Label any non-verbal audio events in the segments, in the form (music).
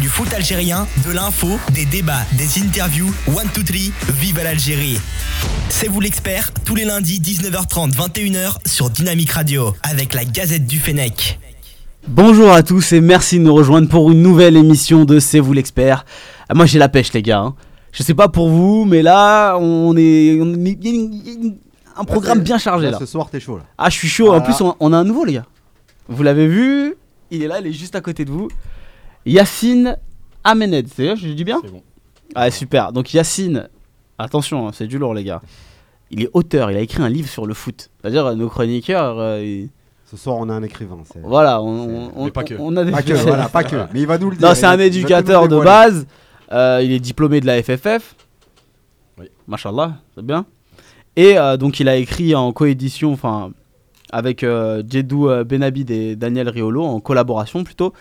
Du foot algérien, de l'info, des débats, des interviews, one, two, three, vive l'Algérie. C'est vous l'expert, tous les lundis 19h30, 21h sur Dynamique Radio, avec la Gazette du Fennec. Bonjour à tous et merci de nous rejoindre pour une nouvelle émission de C'est vous l'expert. Ah, Moi j'ai la pêche les gars. hein. Je sais pas pour vous, mais là on est, on est- un programme bien chargé là. Ce soir, t'es chaud là. Ah je suis chaud. En plus on, on a un nouveau les gars. Vous l'avez vu Il est là, il est juste à côté de vous. Yacine Amened, c'est ça, je dis bien C'est bon. Ah super. Donc Yacine, attention, hein, c'est du lourd les gars. Il est auteur, il a écrit un livre sur le foot. C'est-à-dire euh, nos chroniqueurs, euh, ils- Ce soir, on a un écrivain. c'est- voilà, on, on- Mais pas que. on a des Pas que, (laughs) voilà, pas que. Mais il va nous le dire. Non, c'est un éducateur de base. Euh, il est diplômé de la FFF. Oui. Machallah, c'est bien. Et euh, donc, il a écrit en coédition, enfin, avec euh, Djedou euh, Benabid et Daniel Riolo, en collaboration plutôt.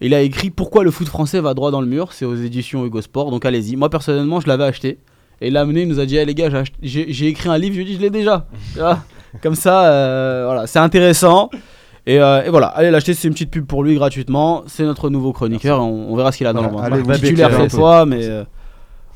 Il a écrit Pourquoi le foot français va droit dans le mur? C'est aux éditions Hugo Sport. Donc, allez-y. Moi, personnellement, je l'avais acheté. Et il l'a amené, il nous a dit Eh, les gars, j'ai écrit un livre. Je lui ai dit Je l'ai déjà. (laughs) Comme ça, euh, voilà, c'est intéressant. Et, euh, et voilà, allez l'acheter, c'est une petite pub pour lui gratuitement. C'est notre nouveau chroniqueur, on, on verra ce qu'il a dans Voilà, le ventre. Titulaire cette fois, mais euh,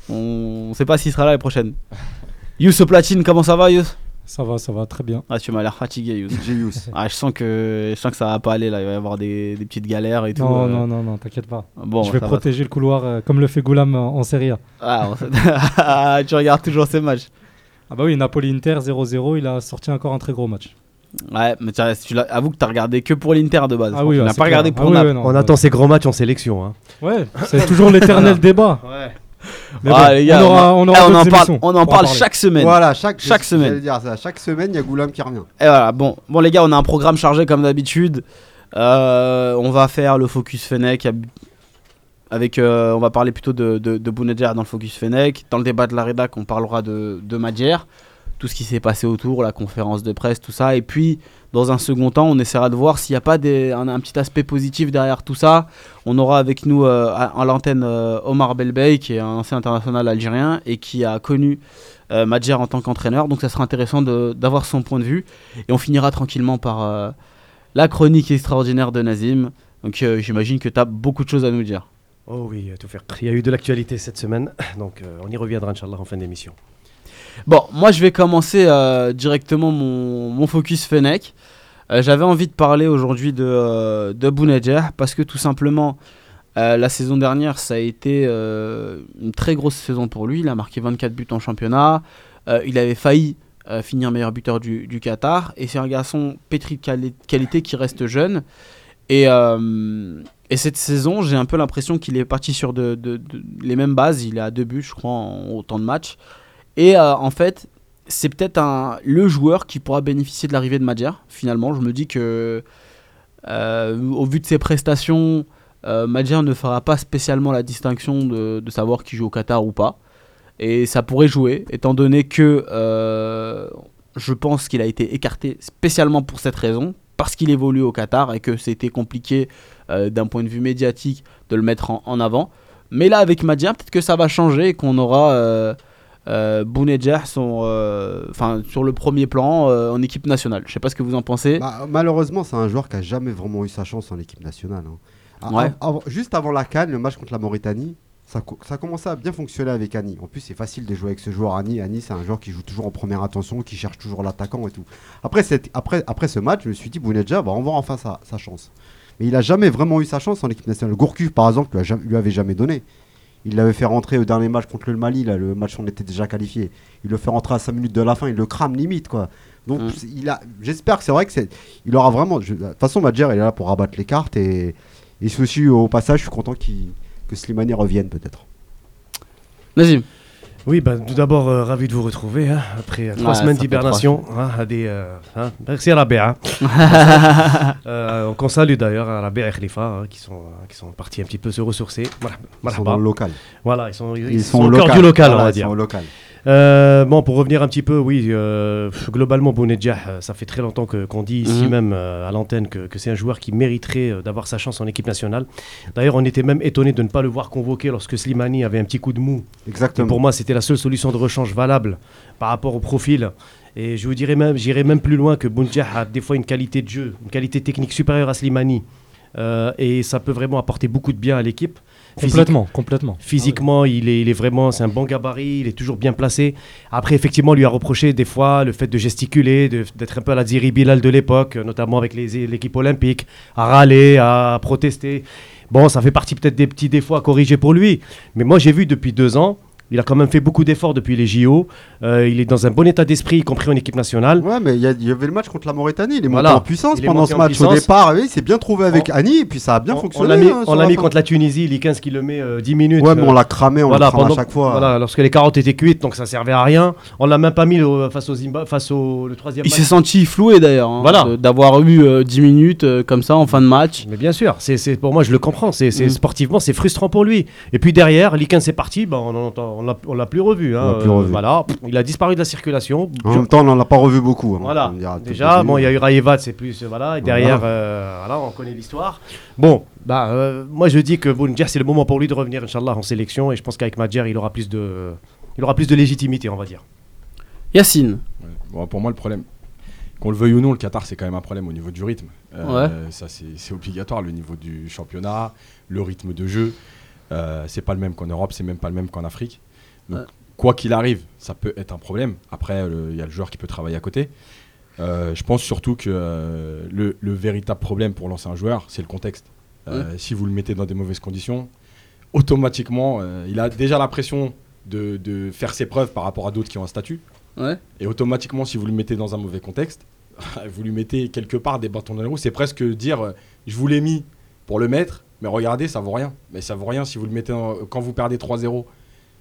on ne sait pas s'il sera là l'année prochaine. (laughs) Yous platine, comment ça va Yous Ça va, ça va très bien. Ah tu m'as l'air fatigué Yous. J'ai eu. Ah je sens que je sens que ça va pas aller là, il va y avoir des, des petites galères et tout. Non, euh. non, non, non, t'inquiète pas. Bon, je vais va. protéger le couloir euh, comme le fait Goulam en, en Serie A. Ah, on (laughs) Ah, tu regardes toujours ces matchs. Ah bah oui, Napoli-Inter 0-0, il a sorti encore un très gros match. Ouais, mais tu, avoue que t'as regardé que pour l'Inter de base. Ah oui, tu ouais, n'as c'est pas clair. regardé Ah pour oui, ouais, non, On ouais. attend ces grands matchs en sélection. Hein. Ouais, c'est toujours l'éternel (laughs) débat. Ouais. Mais Ah, bon, les gars, on aura, on aura Eh, on d'autres en parle, émissions on en pour en parle parler. chaque semaine. Voilà, chaque, Chaque semaine. j'allais dire ça. Chaque semaine, il y a Goulam qui revient. Et voilà, bon, bon les gars, on a un programme chargé comme d'habitude. Euh, on va faire le focus Fennec avec, euh, on va parler plutôt de, de, de Bounedjah dans le focus Fennec. Dans le débat de la rédac, on parlera de, de Madjer, tout ce qui s'est passé autour, la conférence de presse, tout ça. Et puis, dans un second temps, on essaiera de voir s'il n'y a pas un, petit aspect positif derrière tout ça. On aura avec nous euh, l'antenne euh, Omar Belbey, qui est un ancien international algérien et qui a connu euh, Madjer en tant qu'entraîneur. Donc ça sera intéressant d'avoir son point de vue. Et on finira tranquillement par euh, la chronique extraordinaire de Nazim. Donc euh, j'imagine que tu as beaucoup de choses à nous dire. Oh oui, tout faire. Il y a eu de l'actualité cette semaine, donc on y reviendra, Inch'Allah, en fin d'émission. Bon, moi je vais commencer euh, directement mon, mon focus Fennec. Euh, J'avais envie de parler aujourd'hui de, euh, de Bounedjah parce que tout simplement, euh, la saison dernière, ça a été une très grosse saison pour lui. Il a marqué 24 buts en championnat. Il avait failli finir meilleur buteur du, du Qatar. Et c'est un garçon pétri de quali- qualité qui reste jeune. Et, et cette saison, j'ai un peu l'impression qu'il est parti sur de- de- les mêmes bases. Il est à deux buts, je crois, en autant de matchs. Et euh, en fait, c'est peut-être le joueur qui pourra bénéficier de l'arrivée de Madjer. Finalement, je me dis que, euh, au vu de ses prestations, euh, ne fera pas spécialement la distinction de, savoir qui joue au Qatar ou pas. Et ça pourrait jouer, étant donné que euh, je pense qu'il a été écarté spécialement pour cette raison, parce qu'il évolue au Qatar et que c'était compliqué d'un point de vue médiatique de le mettre en, en avant. Mais là, avec Madjer, peut-être que ça va changer et qu'on aura euh, euh, Bounedjah son, euh, enfin, sur le premier plan euh, en équipe nationale. Je sais pas ce que vous en pensez. Bah, malheureusement, c'est un joueur qui a jamais vraiment eu sa chance en équipe nationale. hein. A- Ouais. av- avant- juste avant la Cannes, le match contre la Mauritanie, ça, co- ça commençait à bien fonctionner avec Annie. En plus, c'est facile de jouer avec ce joueur Annie. Annie, c'est un joueur qui joue toujours en première attention, qui cherche toujours l'attaquant et tout. Après, cette- après, après ce match, je me suis dit, Bounedjah va avoir enfin sa, sa chance. Mais il a jamais vraiment eu sa chance en équipe nationale. Gourcuff, par exemple, lui, a jamais- lui avait jamais donné. Il l'avait fait rentrer au dernier match contre le Mali, là, le match où on était déjà qualifié. Il le fait rentrer à 5 minutes de la fin, il le crame limite, quoi. Donc, Mm. il a, j'espère que c'est vrai que c'est, il aura vraiment. de toute façon, Madjer, il est là pour rabattre les cartes et, et aussi au passage, je suis content qu'il- que Slimani revienne peut-être. Vas-y. Oui, bah, tout d'abord, euh, ravi de vous retrouver hein, après euh, trois Ouais, semaines d'hibernation. hein, à des, euh, hein, merci à Rabia. (laughs) euh, on salue d'ailleurs à Rabia et Khalifa hein, qui, sont, qui sont partis un petit peu se ressourcer. Voilà, Ils sont dans le local. Voilà, ils sont, ils Ils sont sont au cœur du local, Voilà, on va ils dire. sont au local. Euh, bon, pour revenir un petit peu, oui, euh, globalement, Bounedjah, euh, ça fait très longtemps que- qu'on dit ici Mhm. même euh, à l'antenne que, que c'est un joueur qui mériterait d'avoir sa chance en équipe nationale. D'ailleurs, on était même étonné de ne pas le voir convoqué lorsque Slimani avait un petit coup de mou. Et Exactement. pour moi, c'était la seule solution de rechange valable par rapport au profil. Et je vous dirais même, j'irais même plus loin que Bounedjah a des fois une qualité de jeu, une qualité technique supérieure à Slimani. Et ça peut vraiment apporter beaucoup de bien à l'équipe. Physique- Complètement, complètement. Physiquement, il, est, il est vraiment, c'est un bon gabarit, il est toujours bien placé. Après, effectivement, on lui a reproché des fois le fait de gesticuler, d'être un peu à la Ziri Bilal de l'époque, euh, notamment avec l'équipe olympique, à râler, à protester. Bon, ça fait partie peut-être des petits défauts à corriger pour lui. Mais moi, j'ai vu depuis deux ans, il a quand même fait beaucoup d'efforts depuis les JO. Euh, il est dans un bon état d'esprit, y compris en équipe nationale. Ouais, mais il y, avait le match contre la Mauritanie. Il est Voilà. monté en puissance pendant ce match. Au départ, oui, il s'est bien trouvé avec On- Annie et puis ça a bien On- fonctionné. On l'a mis, hein, on l'a la mis contre la Tunisie, Likens qui le met euh, 10 minutes. Ouais, mais euh, on l'a cramé, on voilà, l'a cramé pendant- à chaque fois. Voilà, lorsque les carottes étaient cuites, donc ça servait à rien. On l'a même pas mis le- face au Zimba, face au le troisième Il match. s'est senti floué d'ailleurs. hein, Voilà. D'avoir eu euh, 10 minutes euh, comme ça en fin de match. Mais bien sûr, c'est c'est- pour moi je le comprends. C'est c'est- Mhm. sportivement c'est frustrant pour lui. Et puis derrière, Likens est parti, bah, on en entend- on l'a- on l'a plus revu. hein. L'a plus Euh, revu. voilà, Pff, il a disparu de la circulation. En même temps, on n'en a pas revu beaucoup. hein. Voilà. Dira Déjà, bon, il y a eu Rayevat, c'est plus euh, voilà. Et derrière, Voilà. euh, voilà, on connaît l'histoire. Bon, bah, euh, moi je dis que Bounedjah, c'est le moment pour lui de revenir, Inch'Allah, en sélection. Et je pense qu'avec Madjer, il aura plus de, il aura plus de légitimité, on va dire. Yacine. Ouais. Bon, pour moi, le problème, qu'on le veuille ou non, le Qatar, c'est quand même un problème au niveau du rythme. Euh, Ça, c'est c'est obligatoire, le niveau du championnat, le rythme de jeu. Euh, c'est pas le même qu'en Europe, c'est même pas le même qu'en Afrique. Donc, Ouais. quoi qu'il arrive, ça peut être un problème. Après, il y a le joueur qui peut travailler à côté. Euh, je pense surtout que euh, le, le véritable problème pour lancer un joueur, c'est le contexte. Euh, Si vous le mettez dans des mauvaises conditions, automatiquement, il a déjà la pression de, de faire ses preuves par rapport à d'autres qui ont un statut. Ouais. Et automatiquement, si vous le mettez dans un mauvais contexte, (laughs) vous lui mettez quelque part des bâtons dans les roues. C'est presque dire je vous l'ai mis pour le mettre, mais regardez, ça vaut rien. Mais ça vaut rien si vous le mettez en- quand vous perdez 3-0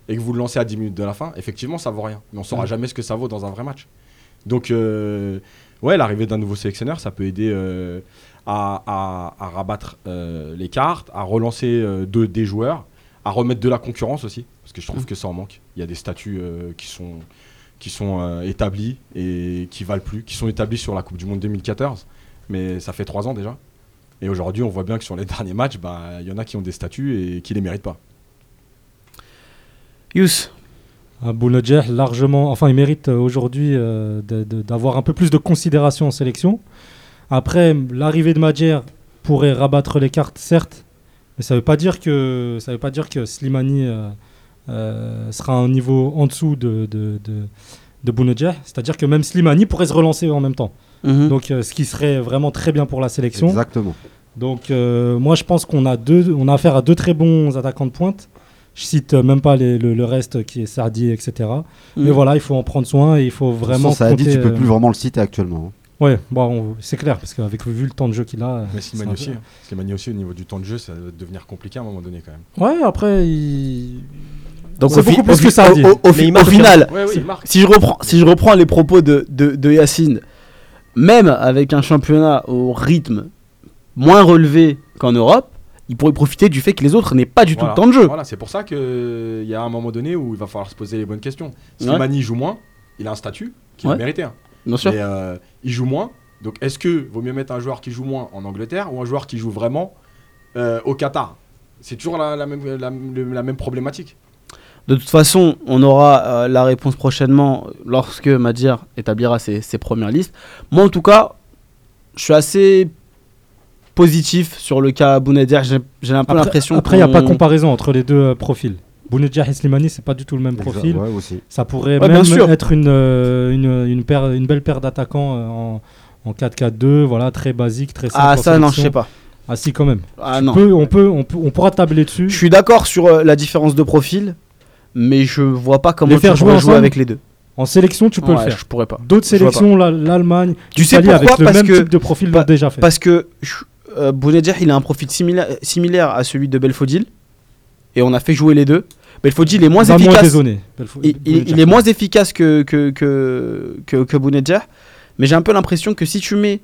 et que vous le lancez à 10 minutes de la fin. Effectivement, ça vaut rien. Mais on saura Mhm. jamais ce que ça vaut dans un vrai match. Donc, euh, ouais, l'arrivée d'un nouveau sélectionneur, ça peut aider euh, à, à- à rabattre euh, les cartes, à relancer de- des joueurs, à remettre de la concurrence aussi, parce que je trouve que ça en manque. Il y a des statuts qui sont qui sont établis et qui valent plus, qui sont établis sur la Coupe du Monde 2014, mais ça fait trois ans déjà. Et aujourd'hui, on voit bien que sur les (laughs) derniers matchs, bah, il y en a qui ont des statuts et qui les méritent pas. Yous. Bounedjah, largement, enfin, il mérite euh, aujourd'hui euh, d'avoir un peu plus de considération en sélection. Après, l'arrivée de Madjer pourrait rabattre les cartes, certes, mais ça ne veut pas dire que ça veut pas dire que Slimani euh, euh, sera à un niveau en dessous de de, de, de Bounedjah. C'est-à-dire que même Slimani pourrait se relancer en même temps. Mhm. Donc, euh, ce qui serait vraiment très bien pour la sélection. Exactement. Donc euh, moi je pense qu'on a deux, on a affaire à deux très bons attaquants de pointe. Je cite même pas les- le, le reste qui est Sardi, etc. Mais Mhm. voilà, il faut en prendre soin et il faut vraiment. ça a dit, tu peux euh, plus vraiment le citer actuellement. hein. Ouais, bon, on- c'est clair parce qu'avec vu le temps de jeu qu'il a. Mais c'est Slimani aussi, hein. Slimani aussi, au niveau du temps de jeu, ça va devenir compliqué à un moment donné quand même. Ouais, après il. Donc C'est beaucoup plus que ça, au- dit. au- au Mais fi- il au marque final, Ouais, oui, si, je reprends, si je reprends les propos de, de, de Yacine, même avec un championnat au rythme moins relevé qu'en Europe, il pourrait profiter du fait que les autres n'aient pas du Voilà. tout le temps de jeu. Voilà, c'est pour ça qu'il y a un moment donné où il va falloir se poser les bonnes questions. Slimani joue moins, il a un statut qui Ouais. méritait. hein. Bien sûr. Mais euh, il joue moins. Donc est-ce que vaut mieux mettre un joueur qui joue moins en Angleterre ou un joueur qui joue vraiment euh, au Qatar? C'est toujours la, la même, la, le- la même problématique. De toute façon, on aura euh, la réponse prochainement lorsque Madjer établira ses, ses premières listes. Moi, en tout cas, je suis assez positif sur le cas Bounedjah. J'ai j'ai un peu l'impression après, il n'y a pas de comparaison entre les deux euh, profils. Bounedjah et Slimani, c'est pas du tout le même profil. Ouais, aussi. Ça pourrait Ouais, bien même sûr. être une, euh, une, une, paire- une belle paire d'attaquants euh, en, en 4-4-2, voilà, très basique, très simple. Ah, ça, non, je sélection. sais pas. Ah, si, quand même. Ah, non. peux- on, peut, on, peut, on pourra tabler dessus. Je suis d'accord sur euh, la différence de profil, mais je vois pas comment Les faire jouer avec les deux. En sélection, tu peux Ouais, le faire. Je pourrais pas. D'autres sélections, la- l'Allemagne, Tu sais l'Italie, avec pourquoi le Parce même que type de profil pa- l'ont déjà fait. parce que je- euh, Bounedjah, il a un profil similaire, similaire à celui de Belfodil, et on a fait jouer les deux. Belfodil est moins efficace. Belfo- il, il- Bounedjah. il est moins efficace que, que, que, que, que Bounedjah, mais j'ai un peu l'impression que si tu mets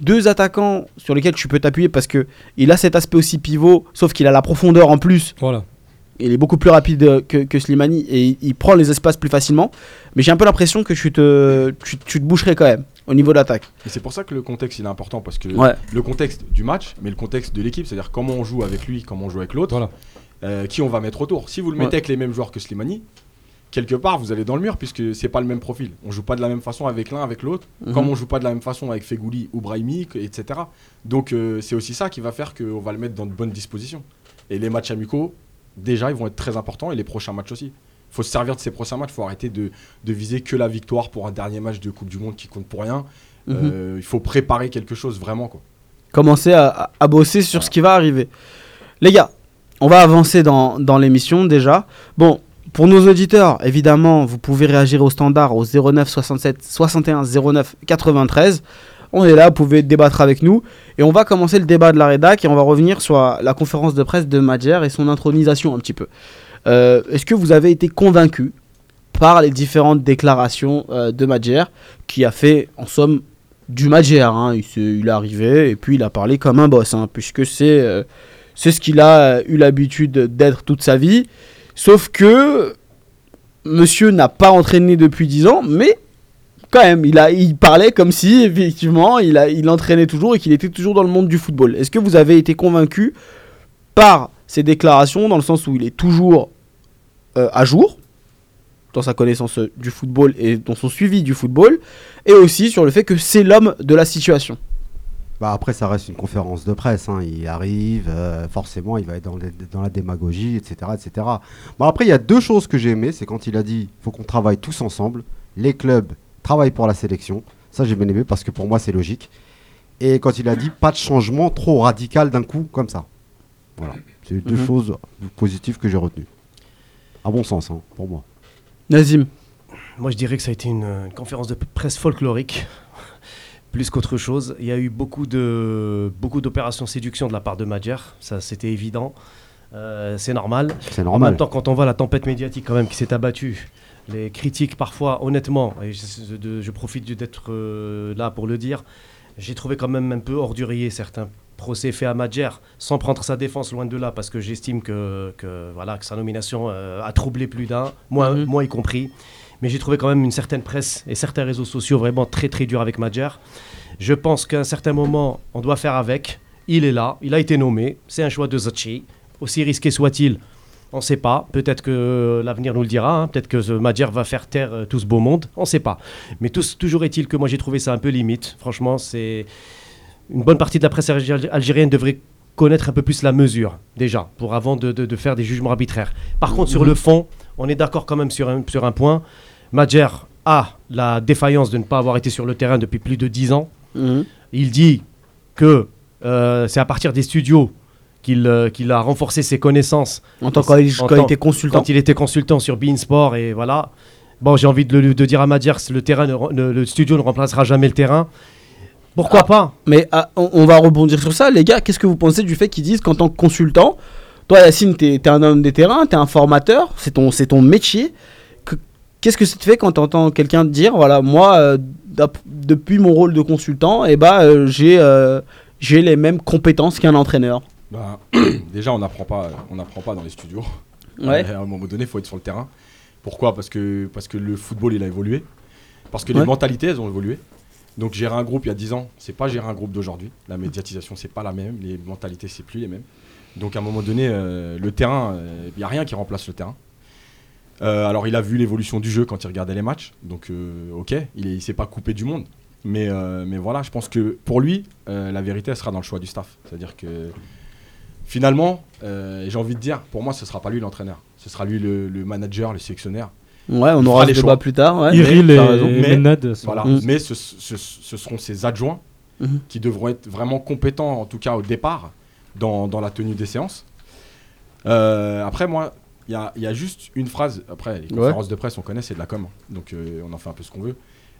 deux attaquants sur lesquels tu peux t'appuyer, parce que il a cet aspect aussi pivot, sauf qu'il a la profondeur en plus, Voilà. Il est beaucoup plus rapide que, que Slimani et il, il prend les espaces plus facilement, mais j'ai un peu l'impression que tu te, tu, tu te boucherais quand même au niveau d'attaque. Et c'est pour ça que le contexte il est important parce que Ouais. le contexte du match, mais le contexte de l'équipe, c'est-à-dire comment on joue avec lui, comment on joue avec l'autre, Voilà. euh, qui on va mettre autour. Si vous le Ouais. mettez avec les mêmes joueurs que Slimani, quelque part vous allez dans le mur puisque c'est pas le même profil. On joue pas de la même façon avec l'un avec l'autre, Mhm. comme on joue pas de la même façon avec Fegouli ou Brahimi, etc. Donc euh, c'est aussi ça qui va faire qu'on va le mettre dans de bonnes dispositions. Et les matchs amicaux, déjà, ils vont être très importants et les prochains matchs aussi. Il faut se servir de ces prochains matchs. Il faut arrêter de, de viser que la victoire pour un dernier match de Coupe du Monde qui compte pour rien. Mhm. Euh, il faut préparer quelque chose vraiment. Quoi. commencer à, à- à bosser sur ce qui va arriver. Les gars, on va avancer dans, dans l'émission déjà. Bon, pour nos auditeurs, évidemment, vous pouvez réagir au standard au 09 67 61 09 93. On est là, vous pouvez débattre avec nous. Et on va commencer le débat de la rédac et on va revenir sur la, conférence de presse de Madjer et son intronisation un petit peu. Euh, Est-ce que vous avez été convaincu par les différentes déclarations euh, de Madjer qui a fait en somme du Madjer. hein? Il, est arrivé et puis il a parlé comme un boss, hein, puisque c'est euh, c'est ce qu'il a eu l'habitude d'être toute sa vie. Sauf que monsieur n'a pas entraîné depuis 10 ans, mais quand même, il, a, il parlait comme si, effectivement, il, a, il entraînait toujours et qu'il était toujours dans le monde du football. Est-ce que vous avez été convaincu par ces déclarations, dans le sens où il est toujours euh, à jour dans sa connaissance euh, du football et dans son suivi du football, et aussi sur le fait que c'est l'homme de la situation? Bah après, ça reste une conférence de presse. hein. Il arrive, euh, forcément, il va être dans, la démagogie, etc. etc. Bon, après, il y a deux choses que j'ai aimées. C'est quand il a dit faut qu'on travaille tous ensemble. Les clubs travaillent pour la sélection. Ça, j'ai bien aimé parce que pour moi, c'est logique. Et quand il a dit pas de changement trop radical d'un coup, comme ça. Voilà. C'est les deux Mhm. choses positives que j'ai retenues. À bon sens, hein, pour moi. Nazim Moi, je dirais que ça a été une, une conférence de presse folklorique, (laughs) plus qu'autre chose. Il y a eu beaucoup de beaucoup d'opérations séduction de la part de Madjer, ça c'était évident. Euh, c'est normal. C'est En normal. même temps, quand on voit la tempête médiatique quand même qui s'est abattue, les critiques parfois, honnêtement, et je, de- je profite d'être euh, là pour le dire, j'ai trouvé quand même un peu ordurier certains procès faits à Madjer, sans prendre sa défense loin de là, parce que j'estime que, que, voilà, que sa nomination euh, a troublé plus d'un, moi, Mhm. moi y compris. Mais j'ai trouvé quand même une certaine presse et certains réseaux sociaux vraiment très très durs avec Madjer. Je pense qu'à un certain moment, on doit faire avec. Il est là, il a été nommé, c'est un choix de Zachi. Aussi risqué soit-il, on ne sait pas. Peut-être que l'avenir nous le dira. hein. Peut-être que ce Madjer va faire taire euh, tout ce beau monde. On ne sait pas. Mais toujours est-il que moi j'ai trouvé ça un peu limite. Franchement, c'est une bonne partie de la presse algé- algérienne devrait connaître un peu plus la mesure déjà pour avant de, de- de faire des jugements arbitraires. Par contre, sur le fond, on est d'accord quand même sur un, sur un point. Madjer a la défaillance de ne pas avoir été sur le terrain depuis plus de 10 ans. Mhm. Il dit que euh, c'est à partir des studios qu'il euh, qu'il a renforcé ses connaissances En tant qu'il quand il tant- était consultant. quand il était consultant sur Bein Sport et voilà. Bon, j'ai envie de, le- de dire à Madjer, le terrain, ne le studio ne remplacera jamais le terrain. Pourquoi Ah. pas? Mais ah, on, on va rebondir sur ça, les gars. Qu'est-ce que vous pensez du fait qu'ils disent qu'en tant que consultant, toi Yacine, t'es es un homme des terrains, t'es un formateur, c'est ton, métier. Que- Qu'est-ce que ça te fait quand t'entends quelqu'un dire, voilà, moi, euh, depuis mon rôle de consultant, bah, euh, j'ai euh, j'ai les mêmes compétences qu'un entraîneur? Bah, (clears throat) déjà, on n'apprend pas, on n'apprend pas dans les studios. Ouais. Euh, à un moment donné, il faut être sur le terrain. Pourquoi? Parce que, parce que le football, il a évolué. Parce que Ouais. les mentalités, elles ont évolué. Donc, gérer un groupe il y a 10 ans, c'est pas gérer un groupe d'aujourd'hui. La médiatisation, c'est pas la même. Les mentalités, c'est plus les mêmes. Donc, à un moment donné, euh, le terrain, il n'y a rien qui remplace le terrain. Euh, alors, il a vu l'évolution du jeu quand il regardait les matchs. Donc, euh, ok, il ne s'est pas coupé du monde. Mais, euh, mais voilà, je pense que pour lui, euh, la vérité, elle sera dans le choix du staff. C'est-à-dire que finalement, euh, j'ai envie de dire, pour moi, ce sera pas lui l'entraîneur. Ce sera lui le, le manager, le sélectionneur. Ouais, on Il aura les choix. plus tard. Ouais, Iril mais et, t'as raison. et Mais- Voilà. Mm. Mais ce, ce- ce seront ses adjoints Mhm. qui devront être vraiment compétents, en tout cas au départ, dans, dans la tenue des séances. Euh, après, moi, il y a, il y a juste une phrase. Après, les Ouais. conférences de presse, on connaît, c'est de la com. Donc, euh, on en fait un peu ce qu'on veut.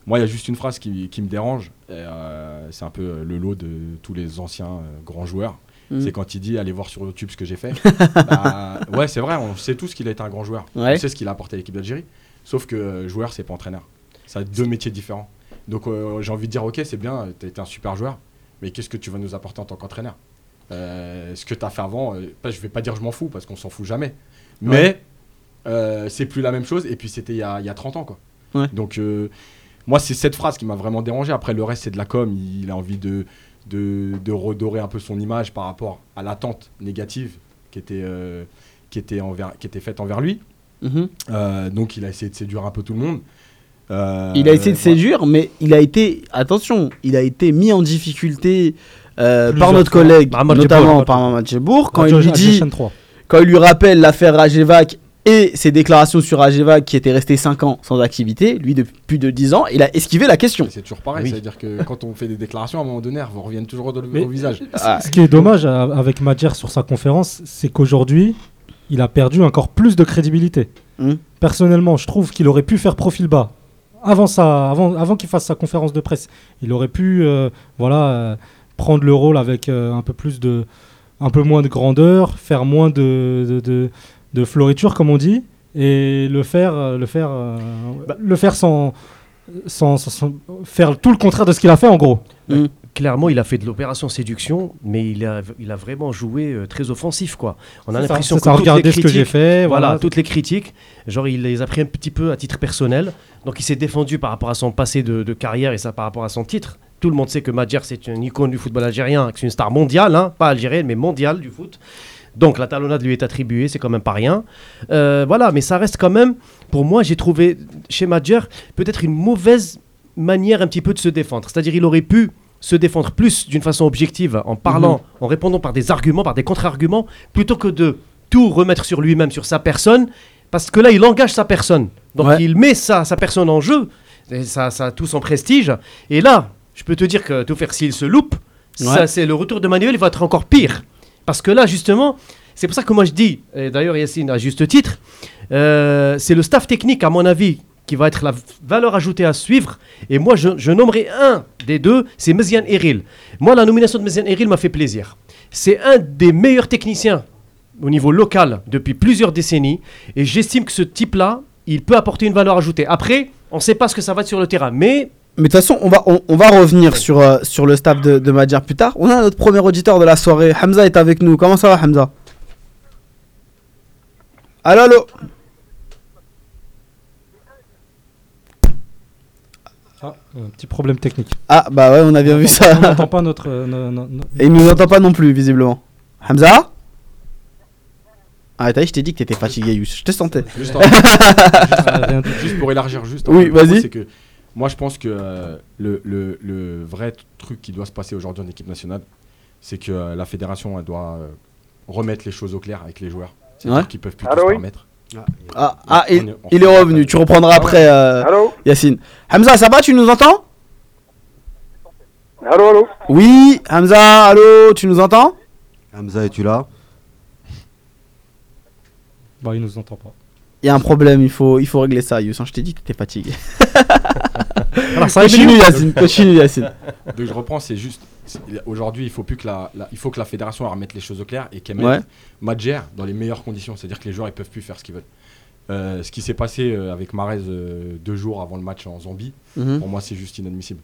Moi, il y a juste une phrase qui, qui me dérange. euh, c'est un peu le lot de tous les anciens euh, grands joueurs. C'est quand il dit allez voir sur YouTube ce que j'ai fait. (laughs) Bah, ouais, c'est vrai, on sait tous qu'il a été un grand joueur. Ouais. On sait ce qu'il a apporté à l'équipe d'Algérie. Sauf que euh, joueur, c'est pas entraîneur. Ça a deux métiers différents. Donc euh, j'ai envie de dire ok, c'est bien, tu as été un super joueur, mais qu'est-ce que tu vas nous apporter en tant qu'entraîneur? Euh, Ce que tu as fait avant, euh, je vais pas dire je m'en fous parce qu'on s'en fout jamais. Mais euh, c'est plus la même chose et puis c'était il y a, il y a 30 ans quoi. Ouais. Donc euh, moi c'est cette phrase qui m'a vraiment dérangé. Après le reste c'est de la com, il a envie de, de, de redorer un peu son image par rapport à l'attente négative qui était, euh, qui, était envers, qui était faite envers lui. Mhm. Euh, donc il a essayé de séduire un peu tout le monde. Euh, Il a essayé de voilà. séduire, mais il a été, attention, il a été mis en difficulté euh, par notre collègue, notamment par Mamad quand il lui dit, Adjacent 3. quand il lui rappelle l'affaire Rajevac et ses déclarations sur Rajevac qui était resté 5 ans sans activité, lui depuis plus de 10 ans, il a esquivé la question. C'est toujours pareil, Oui. c'est-à-dire que quand on fait des déclarations, à un moment donné, elles vous reviennent toujours au, Mais- au visage. Ah, Ce qui est dommage à- avec Madjer sur sa conférence, c'est qu'aujourd'hui, il a perdu encore plus de crédibilité. Hmm. Personnellement, je trouve qu'il aurait pu faire profil bas. Avant, ça, avant, avant qu'il fasse sa conférence de presse, il aurait pu euh, voilà, euh, prendre le rôle avec euh, un peu plus de, un peu moins de grandeur, faire moins de, de, de, de floriture, comme on dit, et le faire, euh, le faire, euh, Bah. le faire sans, sans, sans- sans- faire tout le contraire de ce qu'il a fait en gros. Clairement, il a fait de l'opération séduction, mais il a, il a vraiment joué euh, très offensif, quoi. On a l'impression que ça, toutes les ce que j'ai critiques- fait, Voilà, voilà. toutes les critiques, genre il les a pris un petit peu à titre personnel. Donc il s'est défendu par rapport à son passé de, de carrière et ça par rapport à son titre. Tout le monde sait que Madjer c'est une icône du football algérien, que c'est une star mondiale, hein, pas algérienne mais mondiale du foot. Donc la talonnade lui est attribuée, c'est quand même pas rien. Euh, voilà, mais ça reste quand même, pour moi j'ai trouvé chez Madjer peut-être une mauvaise manière un petit peu de se défendre. C'est-à-dire il aurait pu se défendre plus d'une façon objective en parlant, en répondant par des arguments, par des contre-arguments, plutôt que de tout remettre sur lui-même, sur sa personne, parce que là, il engage sa personne. Donc, Ouais. il met sa, sa personne en jeu, et ça, ça a tout son prestige. Et là, je peux te dire que tout faire s'il se loupe, ça, c'est le retour de Manuel, il va être encore pire. Parce que là, justement, c'est pour ça que moi je dis, et d'ailleurs Yacine à juste titre, euh, c'est le staff technique, à mon avis, qui va être la valeur ajoutée à suivre. Et moi, je, nommerai un des deux, c'est Meziane Eril. Moi, la nomination de Meziane Eril m'a fait plaisir. C'est un des meilleurs techniciens au niveau local depuis plusieurs décennies. Et j'estime que ce type-là, il peut apporter une valeur ajoutée. Après, on ne sait pas ce que ça va être sur le terrain. Mais Mais de toute façon, on va, on, on va revenir sur, euh, sur le staff de, de Madjer plus tard. On a notre premier auditeur de la soirée. Hamza est avec nous. Comment ça va, Hamza? Allô, allô? Ah, un petit problème technique. Ah, bah ouais, on a bien vu On ça. n'entend pas notre. euh, no- no- no- Et il nous entend pas non plus, visiblement. Hamza? Ah, t'as vu, je t'ai dit que t'étais fatigué, Yous. Je te sentais. Juste, tout. (laughs) juste pour élargir juste. un Oui, vas-y. c'est que moi, je pense que euh, le, le- le vrai truc qui doit se passer aujourd'hui en équipe nationale, c'est que euh, la fédération elle doit euh, remettre les choses au clair avec les joueurs. C'est-à-dire Ouais. qu'ils peuvent plus tout se oui permettre. Ah, ah On il, est- on il est fait- revenu. Tu reprendras après, euh, Allô Yacine. Hamza, ça va Tu nous entends? Allô, allô Oui, Hamza, allô, tu nous entends? Hamza, es-tu là? Bah, il nous entend pas. Il y a un problème, il faut, il faut régler ça, Yous. Je t'ai dit que t'étais fatigué. (laughs) alors, ça Continue, Yacine. Continue, Yacine. Donc je reprends, c'est juste. Aujourd'hui, il faut plus que la, la- il faut que la fédération remette les choses au clair et qu'elle Ouais. mette Madjer dans les meilleures conditions. C'est-à-dire que les joueurs ils peuvent plus faire ce qu'ils veulent. Euh, ce qui s'est passé euh, avec Marez euh, deux jours avant le match en Zambie, Mhm. pour moi c'est juste inadmissible.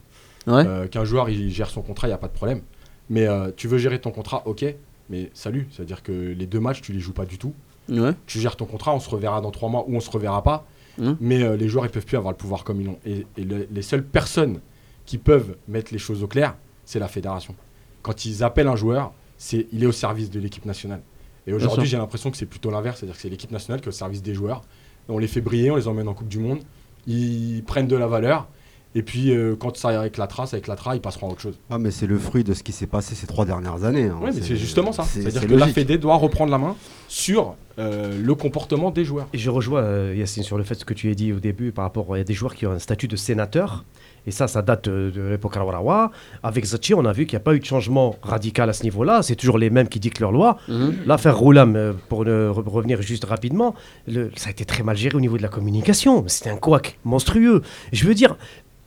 Ouais. Euh, Qu'un joueur il gère son contrat, il n'y a pas de problème. Mais euh, tu veux gérer ton contrat, ok, mais salut. C'est-à-dire que les deux matchs, tu les joues pas du tout. Ouais. Tu gères ton contrat, on se reverra dans trois mois ou on se reverra pas. Mhm. Mais euh, les joueurs ils peuvent plus avoir le pouvoir comme ils l'ont. Et, et le- les seules personnes qui peuvent mettre les choses au clair, c'est la fédération. Quand ils appellent un joueur, c'est il est au service de l'équipe nationale. Et aujourd'hui, j'ai l'impression que c'est plutôt l'inverse, c'est-à-dire que c'est l'équipe nationale qui est au service des joueurs. On les fait briller, on les emmène en Coupe du Monde, ils prennent de la valeur. Et puis euh, quand ça éclatera, ça éclatera, ils passeront à autre chose. Ah, mais c'est le fruit de ce qui s'est passé ces trois dernières années. hein. Ouais, mais c'est justement ça. c'est- C'est-à-dire c'est que la logique. Fédé doit reprendre la main sur euh, le comportement des joueurs. Et je rejoins euh, Yacine sur le fait que tu as dit au début par rapport à des joueurs qui ont un statut de sénateur. Et ça, ça date euh, de l'époque Arawarawa. Avec Zachi, on a vu qu'il n'y a pas eu de changement radical à ce niveau-là. C'est toujours les mêmes qui dictent leur loi. Mhm. L'affaire Roulam, pour ne re- revenir juste rapidement, le- ça a été très mal géré au niveau de la communication. C'était un couac monstrueux. Je veux dire,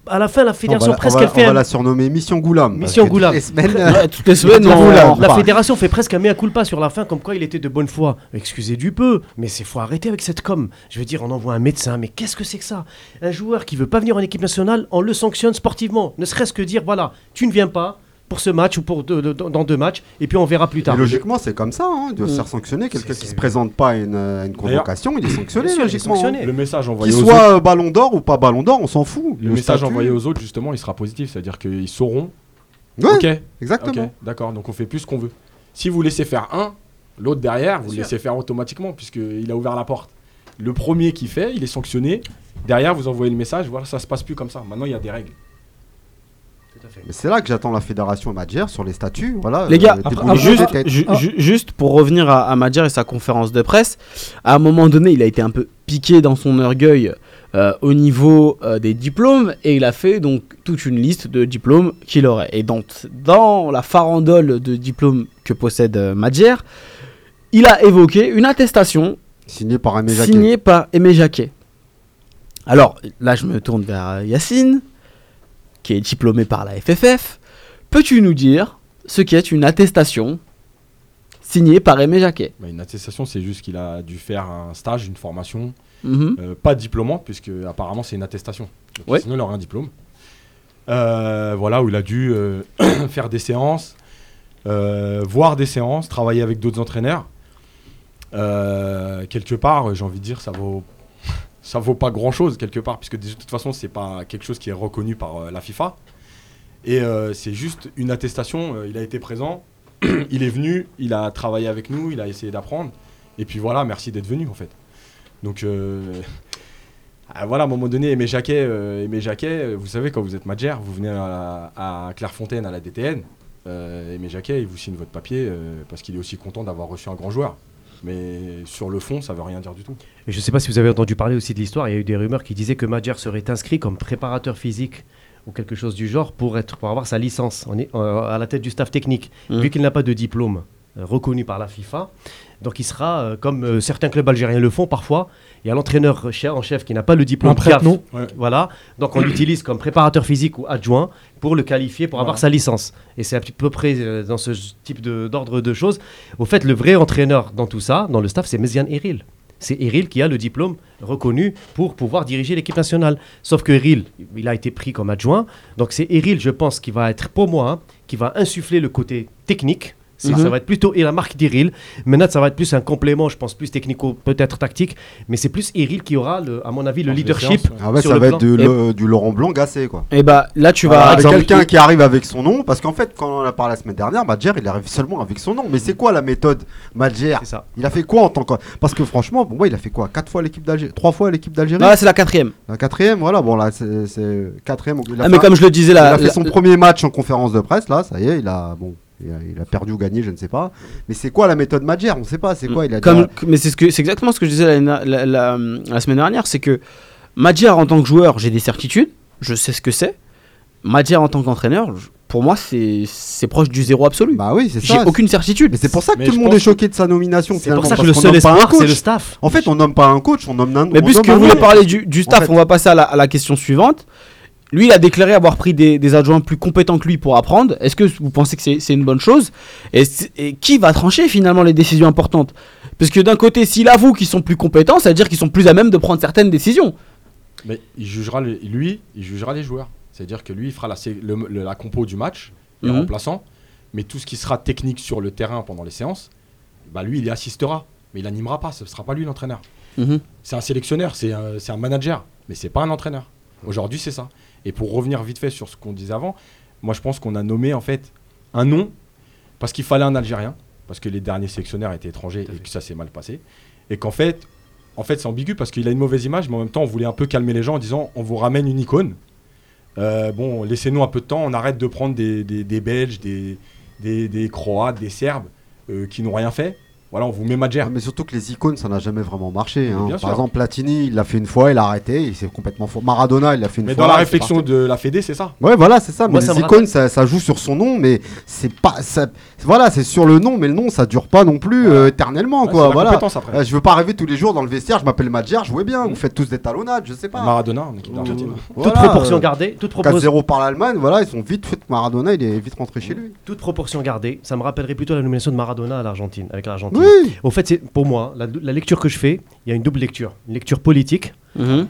à la fin, la On va, fédération on presque va- elle fait on va un- la surnommer Mission Goulam. Mission toutes Goulam. les semaines, Ouais, toutes les semaines, (laughs) on, La fédération fait presque un mea culpa sur la fin, comme quoi il était de bonne foi. Excusez du peu, mais c'est faut arrêter avec cette com. Je veux dire, on envoie un médecin, mais qu'est-ce que c'est que ça? Un joueur qui veut pas venir en équipe nationale, on le sanctionne sportivement. Ne serait-ce que dire, voilà, tu ne viens pas pour ce match ou pour deux- dans deux matchs, et puis on verra plus Et tard. logiquement, c'est comme ça. Hein, il doit se Mm. faire sanctionner. Quelqu'un qui c'est- se présente pas à une, à une convocation, il est (coughs) sanctionné. Sûr, il est sanctionné. hein. Le message envoyé Qu'il autres, soit euh, ballon d'or ou pas ballon d'or, on s'en fout. le message statut- envoyé aux autres, justement, il sera positif. C'est-à-dire qu'ils sauront. Ouais, Ok, exactement. D'accord, donc on fait plus ce qu'on veut. Si vous laissez faire un, l'autre derrière, vous le laissez faire automatiquement, puisqu'il a ouvert la porte. Le premier qui fait, il est sanctionné. Derrière, vous envoyez le message, voilà, ça se passe plus comme ça. Maintenant, il y a des règles. Mais c'est là que j'attends la fédération Madjer sur les statuts. Voilà, Les gars, euh, après- juste, ju- Ah. ju- juste pour revenir à, à Madjer et sa conférence de presse, à un moment donné, il a été un peu piqué dans son orgueil euh, au niveau euh, des diplômes et il a fait donc toute une liste de diplômes qu'il aurait. Et donc, dans la farandole de diplômes que possède euh, Madjer, il a évoqué une attestation signé par Aimé Jacquet. signé par Aimé Jacquet. Alors là, je me tourne vers euh, Yacine, qui est diplômé par la FFF. Peux-tu nous dire ce qu'est une attestation signée par Aimé Jacquet? Bah, une attestation, c'est juste qu'il a dû faire un stage, une formation, Mhm. euh, pas diplômante, puisque apparemment c'est une attestation. Donc, Ouais. Sinon, il aurait un diplôme. Euh, voilà, où il a dû euh, (coughs) faire des séances, voir des séances, travailler avec d'autres entraîneurs. Quelque part, j'ai envie de dire, ça vaut, ça vaut pas grand chose quelque part, puisque de toute façon, c'est pas quelque chose qui est reconnu par euh, la FIFA. Et euh, c'est juste une attestation. euh, il a été présent, (clears throat) il est venu, il a travaillé avec nous, il a essayé d'apprendre. Et puis voilà, merci d'être venu en fait. Donc (laughs) ah, voilà, à un moment donné, Aimé Jacquet, Aimé Jacquet, vous savez, quand vous êtes manager, vous venez à, à Clairefontaine à la DTN. Aimé Jacquet, il vous signe votre papier parce qu'il est aussi content d'avoir reçu un grand joueur. Mais sur le fond, ça veut rien dire du tout. Et je ne sais pas si vous avez entendu parler aussi de l'histoire, il y a eu des rumeurs qui disaient que Madjer serait inscrit comme préparateur physique ou quelque chose du genre pour, être, pour avoir sa licence On est, euh, à la tête du staff technique. Mhm. Vu qu'il n'a pas de diplôme euh, reconnu par la FIFA, donc il sera, euh, comme euh, certains clubs algériens le font parfois, il y a l'entraîneur chef- en chef qui n'a pas le diplôme. CAF. Voilà, donc on l'utilise comme préparateur physique ou adjoint pour le qualifier pour avoir sa licence. Et c'est à peu près euh, dans ce type d'ordre de, choses. Au fait, le vrai entraîneur dans tout ça, dans le staff, c'est Méziane Eril. C'est Eril qui a le diplôme reconnu pour pouvoir diriger l'équipe nationale. Sauf que Eril, il a été pris comme adjoint. Donc c'est Eril, je pense, qui va être, pour moi, hein, qui va insuffler le côté technique. C'est- Mhm. Ça va être plutôt et la marque d'Eril. Maintenant, ça va être plus un complément, je pense, plus technico, peut-être tactique. Mais c'est plus Eril qui aura, le, à mon avis, le leadership. Ah ouais, sur ça le va plan. être du, Et- le- du Laurent Blanc gassé quoi. Et bah là, tu vas. Exemple, quelqu'un qui arrive avec son nom, parce qu'en fait, quand on en a parlé la semaine dernière, Madjer, il arrive seulement avec son nom. Mais c'est quoi la méthode Madjer C'est ça. Il a fait quoi en tant que. Parce que franchement, bon, ouais, il a fait quoi? Quatre fois l'équipe d'Algérie Trois fois l'équipe d'Algérie? Ah, c'est la quatrième. La quatrième, voilà, bon là, c'est quatrième. Il a Ah, mais fait- comme je le disais il là. a fait la- son premier match en conférence de presse, là, ça y est, il a. Bon. Il a, perdu ou gagné, je ne sais pas. Mais c'est quoi la méthode Madjer? On ne sait pas. C'est quoi il a Comme, déjà- mais c'est ce que c'est exactement ce que je disais la, la- la- la semaine dernière, c'est que Madjer en tant que joueur, j'ai des certitudes, je sais ce que c'est. Madjer en tant qu'entraîneur, je- pour moi, c'est c'est proche du zéro absolu. Bah oui, c'est j'ai ça. aucune certitude. Mais c'est pour ça que Mais tout le je monde est choqué de sa nomination. C'est pour ça que parce le qu'on seul nomme pas un espoir, c'est coach. le staff. En fait, on nomme pas un coach, on nomme un. Mais puisque vous voulez parler du, du staff, fait- on va passer à la, à la question suivante. Lui, il a déclaré avoir pris des, des adjoints plus compétents que lui pour apprendre. Est-ce que vous pensez que c'est une bonne chose? Et, qui va trancher finalement les décisions importantes? Parce que d'un côté, s'il avoue qu'ils sont plus compétents, ça veut dire qu'ils sont plus à même de prendre certaines décisions. Mais il jugera les- lui, il jugera les joueurs. C'est-à-dire que lui, il fera la, le- le- la compo du match, les Mhm. remplaçants. Mais tout ce qui sera technique sur le terrain pendant les séances, bah lui, il y assistera. Mais il animera pas, ce ne sera pas lui l'entraîneur. Mhm. C'est un sélectionneur, c'est un, c'est un manager, mais c'est pas un entraîneur. Aujourd'hui, c'est ça. Et pour revenir vite fait sur ce qu'on disait avant, moi je pense qu'on a nommé en fait un nom parce qu'il fallait un Algérien, parce que les derniers sélectionneurs étaient étrangers et que ça s'est mal passé. Et qu'en fait, en fait c'est ambigu parce qu'il a une mauvaise image, mais en même temps on voulait un peu calmer les gens en disant on vous ramène une icône. Euh, bon, laissez-nous un peu de temps, on arrête de prendre des, des- des Belges, des, des, des Croates, des Serbes euh, qui n'ont rien fait. Voilà, on vous met Madjer. Ah, mais surtout que les icônes, ça n'a jamais vraiment marché. Mais hein. bien Par sûr. exemple, Platini, il l'a fait une fois, il a arrêté, il s'est complètement faux. Maradona, il l'a fait une Mais fois. dans la réflexion de la Fédé, c'est ça. Ouais, voilà, c'est ça. Moi, mais ça les icônes, ça, ça joue sur son nom, mais c'est pas. Ça, voilà, c'est sur le nom, mais le nom, ça dure pas non plus euh, éternellement, Ouais, quoi. la Voilà. après. Euh, je veux pas arriver tous les jours dans le vestiaire, je m'appelle Madjer, jouez bien, vous faites tous des talonnades, je sais pas. Maradona en équipe d'Argentine. Voilà, toute proportion euh, gardée, toute proportion, 4-0 par l'Allemagne, voilà, ils sont vite fait. Maradona, il est vite rentré chez lui. toute proportion gardée, ça me rappellerait plutôt la nomination de Maradona à l'Argentine, avec l'Argentine. Oui, Au fait, c'est pour moi, la, la lecture que je fais, il y a une double lecture. Une lecture politique, Mhm.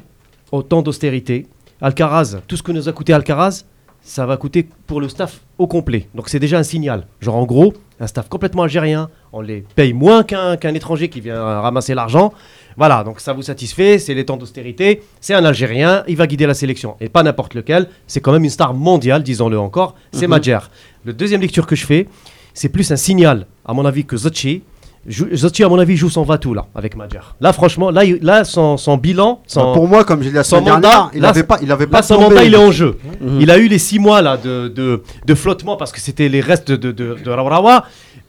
autant d'austérité. Alcaraz, tout ce que nous a coûté Alcaraz, ça va coûter pour le staff au complet. Donc c'est déjà un signal. Genre en gros, un staff complètement algérien, on les paye moins qu'un étranger qui vient ramasser l'argent. Voilà, donc ça vous satisfait, c'est les temps d'austérité, c'est un Algérien, il va guider la sélection. Et pas n'importe lequel, c'est quand même une star mondiale, disons-le encore, c'est Mhm. Madjer. Le deuxième lecture que je fais, c'est plus un signal, à mon avis, que Zotchi Zotti, à mon avis, joue son va-tout là, avec Madjer. Là, franchement, là, il- là son, son bilan, son, Bah, Pour moi, comme j'ai dit la semaine mandat, dernière, il là, avait pas, il avait pas Là, son mandat, il est en jeu. Mhm. Il a eu les six mois là de, de, de flottement parce que c'était les restes de, de, de Rawrawa.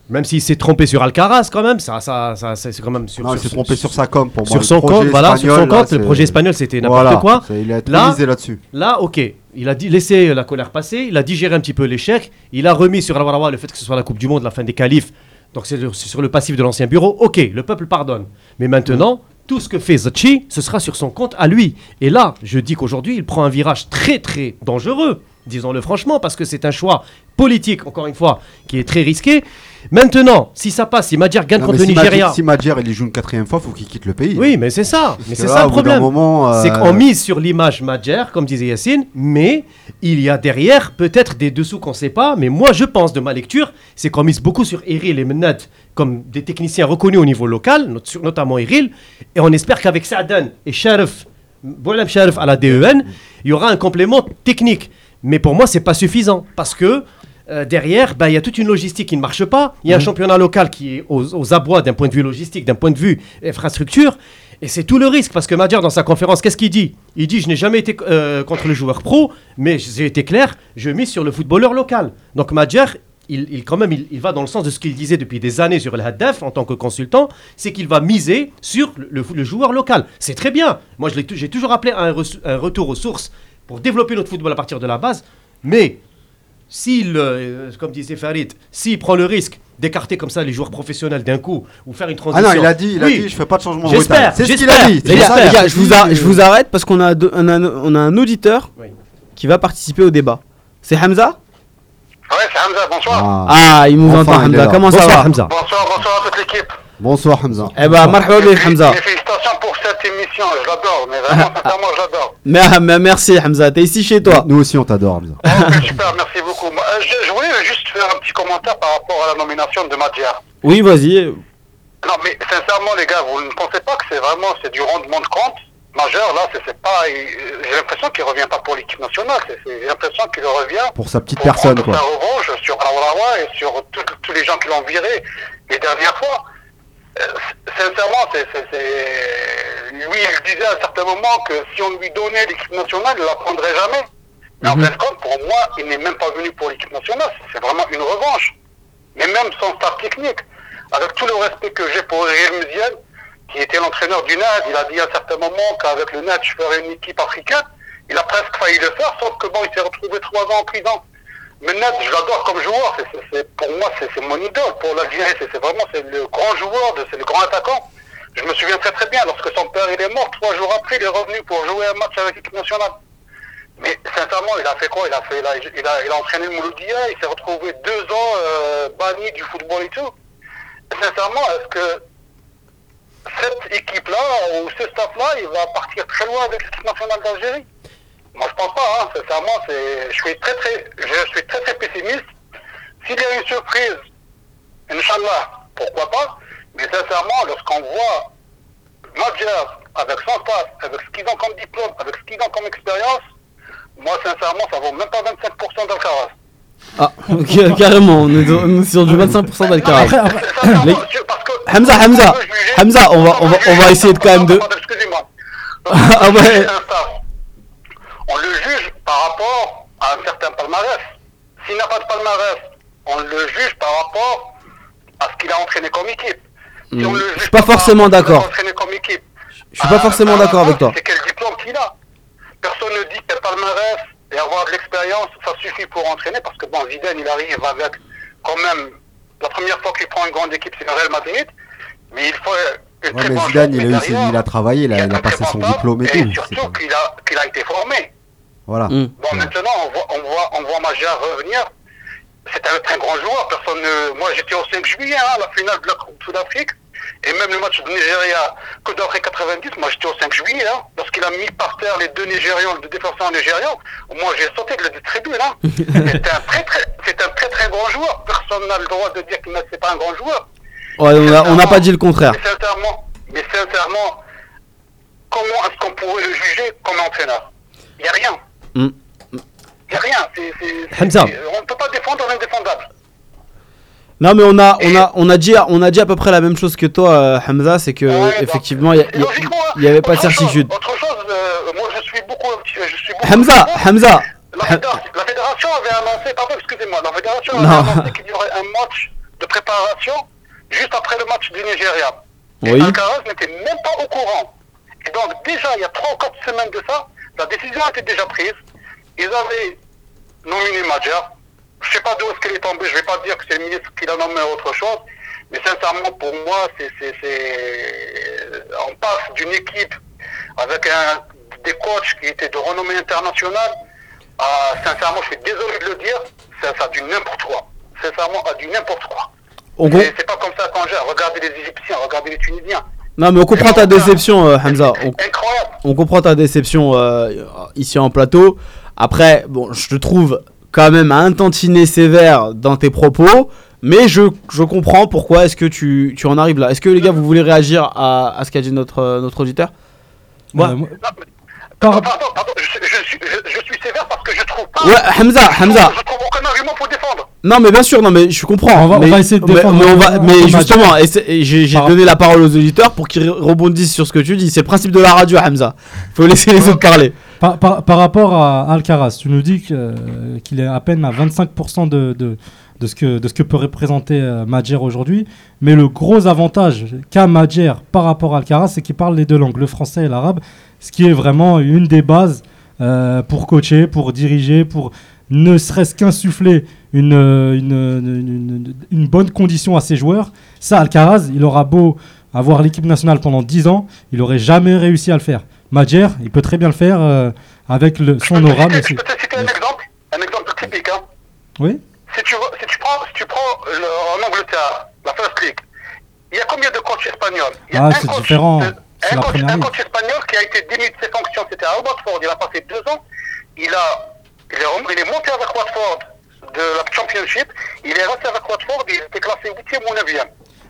Même s'il s'est trompé sur Alcaraz, quand même, ça, ça, ça, c'est quand même sur, Non, il s'est trompé sur sa com pour moi. sur Le son compte. Voilà, sur son là, compte, le c'est- projet espagnol, c'était n'importe Voilà, quoi. Il a trop Là- misé là-dessus. Là, ok, il a dit, laissé la colère passer, il a digéré un petit peu l'échec, il a remis sur Al-Warawa le fait que ce soit la Coupe du Monde, la fin des qualifs, donc c'est sur le passif de l'ancien bureau, ok, le peuple pardonne. Mais maintenant, tout ce que fait Zachi, ce sera sur son compte à lui. Et là, je dis qu'aujourd'hui, il prend un virage très très dangereux, disons-le franchement, parce que c'est un choix politique, encore une fois, qui est très risqué. Maintenant, si ça passe, si Madjer gagne Non, contre mais le si Nigeria... Si Madjer il y joue une quatrième fois, faut qu'il quitte le pays. Oui, mais c'est ça, mais c'est que ça le au bout d'un problème. moment, C'est euh, qu'on mise sur l'image Madjer, comme disait Yacine, mais il y a derrière peut-être des dessous qu'on ne sait pas. Mais moi, je pense de ma lecture, c'est qu'on mise beaucoup sur Eril et Menad comme des techniciens reconnus au niveau local, not- sur- notamment Eril. Et on espère qu'avec Saadan et Sharif, Boualem Sharif à la DEN, il y aura un complément technique. Mais pour moi, c'est pas suffisant parce que euh, derrière, bah, il y a toute une logistique qui ne marche pas. Il y a un championnat local qui est aux, aux abois d'un point de vue logistique, d'un point de vue infrastructure. Et c'est tout le risque parce que Madjer, dans sa conférence, qu'est-ce qu'il dit? Il dit Je n'ai jamais été euh, contre le joueur pro, mais j'ai été clair, je mise sur le footballeur local. Donc Madjer, il, il- quand même, il, il va dans le sens de ce qu'il disait depuis des années sur le Haddaf en tant que consultant c'est qu'il va miser sur le, le- le joueur local. C'est très bien. Moi, j'ai toujours appelé à un retour aux sources pour développer notre football à partir de la base. Mais s'il, euh, comme disait Farid, s'il prend le risque d'écarter comme ça les joueurs professionnels d'un coup ou faire une Ah transition. non, il a dit, il a Oui. dit, je fais pas de changement J'espère. C'est ce qu'il j'espère. a dit. Les gars, je, vous a- je vous arrête parce qu'on a, deux- on a, on a un auditeur Oui. qui va participer au débat. C'est Hamza? Ouais, c'est Hamza, bonsoir. Ah. Ah, il nous Enfin, entend Hamza. Comment ça va? Hamza. Bonsoir, bonsoir à toute l'équipe. Bonsoir Hamza. Eh ben, marhaba Hamza. Félicitations pour cette émission, je l'adore, mais vraiment, sincèrement, je l'adore. Mais- mais Merci Hamza, t'es ici chez toi. Nous aussi on t'adore Hamza. Ok, super, merci beaucoup. Euh, Je, je voulais juste faire un petit commentaire par rapport à la nomination de Madjer. Oui, vas-y. Non, mais sincèrement, les gars, vous ne pensez pas que c'est vraiment c'est du rendement de compte majeur Là, c'est pas. il- J'ai l'impression qu'il revient pas pour l'équipe nationale. J'ai l'impression qu'il revient Pour sa petite pour personne quoi. sa revanche sur Aouarawa et sur tous les gens qui l'ont viré les dernières fois. Sincèrement, c'est, c'est, c'est- lui, il disait à un certain moment que si on lui donnait l'équipe nationale, il la prendrait jamais. Mais en fin de compte, pour moi, il n'est même pas venu pour l'équipe nationale. C'est vraiment une revanche. Mais même son staff technique, avec tout le respect que j'ai pour Eric Muziel, qui était l'entraîneur du NAD, il a dit à un certain moment qu'avec le NAD, je ferais une équipe africaine. Il a presque failli le faire, sauf que bon, il s'est retrouvé trois ans en prison. Ned, je l'adore comme joueur. Pour moi, c'est, mon idole. Pour l'Algérie, c'est, vraiment le grand joueur, c'est le grand attaquant. Je me souviens très très bien, lorsque son père il est mort, trois jours après, il est revenu pour jouer un match avec l'équipe nationale. Mais sincèrement, il a fait quoi? Il a, fait, il, a, il a entraîné le Mouloudia, il s'est retrouvé deux ans euh, banni du football et tout. Sincèrement, est-ce que cette équipe-là, ou ce staff-là, il va partir très loin avec l'équipe nationale d'Algérie? Moi, je pense pas. Hein. Sincèrement, c'est, je suis très très, je suis très très pessimiste. S'il y a une surprise, Inch'Allah, pourquoi pas Mais sincèrement, lorsqu'on voit Madjer avec son staff, avec ce qu'ils ont comme diplôme, avec ce qu'ils ont comme expérience, moi, sincèrement, ça vaut même pas 25% d'Alcaraz. Ah, (laughs) carrément, on est, dans- on est sur du 25% d'Alcaraz. Les- je- parce que- Hamza, Hamza, Hamza, on va- on va- on va essayer de quand même de-. (laughs) Ah ouais. On le juge par rapport à un certain palmarès. S'il n'a pas de palmarès, on le juge par rapport à ce qu'il a entraîné comme équipe. Si Hmm. on le Je suis pas rapport forcément d'accord. Je suis pas forcément d'accord avec toi. C'est quel diplôme qu'il a. Personne ne dit que palmarès et avoir de l'expérience, ça suffit pour entraîner, parce que bon, Zidane, il arrive avec quand même, la première fois qu'il prend une grande équipe, c'est le Real Madrid, mais il faut une Ouais, très mais Zidane, il a, mais eu, derrière, il a travaillé, il a, il a passé son diplôme et tout. c'est surtout pas- qu'il a, qu'il a été formé. Voilà. Hmm. Bon, maintenant, on voit, on voit, on voit Magia revenir. C'est un très grand joueur. Personne ne... Moi, j'étais au 5 juillet, hein, la finale de la Coupe de Sud-Afrique. Et même le match de Nigeria, Côte d'Afrique 90, moi j'étais au 5 juillet, hein, lorsqu'il a mis par terre les deux Nigérians, le défenseur nigérian, moi j'ai sauté de la tribune. Hein. (laughs) c'est un très très, c'est un très très grand joueur. Personne n'a le droit de dire qu'il n'est pas un grand joueur. Ouais, on a- on n'a pas dit le contraire. Mais sincèrement, mais sincèrement, comment est-ce qu'on pourrait le juger comme entraîneur? Il n'y a rien. Il n'y a rien. C'est- Hamza. c'est- on ne peut pas défendre l'indéfendable. Non, mais on a, on, a, on, a dit, on a dit à peu près la même chose que toi, euh, Hamza, c'est que Ouais, donc, effectivement, il y a- il y a- logiquement, hein, avait pas de autre chose- certitude. Autre chose, euh, moi je suis beaucoup. Je suis beaucoup Hamza, Hamza, La, fédération, la fédération avait annoncé, pardon, excusez-moi, la fédération Non. avait annoncé qu'il y aurait un match de préparation juste après le match du Nigeria. Et Oui. Alcaraz n'était même pas au courant. Et donc déjà, il y a 3 ou 4 semaines de ça, la décision était déjà prise. Ils avaient nominé Madjer. Je sais pas d'où est-ce qu'elle est tombée, je vais pas dire que c'est le ministre qui l'a nommé ou autre chose. Mais sincèrement, pour moi, c'est, c'est, c'est... on passe d'une équipe avec un, des coachs qui étaient de renommée internationale à, sincèrement, je suis désolé de le dire, ça, ça a du n'importe quoi. Sincèrement, a du n'importe quoi. com- c'est pas comme ça qu'on gère. Regardez les Égyptiens, regardez les Tunisiens. Non, mais on comprend ta déception, euh, Hamza. On, Incroyable. on comprend ta déception euh, ici en plateau. Après, bon, je te trouve quand même un tantinet sévère dans tes propos, mais je, je comprends pourquoi est-ce que tu, tu en arrives là. Est-ce que les gars, vous voulez réagir à, à ce qu'a dit notre, euh, notre auditeur? Moi, Ouais. mais- par- Pardon, pardon, je, je suis, je, je suis sévère parce que je trouve pas. Ouais, Hamza, Hamza. Je trouve aucun argument pour défendre. Non, mais bien sûr, non, mais je comprends. On va- on mais, va essayer de défendre mais, on va, notre- mais notre justement, j'ai donné la parole aux auditeurs pour qu'ils rebondissent sur ce que tu dis. C'est le principe de la radio, Hamza. Faut laisser les autres parler. Par, par- par rapport à Alcaraz, tu nous dis euh, qu'il est à peine à 25% de, de, de, ce que, de ce que peut représenter euh, Madjer aujourd'hui. Mais le gros avantage qu'a Madjer par rapport à Alcaraz, c'est qu'il parle les deux langues, le français et l'arabe, ce qui est vraiment une des bases euh, pour coacher, pour diriger, pour ne serait-ce qu'insuffler une, euh, une, une- bonne condition à ses joueurs. Ça, Alcaraz, il aura beau avoir l'équipe nationale pendant 10 ans, il aurait jamais réussi à le faire. Madjer, il peut très bien le faire euh, avec le, son aura, je peux te citer un exemple, un exemple typique. Hein. Oui Si tu, vois- si tu prends, si tu prends le- en Angleterre, la First League, il y a combien de coachs espagnols? Il y a Ah, un c'est coach- différent. euh, C'est Un coach espagnol qui a été démis de ses fonctions, c'était à Watford, il a passé deux ans. Il, a, il, est, il est monté avec Watford de la Championship, il est resté avec Watford, il était classé 8e ou 9e.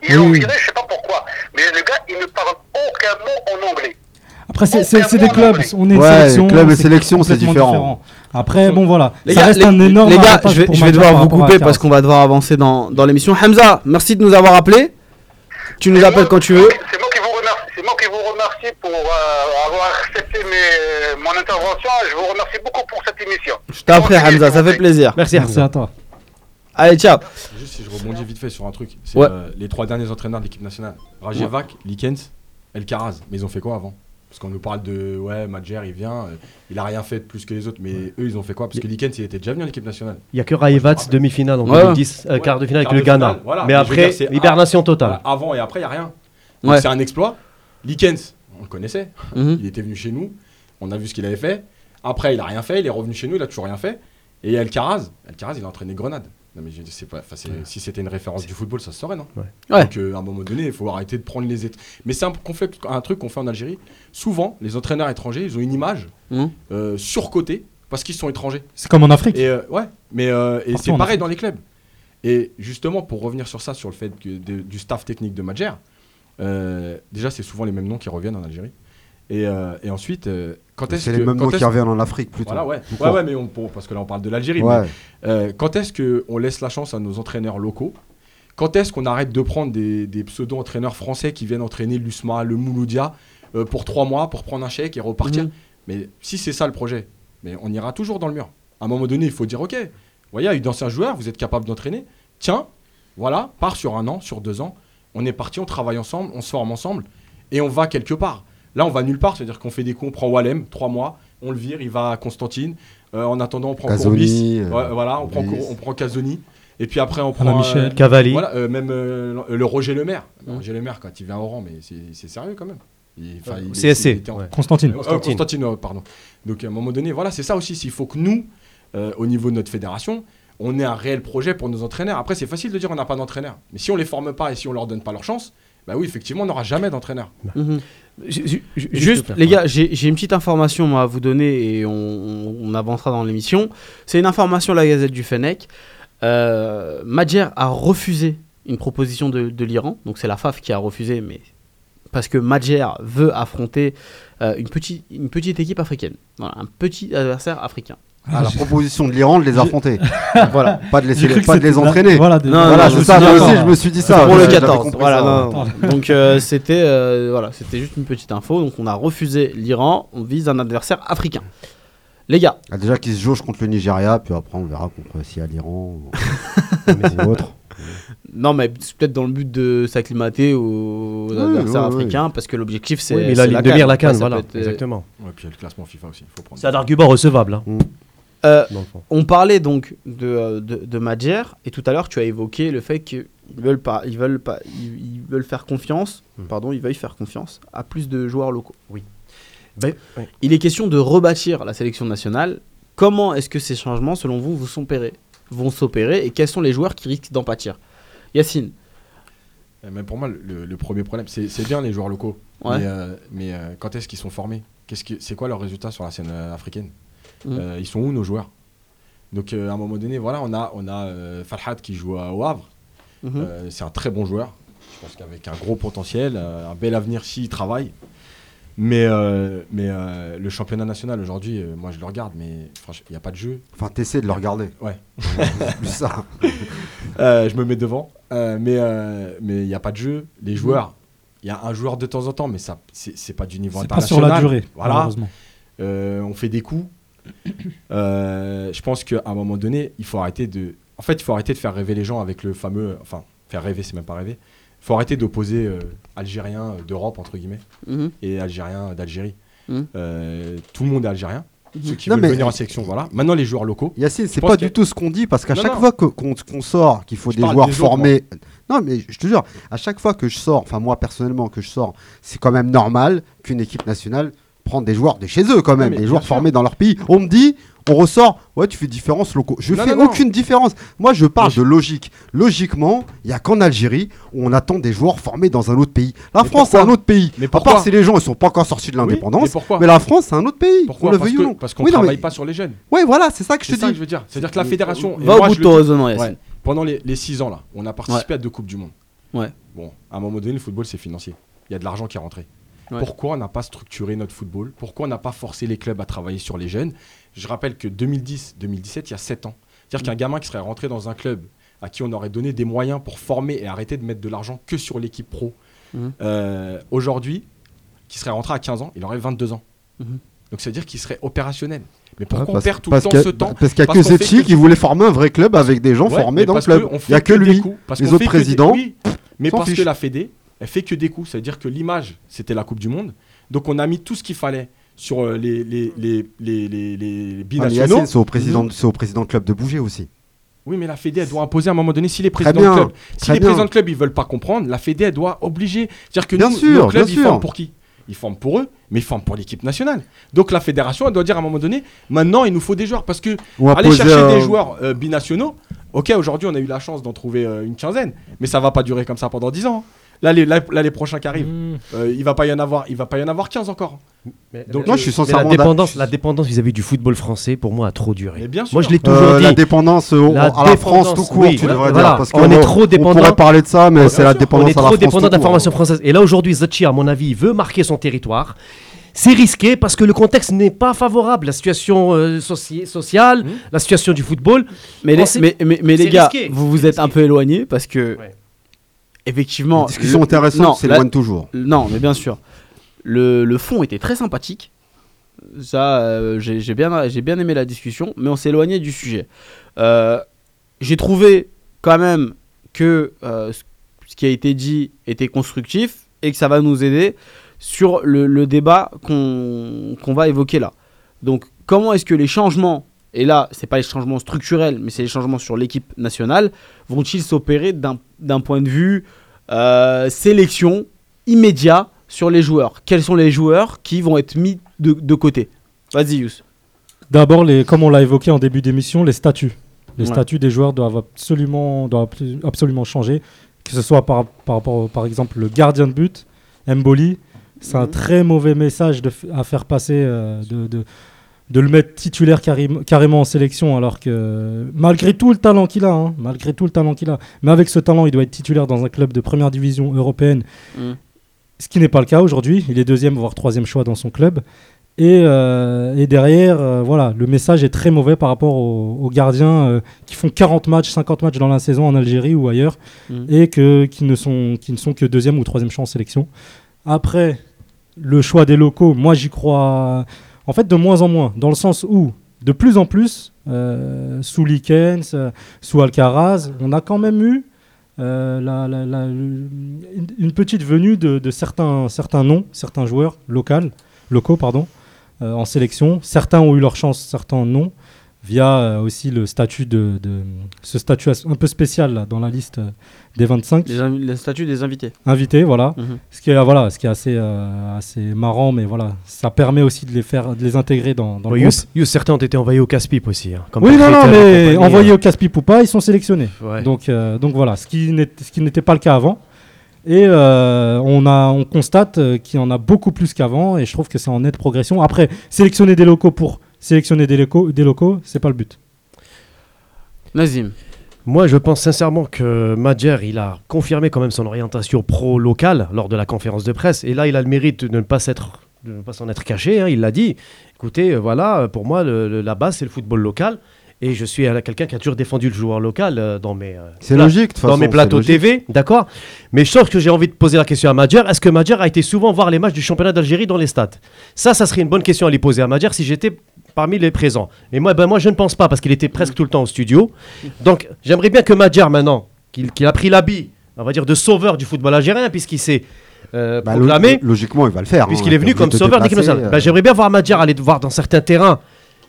Ils l'ont Oui. viré, je sais pas pourquoi. Mais le gars, il ne parle aucun mot en anglais. Après, c'est- des clubs, on est Ouais, sélection. club et c'est sélection, c'est différent. Après, bon voilà, Les ça gars, reste les- un énorme les gars, je vais, pour je vais Madjer devoir vous couper parce qu'on va devoir avancer dans, dans l'émission. Hamza, merci de nous avoir appelés. Tu nous appelles quand tu veux. C'est moi qui vous remercie, c'est moi qui vous remercie pour euh, avoir accepté mes, mon intervention je vous remercie beaucoup pour cette émission. Je t'en prie, Hamza, ça fait plaisir. Merci, Merci Hamza. à toi. Allez, ciao. Juste si je rebondis vite fait sur un truc, c'est Ouais. euh, les trois derniers entraîneurs de l'équipe nationale. Rajevac, Likens, El Karaz. Mais ils ont fait quoi avant? Parce qu'on nous parle de ouais, Madjer, il vient, euh, il a rien fait de plus que les autres, mais eux ils ont fait quoi? Parce que Likens il était déjà venu en équipe nationale. Il n'y a que Rayevat, demi-finale en Ouais. 2010, euh, quart de finale avec le Ghana. voilà. Mais Mais après, hibernation totale. Voilà, avant et après, il n'y a rien. Ouais. c'est un exploit. Likens, on le connaissait, Mhm. il était venu chez nous, on a vu ce qu'il avait fait. Après, il a rien fait, il est revenu chez nous, il a toujours rien fait. Et El Karaz, il a entraîné Grenade. Non mais je c'est pas, si c'était une référence du football, ça se saurait, non Ouais. Donc euh, à un moment donné, il faut arrêter de prendre les. Mais c'est un, conflit- un truc qu'on fait en Algérie. Souvent, les entraîneurs étrangers, ils ont une image Mhm. euh, surcotée parce qu'ils sont étrangers. C'est comme en Afrique. Et euh, ouais, mais euh, et c'est en pareil Afrique. dans les clubs. Et justement, pour revenir sur ça, sur le fait que de- du staff technique de Madjer, euh, déjà c'est souvent les mêmes noms qui reviennent en Algérie. Et, euh, et ensuite, euh, quand est-ce C'est que les mêmes noms qui reviennent en Afrique plutôt. voilà, ouais, mais on, pour- parce que là on parle de l'Algérie. Ouais. euh, quand est-ce que on laisse la chance à nos entraîneurs locaux? Quand est-ce qu'on arrête de prendre des, des pseudo-entraîneurs français qui viennent entraîner l'USMA, le Mouloudia, euh, pour trois mois, pour prendre un chèque et repartir? Mhm. Mais si c'est ça le projet, mais on ira toujours dans le mur. À un moment donné, il faut dire ok, voyez, avec d'anciens joueurs, vous êtes capable d'entraîner. Tiens, voilà, part sur un an, sur deux ans. On est parti, on travaille ensemble, on se forme ensemble et on va quelque part. Là, on va nulle part, c'est-à-dire qu'on fait des coups, on prend Wallem, trois mois, on le vire, il va à Constantine. Euh, en attendant, on prend Casoni, Courbis. euh, Ouais, voilà, on prend, on prend Casoni. Et puis après, on prend. Michel. euh, Cavalli. voilà, euh, même euh, le Roger Lemaire. Mhm. Roger Lemaire, quand il vient au rang, mais c'est sérieux quand même. Il- enfin, il- CSC. il était en- ouais. Constantine. euh, Constantine. Constantine, euh, pardon. Donc à un moment donné, voilà, c'est ça aussi. Il faut que nous, euh, au niveau de notre fédération, on ait un réel projet pour nos entraîneurs. Après, c'est facile de dire on n'a pas d'entraîneur. Mais si on les forme pas et si on leur donne pas leur chance, bah oui, effectivement, on n'aura jamais d'entraîneur. Mhm. Ju- ju- Juste, les gars, j'ai j'ai une petite information moi, à vous donner et on, on- on avancera dans l'émission. C'est une information de la Gazette du Fennec. Euh, Madjer a refusé une proposition de, de l'Iran. Donc c'est la FAF qui a refusé, mais parce que Madjer veut affronter euh, une, petite, une petite équipe africaine. Voilà, un petit adversaire africain. À la proposition de l'Iran de les affronter. voilà. Pas de, les, (laughs) pas de entraîner. Voilà, des- Non, voilà, non, c'est je ça. me Moi suis aussi, dit, je me suis dit C'est ça. pour le j'avais 14. compris Voilà, ça. non, non. Donc euh, c'était euh, voilà, c'était juste une petite info. Donc on a refusé l'Iran. On vise un adversaire africain. Les gars, Ah, déjà qu'ils se jauge contre le Nigeria, puis après on verra contre s'il y a l'Iran ou, (laughs) autre. non mais c'est peut-être dans le but de s'acclimater aux Oui, adversaires oui, oui. africains parce que l'objectif c'est. Oui, mais c'est la ligne de mire, la canne, voilà. euh, Exactement. Ouais, puis il y a le classement FIFA aussi. il faut prendre C'est un argument recevable. hein, euh, on parlait donc de, euh, de, de Madjer et tout à l'heure tu as évoqué le fait qu'ils veulent pas, ils veulent pas, ils, ils veulent faire confiance, Hmm. pardon, ils veulent faire confiance à plus de joueurs locaux. Ben, ouais. Il est question de rebâtir la sélection nationale. Comment est-ce que ces changements, selon vous, vous vont s'opérer et quels sont les joueurs qui risquent d'en pâtir? Yacine, Et même pour moi, le, le premier problème, c'est bien les joueurs locaux. Ouais. Mais, euh, mais, euh, quand est-ce qu'ils sont formés? C'est quoi leurs résultats sur la scène euh, africaine? Mhm. Euh, Ils sont où nos joueurs? Donc euh, à un moment donné, voilà, on a, on a euh, qui joue à- au Havre. Mhm. Euh, c'est un très bon joueur. Je pense qu'avec un gros potentiel, euh, un bel avenir s'il travaille. Mais, euh, mais euh, le championnat national aujourd'hui, euh, moi je le regarde, mais franchement, il n'y a pas de jeu. Enfin, t'essaies de le regarder. Ouais. C'est (laughs) plus ça. (laughs) Euh, je me mets devant. Euh, mais euh, mais il n'y a pas de jeu. Les joueurs, il y a un joueur de temps en temps, mais ça c'est c'est pas du niveau C'est pas sur la international. durée, Voilà. malheureusement. Euh, on fait des coups. Euh, je pense qu'à un moment donné, il faut arrêter de. En fait, il faut arrêter de faire rêver les gens avec le fameux. Enfin, faire rêver, c'est même pas rêver. Il faut arrêter d'opposer euh, Algériens d'Europe, entre guillemets, Mhm. et Algériens d'Algérie. Mhm. Euh, tout le monde est algérien. Ceux qui Non, veulent mais- venir en sélection, voilà. Maintenant, les joueurs locaux. Yacine, c'est pas que- du tout ce qu'on dit parce qu'à Non, chaque non. fois qu'on sort qu'il faut Je des joueurs des autres, formés. Non, mais je te jure, à chaque fois que je sors, enfin moi personnellement que je sors, c'est quand même normal qu'une équipe nationale prenne des joueurs de chez eux quand même, mais des joueurs sûr. formés dans leur pays. On me dit, on ressort, ouais, tu fais différence locaux. Je Non, fais non, non. aucune différence. Moi, je parle de logique. Logiquement, il y a qu'en Algérie où on attend des joueurs formés dans un autre pays. La Mais France, c'est un autre pays. Mais À part si les gens ils sont pas encore sortis de Oui, mais l'indépendance. mais la France, c'est un autre pays. Pourquoi on le Parce veuille que- ou non. Parce qu'on Oui, non, travaille mais- pas sur les jeunes. Ouais, voilà, c'est ça que je C'est te ça que dis. je veux dire. C'est-à-dire que la fédération. Va au bout de dis- raisonnement. Pendant les, les six ans là, on a participé à deux coupes du monde. Ouais. Bon, à un moment donné, le football c'est financier. Il y a de l'argent qui est rentré. Ouais. Pourquoi on n'a pas structuré notre football? Pourquoi on n'a pas forcé les clubs à travailler sur les jeunes? Je rappelle que 2010-2017, il y a 7 ans. C'est-à-dire qu'un gamin qui serait rentré dans un club à qui on aurait donné des moyens pour former et arrêter de mettre de l'argent que sur l'équipe pro, Mhm. euh, aujourd'hui, qui serait rentré à 15 ans, il aurait 22 ans. Mhm. Donc ça veut dire qu'il serait opérationnel. Mais Ouais, pourquoi on perd tout le temps ce temps? Parce qu'il n'y a Parce que Zetchi que- qui voulait former un vrai club avec des gens Ouais, formés dans le club. Il n'y a que lui. coups, parce Les autres présidents, oui, mais parce que la Fédé, elle fait que des coups. Ça veut dire que l'image, c'était la Coupe du Monde. Donc on a mis tout ce qu'il fallait sur euh, les, les, les, les, les, Ah, binationaux. Yacine, c'est au président, c'est au président de club de bouger aussi. Oui, mais la Fédé, elle doit imposer à un moment donné si les présidents bien, de club, si les bien. présidents de club, ils veulent pas comprendre, la Fédé, elle doit obliger. C'est-à-dire que Bien nous, sûr, nos clubs, ils sûr. forment pour qui? Ils forment pour eux, mais ils forment pour l'équipe nationale. Donc la fédération, elle doit dire à un moment donné, maintenant, il nous faut des joueurs parce que aller chercher euh, des joueurs euh, binationaux. Ok, aujourd'hui, on a eu la chance d'en trouver euh, une quinzaine, mais ça va pas durer comme ça pendant 10 ans. Là, les, là, là, les prochains qui arrivent, Mmh. euh, il va pas y en avoir, il va pas y en avoir 15 encore. Donc, Moi, je suis Mais la sincèrement dépendance, la dépendance vis-à-vis du football français, pour moi, a trop duré. Bien sûr. Moi, je l'ai Euh, toujours la dit. dépendance euh, La à la France dépendance, tout court, oui, tu devrais voilà. dire. Parce On est trop dépendant. On pourrait parler de ça, mais c'est la dépendance on est à la trop dépendant de la formation française. Et là, aujourd'hui, Zachi, à mon avis, veut marquer son territoire. C'est risqué parce que le contexte n'est pas favorable. La situation euh, soci- sociale, Mhm. la situation du football. Mais les, mais, mais, mais les gars, risqué, vous vous êtes un peu éloignés parce que, Ouais. Effectivement. Une discussion intéressante, c'est loin de toujours. Non, mais bien sûr. Le, le fond était très sympathique. Ça, euh, j'ai j'ai bien, j'ai bien aimé la discussion, mais on s'est éloigné du sujet. Euh, j'ai trouvé quand même que euh, ce ce qui a été dit était constructif et que ça va nous aider sur le, le débat qu'on qu'on va évoquer là. Donc, comment est-ce que les changements, et là, c'est pas les changements structurels, mais c'est les changements sur l'équipe nationale, vont-ils s'opérer d'un point de vue euh, sélection immédiat sur les joueurs? Quels sont les joueurs qui vont être mis de, de côté? Vas-y, Yous. D'abord, comme on l'a évoqué en début d'émission, les statuts. Les Ouais. statuts des joueurs doivent absolument, doivent abso- absolument changer. Que ce soit par, par rapport, par exemple, le gardien de but, Mboli. C'est un Mhm. très mauvais message de à faire passer, euh, de, de, de le mettre titulaire carré- carrément en sélection, alors que malgré tout le talent qu'il a, hein, malgré tout le talent qu'il a, mais avec ce talent, il doit être titulaire dans un club de première division européenne Mhm. ce qui n'est pas le cas aujourd'hui. Il est deuxième, voire troisième choix dans son club. Et, euh, et derrière, euh, voilà, le message est très mauvais par rapport aux, aux gardiens euh, qui font 40 matchs, 50 matchs dans la saison en Algérie ou ailleurs, Mhm. et que, qui, ne sont, qui ne sont que deuxième ou troisième choix en sélection. Après, le choix des locaux, moi j'y crois en fait de moins en moins, dans le sens où de plus en plus, euh, sous Likens, euh, sous Alcaraz, on a quand même eu euh, une petite venue de, certains, noms, certains joueurs locaux, locaux en sélection. Certains ont eu leur chance, certains non, via euh, aussi le statut de, de- ce statut un peu spécial là, dans la liste euh, des 25 Les, invi- le statut des invités. invités, voilà. Mhm. Ce qui est, euh, voilà, ce qui est assez, euh, assez marrant, mais voilà, ça permet aussi de les faire, de les intégrer dans, dans Bon, le groupe. Certains ont été envoyés au casse-pipe aussi. hein, comme Oui, non, non, mais envoyés au casse-pipe ou pas, ils sont sélectionnés. Ouais. Donc, euh, donc voilà, ce qui ce qui n'était pas le cas avant. Et euh, on, a, on constate qu'il y en a beaucoup plus qu'avant, et je trouve que c'est en nette progression. Après, sélectionner des locaux pour sélectionner des locaux, des locaux, c'est pas le but. Nazim. Moi, je pense sincèrement que Madjer, il a confirmé quand même son orientation pro-locale lors de la conférence de presse. Et là, il a le mérite de ne pas s'être de ne pas s'en être caché. hein. Il l'a dit. Écoutez, euh, voilà, euh, pour moi, le- le- la base, c'est le football local. Et je suis euh, quelqu'un qui a toujours défendu le joueur local euh, dans mes, euh, C'est logique, dans façon, mes c'est plateaux logique. TV, d'accord Mais je sens que j'ai envie de poser la question à Madjer. Est-ce que Madjer a été souvent voir les matchs du championnat d'Algérie dans les stades? Ça, ça serait une bonne question à lui poser à Madjer si j'étais parmi les présents. Et moi, ben, moi, je ne pense pas parce qu'il était presque tout le temps au studio. Donc, j'aimerais bien que Madjer, maintenant, qu'il a pris l'habit, on va dire, de sauveur du football algérien, puisqu'il s'est euh, Bah, proclamé, logiquement, il va le faire. puisqu'il hein. est venu comme sauveur euh, Ben, j'aimerais bien voir Madjer aller voir dans certains terrains.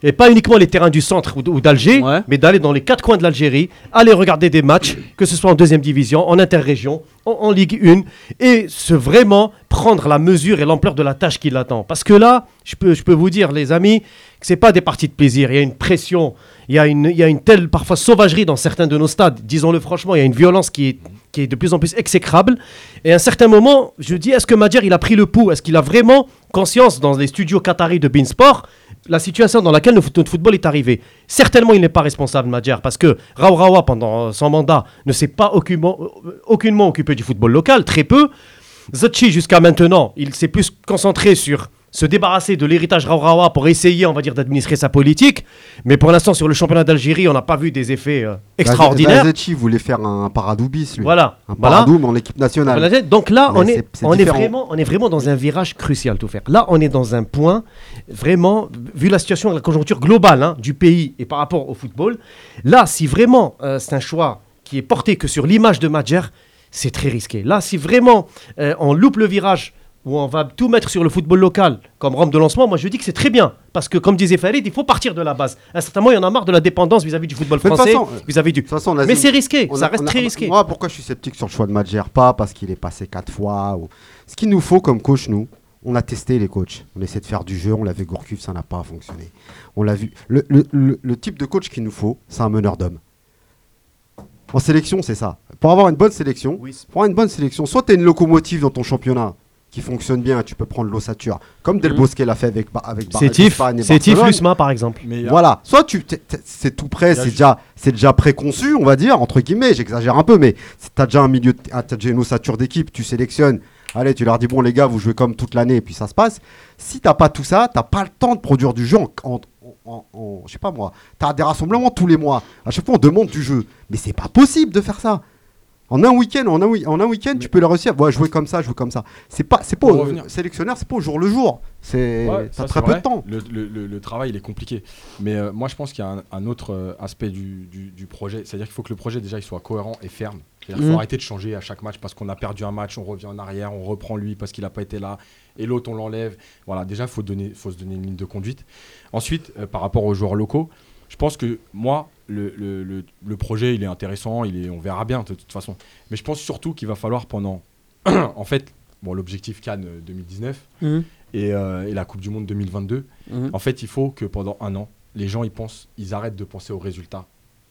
Et pas uniquement les terrains du centre ou d'Alger, Ouais. mais d'aller dans les quatre coins de l'Algérie, aller regarder des matchs, que ce soit en deuxième division, en interrégion, en, en Ligue 1, et se vraiment prendre la mesure et l'ampleur de la tâche qui l'attend. Parce que là, je peux, je peux vous dire, les amis, que c'est pas des parties de plaisir. Il y a une pression, il y a une, il y a une telle parfois sauvagerie dans certains de nos stades. Disons-le franchement, il y a une violence qui est, qui est de plus en plus exécrable. Et à un certain moment, je dis, est-ce que Madjer, il a pris le pouls? Est-ce qu'il a vraiment conscience dans les studios qataris de Beansport la situation dans laquelle notre football est arrivé. Certainement, il n'est pas responsable, Madjer, parce que Raoult Rawa, pendant son mandat, ne s'est pas aucunement, euh, aucunement occupé du football local, très peu. Zachi, jusqu'à maintenant, il s'est plus concentré sur se débarrasser de l'héritage Raoult Rawa pour essayer, on va dire, d'administrer sa politique. Mais pour l'instant, sur le championnat d'Algérie, on n'a pas vu des effets euh, extraordinaires. Bazetchi voulait faire un paradoubis, lui. Voilà. Un voilà. paradoum en équipe nationale. Voilà, Donc là, Mais on est, c'est- c'est on, est différent. vraiment, on est vraiment dans un virage crucial, tout faire. Là, on est dans un point, vraiment, vu la situation, la conjoncture globale hein, du pays et par rapport au football, là, si vraiment euh, c'est un choix qui est porté que sur l'image de Madjer, c'est très risqué. Là, si vraiment euh, on loupe le virage où on va tout mettre sur le football local comme rampe de lancement, moi je dis que c'est très bien. Parce que comme disait Farid, il faut partir de la base. À un certain moment, il y en a marre de la dépendance vis-à-vis du football français, euh, vis-à-vis du... Façon, Mais c'est risqué, ça a- reste a- très risqué. Moi, pourquoi je suis sceptique sur le choix de Madjer Pas parce qu'il est passé quatre fois. Ou... Ce qu'il nous faut comme coach, nous, on a testé les coachs. On essaie de faire du jeu. On l'a vu Gourcuff, ça n'a pas fonctionné. On l'a vu. Le, le- le- le type de coach qu'il nous faut, c'est un meneur d'hommes. En sélection, c'est ça. Pour avoir une bonne sélection, Oui. pour avoir une bonne sélection, soit tu es une locomotive dans ton championnat qui fonctionne bien, tu peux prendre l'ossature, comme Del Mhm. Bosque l'a fait avec, avec Bar- C'est Tif, Espagne et c'est Tif Barcelone. Lusma par exemple. Mais Voilà, soit tu c'est tout prêt, c'est déjà c'est déjà préconçu, on va dire entre guillemets, j'exagère un peu mais tu as déjà un milieu ah, t'as déjà une ossature d'équipe, tu sélectionnes. Allez, tu leur dis bon les gars, vous jouez comme toute l'année et puis ça se passe. Si t'as pas tout ça, t'as pas le temps de produire du jeu en, en- en- en- je sais pas moi. T'as des rassemblements tous les mois. À chaque fois on demande du jeu, mais c'est pas possible de faire ça. En un week-end, en un, en un week-end, tu peux le réussir. Ouais, jouer comme ça, jouer comme ça. C'est pas, c'est pas au- revenir. sélectionneur, c'est pas au jour le jour. C'est, Ouais, ça, très peu vrai. de temps. Le, le- le- le travail, il est compliqué. Mais euh, moi, je pense qu'il y a un, un autre euh, aspect du, du- du projet. C'est-à-dire qu'il faut que le projet, déjà, il soit cohérent et ferme. Mhm. faut arrêter de changer à chaque match parce qu'on a perdu un match, on revient en arrière, on reprend lui parce qu'il n'a pas été là, et l'autre, on l'enlève. Voilà, déjà, il faut, donner- faut se donner une ligne de conduite. Ensuite, euh, par rapport aux joueurs locaux, je pense que moi, le, le- le- projet, il est intéressant, il est, on verra bien de toute façon. Mais je pense surtout qu'il va falloir pendant. (clears throat) en fait, bon, l'objectif Cannes euh, 2019 Mhm. et, euh, et la Coupe du Monde 2022, Mhm. en fait, il faut que pendant un an, les gens ils pensent, ils arrêtent de penser aux résultats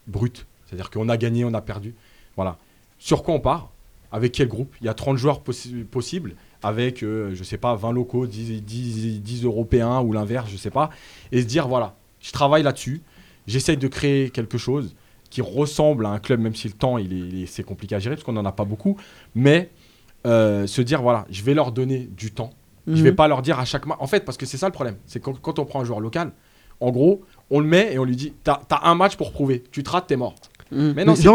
bruts. C'est-à-dire qu'on a gagné, on a perdu. Voilà. Sur quoi on part? Avec quel groupe? Il y a 30 joueurs possi- possibles, avec, euh, je sais pas, 20 locaux, 10, 10, 10 européens ou l'inverse, je sais pas. Et se dire, voilà, je travaille là-dessus, j'essaye de créer quelque chose qui ressemble à un club, même si le temps, il est, il est- c'est compliqué à gérer, parce qu'on n'en a pas beaucoup. Mais euh, se dire, voilà, je vais leur donner du temps Je vais pas leur dire à chaque match. En fait, parce que c'est ça le problème. C'est quand, quand on prend un joueur local, en gros, on le met et on lui dit T'as as un match pour prouver. Tu te rates, t'es mort. Mhm. Mais non, Mais J'ai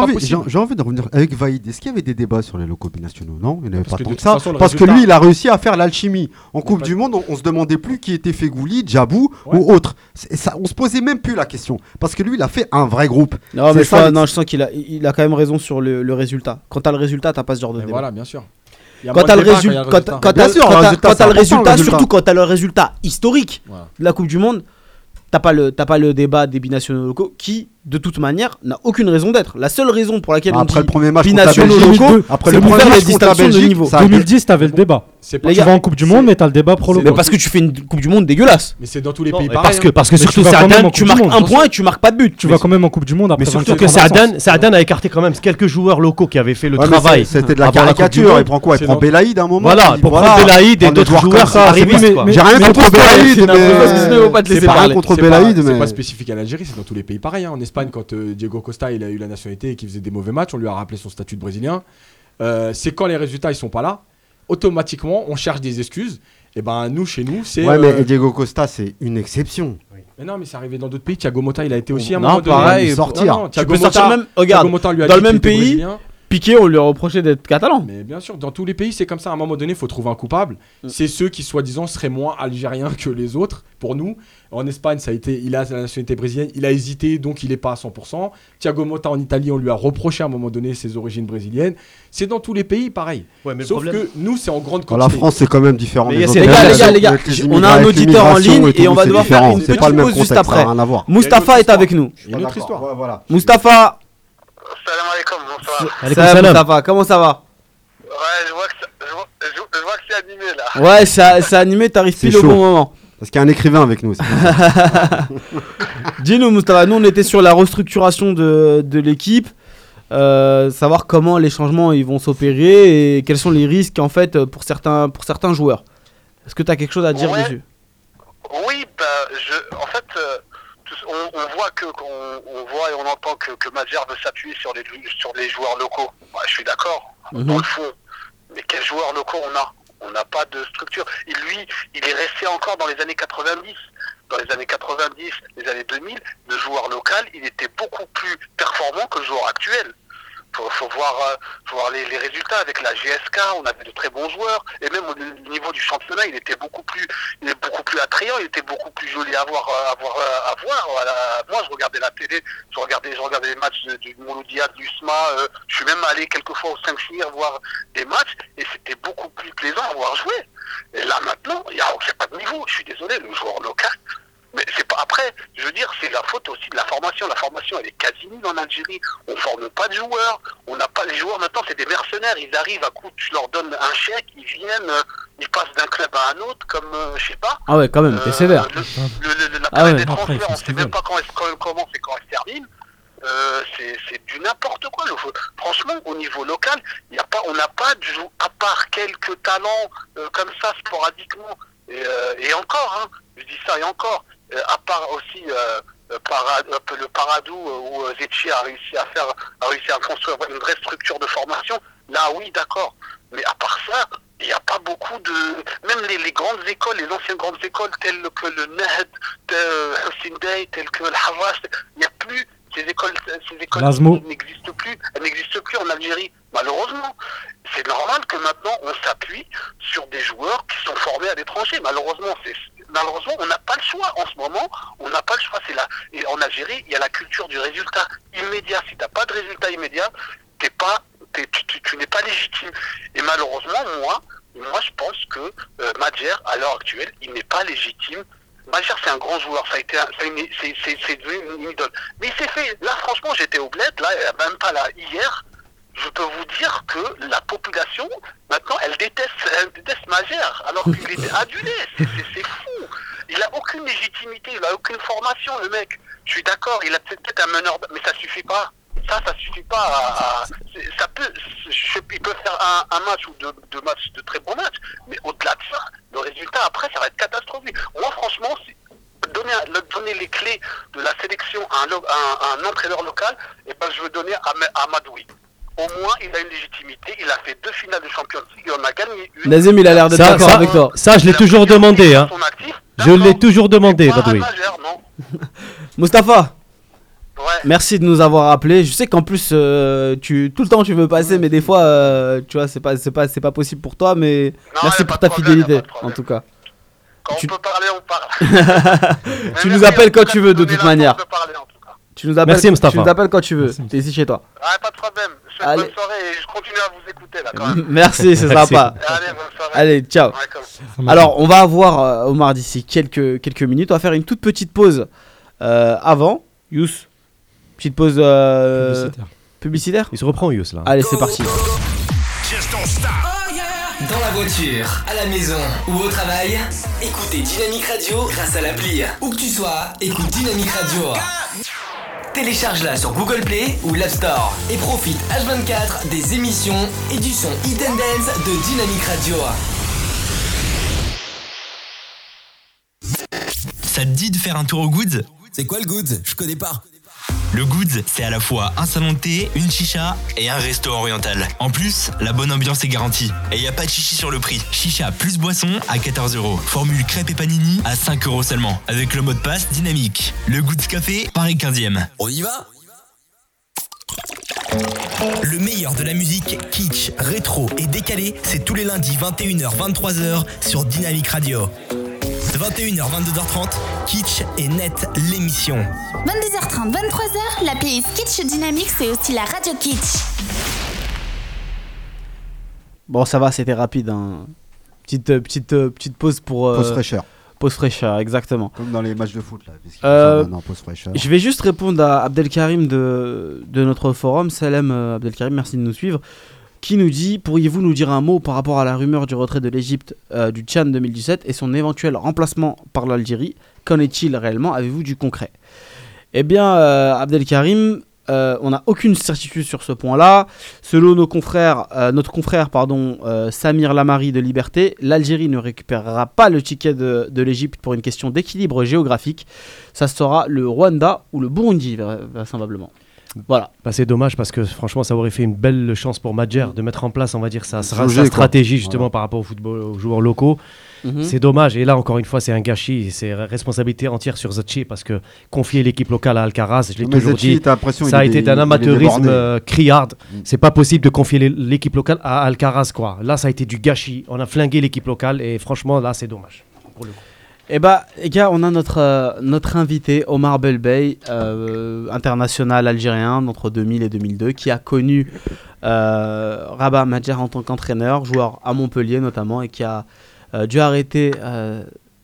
envie, de revenir avec Vaïd. Est-ce qu'il y avait des débats sur les locaux binationaux? Non, il n'y en avait Parce pas que tant que ça. façon, parce que lui, il a réussi à faire l'alchimie. En Coupe du Monde, on, on se demandait plus qui était Fegouli, Djabou Ouais. ou autre. Ça, on se posait même plus la question. Parce que lui, il a fait un vrai groupe. Non, mais je, ça, non, je sens qu'il a, il a quand même raison sur le, le résultat. Quand t'as le résultat, t'as pas ce genre de débat. voilà, bien sûr. Quand t'as le, résultat. surtout quand t'as le résultat historique de la Coupe du Monde, t'as pas le, t'as pas le débat des binationaux locaux qui, de toute manière, n'a aucune raison d'être. La seule raison pour laquelle on Après dit le premier match binationaux Belgique, locaux, après le premier match contre la distinctions de Belgique, niveau. ça a été- 2010, t'avais le débat. C'est pas- Les Tu gars, vas en Coupe du Monde, mais t'as le débat pro. Mais parce que tu fais une Coupe du Monde dégueulasse. Mais c'est dans tous les Non, pays pareil. parce que, hein. parce que Mais tu surtout, vas quand même Tu Coupe marques Monde, un point et tu marques pas de but. Tu vas quand même en Coupe du Monde après mais surtout 25 que c'est ans d'absence. Adan, c'est Adan a écarté quand même quelques joueurs locaux qui avaient fait le Ouais, mais travail. c'est- C'était de la avant la Coupe du caricature. Monde. Il prend quoi? Il C'est prend dans- Belaïd à un moment Voilà, il- pour prendre Belaïd et Prendre des d'autres joueurs comme joueurs ça, mais- J'ai rien mais contre pourquoi Belaïd, Finalement, parce que sinon, ils vont pas te mais laisser c'est pas rien parler. contre C'est pas- Belaïd, C'est mais pas spécifique à l'Algérie, c'est dans tous les pays pareil. hein. En Espagne, quand euh, Diego Costa il a eu la nationalité et qu'il faisait des mauvais matchs, on lui a rappelé son statut de brésilien. Euh, c'est quand les résultats ils sont pas là, automatiquement on cherche des excuses. Et ben nous chez nous c'est. Ouais, euh, mais Diego Costa, c'est une exception. mais non mais c'est arrivé dans d'autres pays. Thiago Motta il a été aussi à un Non, moment donné. pareil, il sortir. Non, non, Tu Thiago peux sortir Motta- même. Regarde, on lui a dans le même pays, brésilien. Piqué, on lui a reproché d'être catalan. Mais bien sûr, dans tous les pays, c'est comme ça. À un moment donné, il faut trouver un coupable. Mm. C'est ceux qui, soi-disant, seraient moins algériens que les autres. Pour nous, en Espagne, ça a été, il a la nationalité brésilienne. Il a hésité, donc il n'est pas à 100%. Thiago Motta en Italie, on lui a reproché à un moment donné ses origines brésiliennes. C'est dans tous les pays pareil. Ouais, mais le Sauf problème- que nous, c'est en grande Dans la quantité. France, c'est quand même différent. Les gars, les gars, les gars, on a un auditeur en ligne et on va devoir faire une C'est petite pas le même pause juste après. Mustapha est avec nous. Une autre histoire. Mustapha, Salam alaikum, bonsoir. Salam, comment ça va Ouais, je vois que, ça- je vois, je vois- je vois que c'est animé là. Ouais, ça- c'est animé, t'arrives pile au bon moment. Parce qu'il y a un écrivain avec nous. (laughs) Dis-nous, Mustapha, nous on était sur la restructuration de, de l'équipe, euh, savoir comment les changements ils vont s'opérer et quels sont les risques en fait pour certains, pour certains joueurs. Est-ce que tu as quelque chose à dire Ouais. dessus? Oui, bah, je, en fait, euh, tout- on, on voit que, qu'on- on, voit et on entend que, que Madjer veut s'appuyer sur les, sur les joueurs locaux. Ouais, je suis d'accord, Mhm. dans le fond. Mais quels joueurs locaux on a? On n'a pas de structure. Et lui, il est resté encore dans les années 90. Dans les années 90, les années 2000, le joueur local, il était beaucoup plus performant que le joueur actuel. Faut, faut voir, euh, voir les, résultats avec la GSK. On avait de très bons joueurs et même au au niveau du championnat, il était beaucoup plus, il beaucoup plus attrayant. Il était beaucoup plus joli à voir, euh, à voir, euh. Moi, je regardais la télé, je regardais, je regardais les matchs du Mouloudia, du SMA. je suis même allé quelquefois au 5 Sir voir des matchs et c'était beaucoup plus plaisant à voir jouer. Et là maintenant, il n'y a, a pas de niveau. Je suis désolé, le joueur local. Mais c'est pas après, je veux dire, c'est la faute aussi de la formation. La formation, elle est quasi nulle en Algérie. On forme pas de joueurs. On n'a pas les joueurs maintenant, c'est des mercenaires. Ils arrivent à coup, tu leur donnes un chèque, ils viennent, euh, ils passent d'un club à un autre, comme euh, je sais pas. Ah ouais, quand même, t'es Euh, sévère. le- le- le- la Ah ouais. des Après, transferts, font on sait même pas quand elle, quand commence et quand elle se termine. Euh, c'est du n'importe quoi. Le, franchement, au niveau local, y a pas, on n'a pas de jou- à part quelques talents euh, comme ça sporadiquement. Et, euh, et encore, hein, je dis ça et encore, à part aussi euh, euh, euh, le Paradou euh, où euh, Zetchi a réussi à faire, a réussi à construire une vraie structure de formation. Là, oui, d'accord. Mais à part ça, il n'y a pas beaucoup de. Même les, les grandes écoles, les anciennes grandes écoles telles que le Nahd, euh, Hussein Day, telles que le Havash, il n'y a plus. Ces écoles, ces écoles n'existent plus. Elles n'existent plus en Algérie, malheureusement. C'est normal que maintenant on s'appuie sur des joueurs qui sont formés à l'étranger. Malheureusement, c'est malheureusement on n'a pas le choix en ce moment. On n'a pas le choix. C'est là. Et en Algérie, il y a la culture du résultat immédiat. Si tu n'as pas de résultat immédiat, t'es pas, t'es- tu, tu- tu n'es pas légitime. Et malheureusement, moi, moi, je pense que euh, Madjer, à l'heure actuelle, il n'est pas légitime. Madjer, c'est un grand joueur. Ça a été, c'est, c'est, c'est devenu une idole. Mais il s'est fait. Là, franchement, j'étais au bled. Là, même pas là hier. Je peux vous dire que la population, maintenant, elle déteste, elle déteste Magère, alors qu'il était (laughs) adulé. C'est fou. Il a aucune légitimité, il a aucune formation, le mec. Je suis d'accord, il a peut-être peut-être un meneur, mais ça suffit pas. Ça, ça suffit pas à. ça peut, je- il peut faire un, un match ou deux, deux matchs, de très bons matchs, mais au-delà de ça, le résultat après, ça va être catastrophique. Moi, franchement, si- donner, un- le- donner les clés de la sélection à un, lo- à un, à un entraîneur local, et ben, je veux donner à, Ma- à Madoui. au moins il a une légitimité. Il a fait deux finales de Champions League, il en a gagné une. Nazim, il a l'air d'être Ça, d'accord ça- avec toi. Ça, je l'ai toujours demandé. titres Hein. son actif. Je l'ai toujours demandé, Badoui. (laughs) Mustapha, Ouais. merci de nous avoir appelés. Je sais qu'en plus, euh, tu, tout le temps tu veux passer, mais des fois, euh, tu vois, c'est pas, c'est pas, c'est pas possible pour toi. Mais Non, merci pour ta problème, fidélité, en tout cas. Quand Tu- on peut parler, on parle. (laughs) (laughs) Tu nous appelles quand tu veux, de toute manière. de parler, en tout cas. Tu nous appelles, Merci, Mustapha. tu nous appelles quand tu veux. T'es ici chez toi. Ah, pas de problème. Je souhaite Allez. bonne soirée et je continue à vous écouter là quand même. (laughs) Merci, c'est sympa. Allez, bonne soirée. Allez, ciao. Ouais. Alors, on va avoir euh, Omar d'ici quelques, quelques minutes. On va faire une toute petite pause euh, avant. Yous, petite pause euh, Publicitaire. publicitaire Il se reprend, Yous, là. Allez, c'est parti. Dans la voiture, à la maison ou au travail, écoutez Dynamique Radio grâce à l'appli. Où que tu sois, écoute Dynamique Radio. Télécharge-la sur Google Play ou l'App Store et profite H24 des émissions et du son Hit and Dance de Dynamique Radio. Ça te dit de faire un tour au Goods? C'est quoi le good Je connais pas. Le Goods, c'est à la fois un salon de thé, une chicha et un resto oriental. En plus, la bonne ambiance est garantie. Et y a pas de chichi sur le prix. Chicha plus boisson à 14 euros. Formule crêpe et panini à 5 euros seulement. Avec le mot de passe dynamique. Le Goods Café, Paris 15e. On y va? Le meilleur de la musique kitsch, rétro et décalé, c'est tous les lundis 21h-23h sur Dynamique Radio. 21h, 22h30, Kitsch et Net, l'émission. 22h30, 23h, la playlist Kitsch Dynamique, c'est aussi la radio Kitsch. Bon, ça va, c'était rapide. hein. Petite, euh, petite, euh, petite pause pour. euh, Pause fraîcheur. pause fraîcheur, exactement. Comme dans les matchs de foot là. parce qu'ils Euh, font ça maintenant, pause fraîcheur. Je vais juste répondre à Abdelkarim de, de notre forum. Salem euh, Abdelkarim, merci de nous suivre. Qui nous dit Pourriez-vous nous dire un mot par rapport à la rumeur du retrait de l'Égypte euh, du Tchad 2017 et son éventuel remplacement par l'Algérie? Qu'en est-il réellement? Avez-vous du concret? Eh bien, euh, Abdelkarim, euh, on n'a aucune certitude sur ce point-là. Selon nos confrères, notre confrère pardon, Samir Lamari de Liberté, l'Algérie ne récupérera pas le ticket de, de l'Égypte pour une question d'équilibre géographique. Ça sera le Rwanda ou le Burundi, vra- vraisemblablement. Voilà. Bah, c'est dommage parce que franchement, ça aurait fait une belle chance pour Madjer de mettre en place, on va dire, sa, stratégie justement Voilà. par rapport au football, aux joueurs locaux. Mhm. C'est dommage. Et là, encore une fois, c'est un gâchis. C'est responsabilité entière sur Zachi parce que confier l'équipe locale à Alcaraz, je l'ai Mais toujours dit, ça a été d'un amateurisme euh, criard. Mm. C'est pas possible de confier l'é- l'équipe locale à Alcaraz, quoi. Là, ça a été du gâchis. On a flingué l'équipe locale et franchement, là, c'est dommage. Pour le coup. Eh bah, les gars, on a notre, euh, notre invité, Omar Belbey, euh, international algérien entre 2000 et 2002, qui a connu euh, Rabat Madjer en tant qu'entraîneur, joueur à Montpellier notamment, et qui a euh, dû arrêter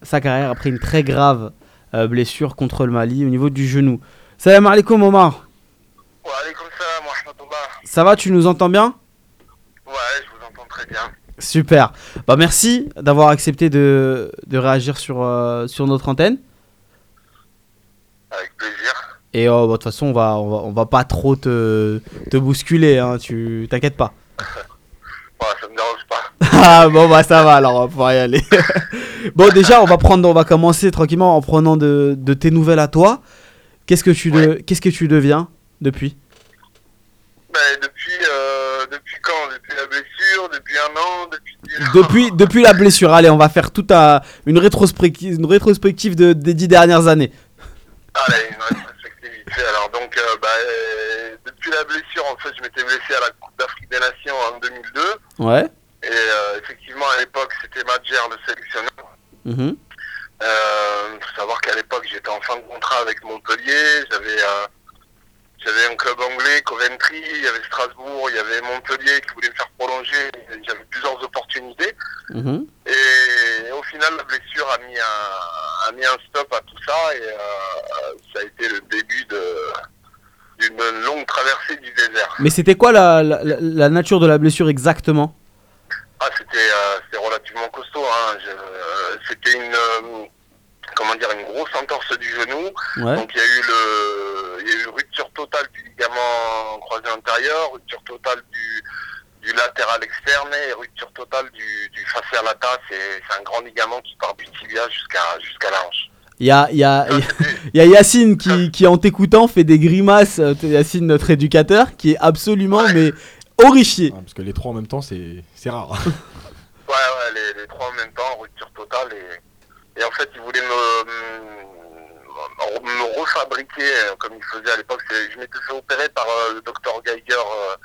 sa carrière après une très grave blessure contre le Mali au niveau du genou. Salam alaikum Omar, Wa alaykoum salam wa rahmatullah. ça va, tu nous entends bien? Ouais, je vous entends très bien. Super. Bah merci d'avoir accepté de, de réagir sur, euh, sur notre antenne. Avec plaisir. Et euh, bah, de toute façon, on va, on va, on va pas trop te, te bousculer, hein, tu t'inquiètes pas. (laughs) Ça me dérange pas. (laughs) ah bon bah ça va alors on va pouvoir y aller. (laughs) bon déjà on va prendre, on va commencer tranquillement en prenant de, de tes nouvelles à toi. Qu'est-ce que tu de, qu'est-ce que tu deviens depuis? Ben, depuis, euh, depuis quand blessure Depuis un an Depuis la blessure. Allez on va faire toute un- une rétrospective, une rétrospective de, des dix dernières années. Allez, une rétrospective. Alors, donc, euh, bah, euh, depuis la blessure, en fait, je m'étais blessé à la Coupe d'Afrique des Nations en 2002. Ouais. Et euh, effectivement, à l'époque, c'était Madjer, le sélectionneur. Mhm. Euh, faut savoir qu'à l'époque, j'étais en fin de contrat avec Montpellier. J'avais euh, j'avais un club anglais, Coventry, il y avait Strasbourg, il y avait Montpellier qui voulait me faire prolonger. J'avais plusieurs opportunités. Mhm. Et au final, la blessure a mis un, a mis un stop à tout ça. Et euh, ça a été le début d'une longue traversée du désert. Mais c'était quoi la, la, la- la nature de la blessure exactement? Ah, c'était euh, relativement costaud. Hein. Euh, c'était une euh, comment dire une grosse entorse du genou. Ouais. Donc il y a eu le il y a eu rupture totale du ligament croisé antérieur, rupture totale du, du latéral externe et rupture totale du, du fascia lata. C'est c'est un grand ligament qui part du tibia jusqu'à jusqu'à la hanche. Il y a, il y, a, y a- (laughs) y a Yacine qui, qui, en t'écoutant, fait des grimaces. euh, Yacine, notre éducateur, qui est absolument Ouais. mais horrifié. Ah, parce que les trois en même temps, c'est c'est rare. (laughs) Ouais, ouais, les, les trois en même temps, rupture totale. Et, et en fait, ils voulaient me, me, refabriquer euh, comme ils faisaient à l'époque. Je m'étais fait opérer par euh, le docteur Geiger euh,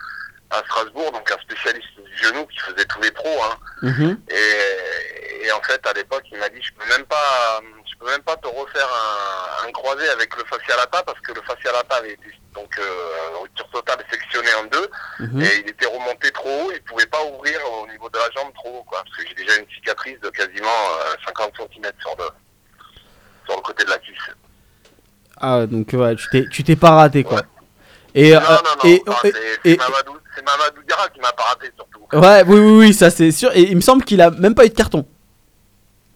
à Strasbourg, donc un spécialiste du genou qui faisait tous les pros. Hein. Mhm. Et, et en fait, à l'époque, il m'a dit, je peux même pas, peux même pas te refaire un, un croisé avec le fascia lata parce que le fascia lata avait été donc euh, rupture totale sectionné en deux Mhm. et il était remonté trop haut, il pouvait pas ouvrir au niveau de la jambe trop haut, quoi, parce que j'ai déjà une cicatrice de quasiment euh, 50 cm sur le sur le côté de la cuisse. Ah, donc ouais, tu t'es, tu t'es pas raté quoi. Ouais. Et, non, euh, non, non, et, enfin, c'est Mamadou Diarra qui m'a pas raté surtout. ouais, oui, oui, oui, ça c'est sûr. Et il me semble qu'il a même pas eu de carton.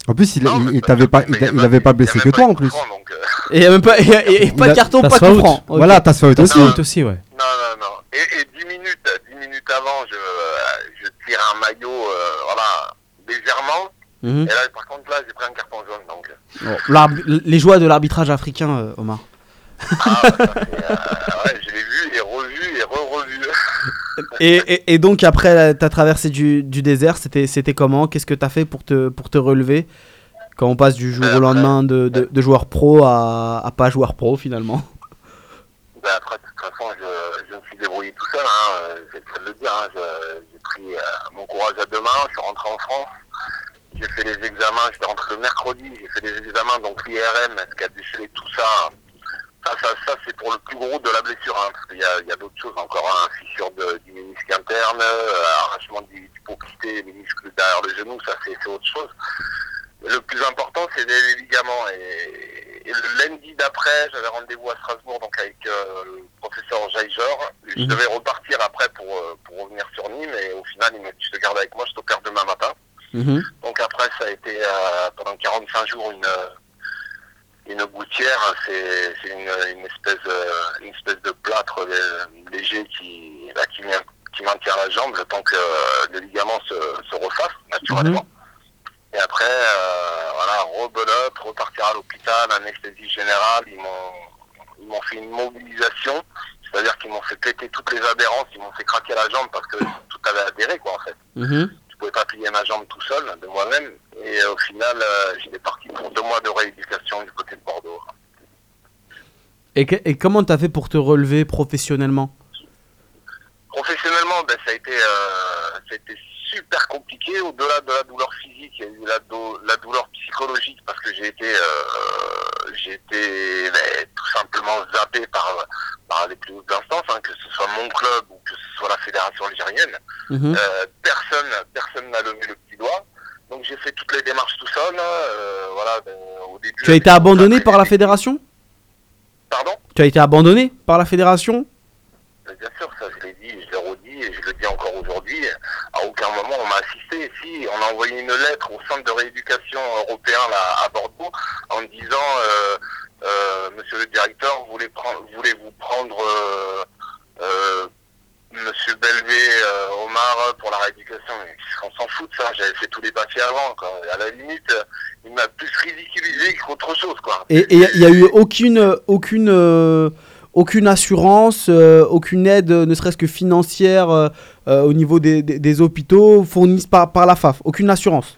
En plus, il, Non, il- il t'avait pas, il, avait pas blessé que toi en plus. franc, donc, euh, Et il y a même pas, et, et- et pas de carton, pas de franc. Voilà, t'as faute aussi. Faute aussi, ouais. Non, non, non. Et, et 10 minutes, 10 minutes avant, je, euh, je tire un maillot, euh, voilà, légèrement. Mhm. Et là, par contre, là, j'ai pris un carton jaune. Donc, les joies de l'arbitrage africain, euh, Omar. ah, ouais, ça fait, euh, ouais, je l'ai vu et. Et, et- et donc après ta traversée du, du désert, c'était, comment? Qu'est-ce que t'as fait pour te, pour te relever? Quand on passe du jour Euh, au lendemain de, de, de joueur pro à, à pas joueur pro finalement Ben, après, de toute façon, je, je me suis débrouillé tout seul. Hein, c'est le cas de le dire. Hein, j'ai pris euh, mon courage à deux mains. Je suis rentré en France. J'ai fait les examens. Je suis rentré le mercredi. J'ai fait les examens. Donc l'IRM, ce qui a décelé tout ça. Ça, ça, ça c'est pour le plus gros de la blessure. Hein, parce qu'il y a, il y a d'autres choses encore. Hein, fissure de, du ménisque interne, euh, arrachement du, du poplité, muscles derrière le genou. Ça, c'est c'est autre chose. Le plus important, c'est les ligaments. Et, et le lundi d'après, j'avais rendez-vous à Strasbourg donc avec euh, le professeur Jaiger. Je Mhm. devais repartir après pour, euh, pour revenir sur Nîmes. Et au final, il m'a dit, je te garde avec moi, je t'opère demain matin. Mhm. Donc après, ça a été euh, pendant 45 jours une, euh, une gouttière. C'est une, une, espèce, euh, une espèce de plâtre euh, léger qui, là, qui, vient- qui maintient la jambe le temps que euh, le ligament se, se refasse naturellement. Et après, euh, voilà, rebelote, repartir à l'hôpital, anesthésie générale. Ils m'ont ils m'ont fait une mobilisation, c'est-à-dire qu'ils m'ont fait péter toutes les adhérences, ils m'ont fait craquer la jambe parce que tout avait adhéré, quoi, en fait Mhm. Pouvais pas plier ma jambe tout seul de moi-même. Et euh, au final, euh, j'étais parti pour deux mois de rééducation du côté de Bordeaux. Et, que- et comment t'as fait pour te relever professionnellement? Professionnellement, ben, ça, a été, euh, ça a été super compliqué. Au-delà de la douleur physique, il y a eu la, do- la douleur psychologique parce que j'ai été, euh, j'ai été ben, tout simplement zappé par, par les plus hautes instances, hein, que ce soit mon club ou que ce soit la fédération algérienne. Mhm. Euh, personne personne n'a levé le petit doigt. Donc j'ai fait toutes les démarches tout seul. euh, voilà, ben, au début, Tu as été abandonné par la fédération Pardon? Tu as été abandonné par la fédération? Bien sûr, ça je l'ai dit, je l'ai et je le dis encore aujourd'hui. À aucun moment on m'a assisté. Si, on a envoyé une lettre au centre de rééducation européen là, à Bordeaux en disant euh, euh, Monsieur le directeur, voulez prendre, voulez-vous prendre euh, Monsieur Belvé, Omar pour la rééducation On s'en fout de ça? J'avais fait tous les papiers avant. À la limite, il m'a plus ridiculisé qu'autre chose, quoi. Et il n'y a eu aucune, aucune, aucune assurance, euh, aucune aide, euh, ne serait-ce que financière, euh, euh, au niveau des, des- des hôpitaux fournis par, par la FAF Aucune assurance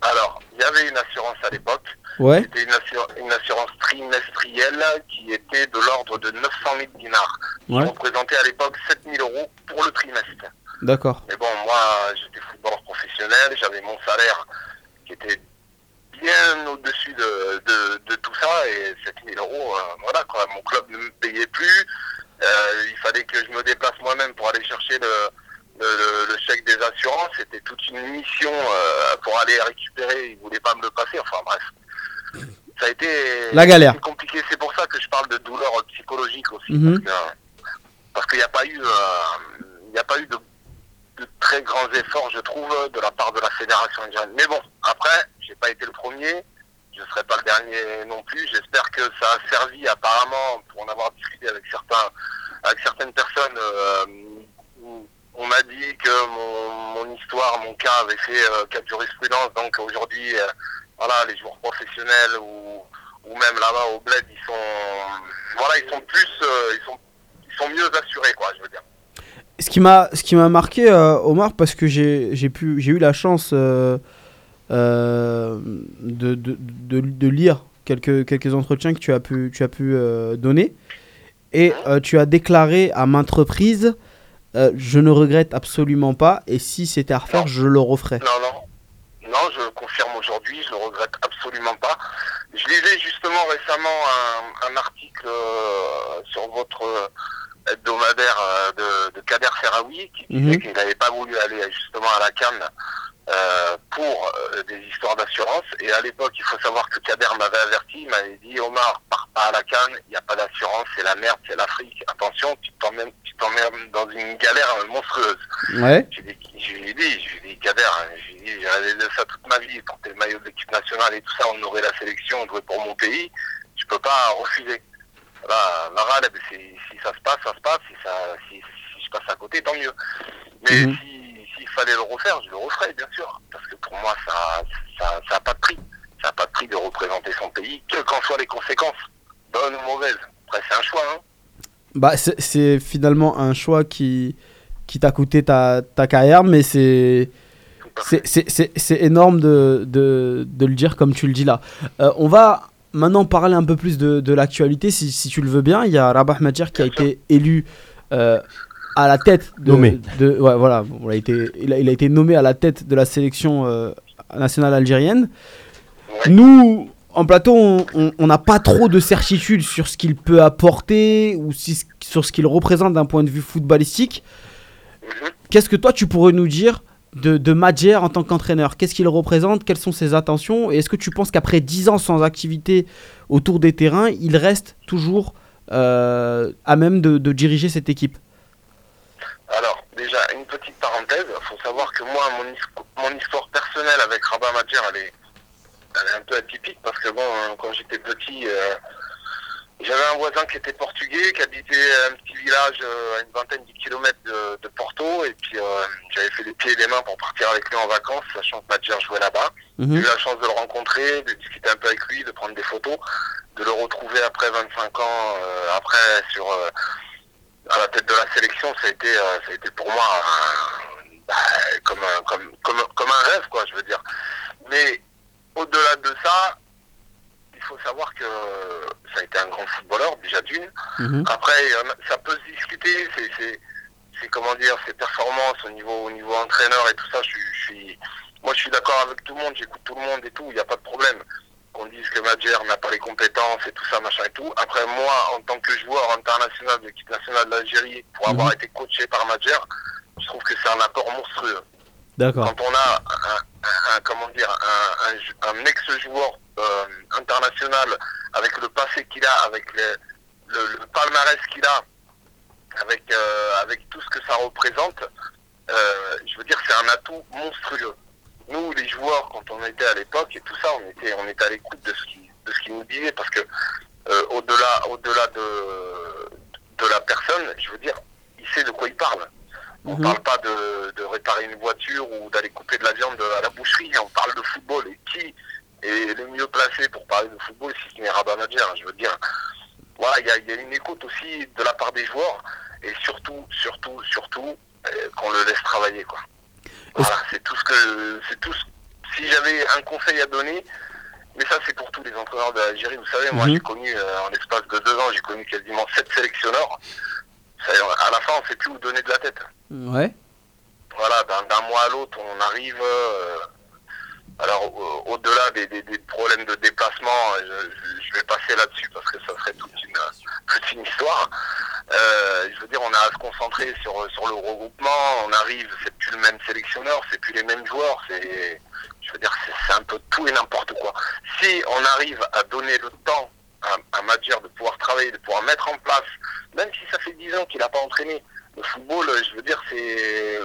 Alors, il y avait une assurance à l'époque. Ouais. C'était une, assur- une assurance trimestrielle qui était de l'ordre de 900 000 dinars. Qui Ouais. représentait à l'époque 7 000 euros pour le trimestre. D'accord. Mais bon, moi, j'étais footballeur professionnel, j'avais mon salaire qui était bien au-dessus de, de, de tout ça, et 7 000 euros, euh, voilà, quoi. Mon club ne me payait plus, euh, il fallait que je me déplace moi-même pour aller chercher le, le, le- chèque des assurances, c'était toute une mission euh, pour aller récupérer, ils voulaient pas me le passer, enfin bref. Ça a été La galère. compliqué, c'est pour ça que je parle de douleur psychologique aussi, Mhm. parce qu'il n'y a pas eu, il n'y a pas eu de, de très grands efforts, je trouve, de la part de la fédération indienne. Mais bon, après, j'ai pas été le premier, je serai pas le dernier non plus. J'espère que ça a servi apparemment pour en avoir discuté avec certains, avec certaines personnes. euh, on m'a dit que mon, mon histoire, mon cas avait fait euh, cas de jurisprudence. Donc aujourd'hui, euh, voilà, les joueurs professionnels ou, ou même là-bas au bled, ils sont, voilà, ils sont plus, euh, ils sont, ils sont mieux assurés, quoi, je veux dire. Ce qui m'a ce qui m'a marqué euh, Omar parce que j'ai j'ai pu j'ai eu la chance euh, euh, de, de, de, de lire quelques quelques entretiens que tu as pu tu as pu euh, donner et euh, tu as déclaré à maintes reprises euh, je ne regrette absolument pas et si c'était à refaire je le referais. Non, non. Non, je confirme aujourd'hui, je le regrette absolument pas. Je lisais justement récemment un, un article sur votre hebdomadaire euh, de, de Kader Ferraoui qui disait Mhm. qu'il n'avait pas voulu aller justement à la Cannes euh, pour euh, des histoires d'assurance. Et à l'époque, il faut savoir que Kader m'avait averti, il m'avait dit Omar, pars pas à la Cannes, il n'y a pas d'assurance, c'est la merde, c'est l'Afrique. Attention, tu t'emmènes tu t'emmènes dans une galère monstrueuse. Ouais. Je lui ai dit, je lui ai dit, je lui ai dit, Kader, hein, je lui ai dit, j'ai rêvé de ça toute ma vie, porter le maillot de l'équipe nationale et tout ça, on aurait la sélection, on jouait pour mon pays, je peux pas refuser. Voilà, Mara, là, ben, c'est- si ça se passe, ça se passe, si, ça, si, si je passe à côté, tant mieux. Mais Mhm. si- s'il fallait le refaire, je le referais, bien sûr, parce que pour moi, ça ça, ça a pas de prix. Ça n'a pas de prix de représenter son pays, quelles qu'en soient les conséquences, bonnes ou mauvaises. Après, c'est un choix, hein. Bah c'est- finalement un choix qui qui t'a coûté ta, ta carrière mais c'est- c'est énorme de, de, de le dire comme tu le dis là. Euh, on va maintenant parler un peu plus de, de l'actualité, si, si tu le veux bien. Il y a Rabah Madjer qui a été élu euh, à la tête de. Nommé. de- ouais, voilà, bon, il, a été, il, a, il a été nommé à la tête de la sélection euh, nationale algérienne. Nous, en plateau, on- n'a pas trop de certitude sur ce qu'il peut apporter ou si- sur ce qu'il représente d'un point de vue footballistique. Mhm. Qu'est-ce que toi tu pourrais nous dire de, de Madjer en tant qu'entraîneur Qu'est-ce qu'il représente Quelles sont ses intentions Et est-ce que tu penses qu'après 10 ans sans activité autour des terrains, il reste toujours euh, à même de, diriger cette équipe? Alors, déjà, une petite parenthèse. Il faut savoir que moi, mon, his- mon histoire personnelle avec Rabat Madjer, elle est, elle est un peu atypique parce que, bon, hein, quand j'étais petit, euh, j'avais un voisin qui était portugais, qui habitait un petit village euh, à une vingtaine de kilomètres de, de Porto. Et puis, euh, j'avais fait les pieds et les mains pour partir avec lui en vacances, sachant que Madjer jouait là-bas. J'ai Mhm. eu la chance de le rencontrer, de discuter un peu avec lui, de prendre des photos, de le retrouver après 25 ans, euh, après sur euh, à la tête de la sélection, ça a été, euh, ça a été pour moi un- bah, comme, un, comme, comme, comme un rêve, quoi, je veux dire. Mais au-delà de ça, il faut savoir que ça a été un grand footballeur, déjà d'une. Mhm. Après, ça peut se discuter, c'est, comment dire, ses performances au niveau, au niveau entraîneur et tout ça. Je suis, moi, je suis d'accord avec tout le monde, j'écoute tout le monde et tout, il n'y a pas de problème. Qu'on dise que Madjer n'a pas les compétences et tout ça, machin et tout. Après, moi, en tant que joueur international de l'équipe nationale d'Algérie, pour Mhm. avoir été coaché par Madjer, je trouve que c'est un apport monstrueux Quand on a un, comment dire un, ex-joueur euh, international avec le passé qu'il a, avec le, palmarès qu'il a, avec euh, avec tout ce que ça représente, euh, je veux dire c'est un atout monstrueux. Nous les joueurs quand on était à l'époque et tout ça, on était on était à l'écoute de ce qui de ce qu'il nous disait parce que au-delà au-delà de de la personne, je veux dire, il sait de quoi il parle. On Mhm. parle pas de, de réparer une voiture ou d'aller couper de la viande à la boucherie, on parle de football. Et qui est le mieux placé pour parler de football si ce n'est Rabat Madjer Je veux dire, voilà, il y a, il y a une écoute aussi de la part des joueurs et surtout, surtout, surtout, euh, qu'on le laisse travailler. Quoi. Voilà, c'est tout ce que. c'est tout ce- Si j'avais un conseil à donner, mais ça c'est pour tous les entraîneurs de l'Algérie, vous savez, moi Mhm. j'ai connu, euh, en l'espace de deux ans, j'ai connu quasiment sept sélectionneurs. À la fin, on ne sait plus où donner de la tête Ouais. voilà, d'un mois à l'autre, on arrive. euh, alors, au- au-delà des, des- des problèmes de déplacement, je, je- vais passer là-dessus parce que ça serait toute une, toute une histoire. Euh, je veux dire, on a à se concentrer sur, sur le regroupement. On arrive, c'est plus le même sélectionneur, c'est plus les mêmes joueurs. C'est, je veux dire, c'est un peu tout et n'importe quoi. Si on arrive à donner le temps à, à Madjer de pouvoir travailler, de pouvoir mettre en place, même si ça fait 10 ans qu'il n'a pas entraîné, le football, je veux dire, c'est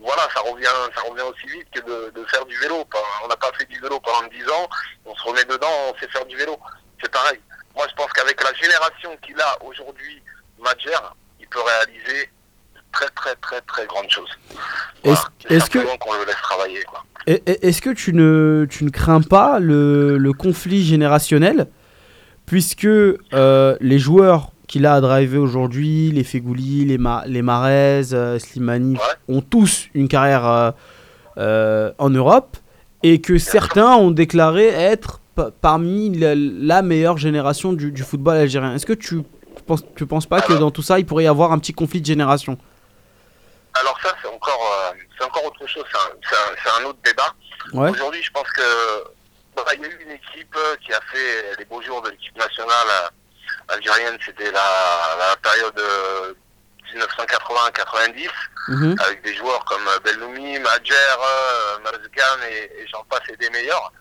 voilà, ça revient, ça revient aussi vite que de, de faire du vélo. On n'a pas fait du vélo pendant 10 ans, on se remet dedans, on sait faire du vélo. C'est pareil. Moi, je pense qu'avec la génération qu'il a aujourd'hui, Madjer, il peut réaliser de très, très, très, très grandes choses. Voilà. Est-ce- que- qu'on le laisse travailler, quoi. Est-ce que tu ne, tu ne crains pas le, le conflit générationnel? Puisque euh, les joueurs qu'il a à driver aujourd'hui, les Fegouli, les, Ma- les Marez, euh, Slimani, ont tous une carrière euh, en Europe et que certains ont déclaré être pa- parmi la, la meilleure génération du, du football algérien. Est-ce que tu penses, tu penses pas que dans tout ça, il pourrait y avoir un petit conflit de génération? Alors ça, c'est encore, encore autre chose, c'est un, autre débat. Ouais. Aujourd'hui, je pense que bah, il y a eu une équipe euh, qui a fait les beaux jours de l'équipe nationale euh, algérienne, c'était la, la période euh, 1980-90, Mhm. avec des joueurs comme euh, Belloumi, Madjer, euh, Marzgan et, et j'en passe et des meilleurs.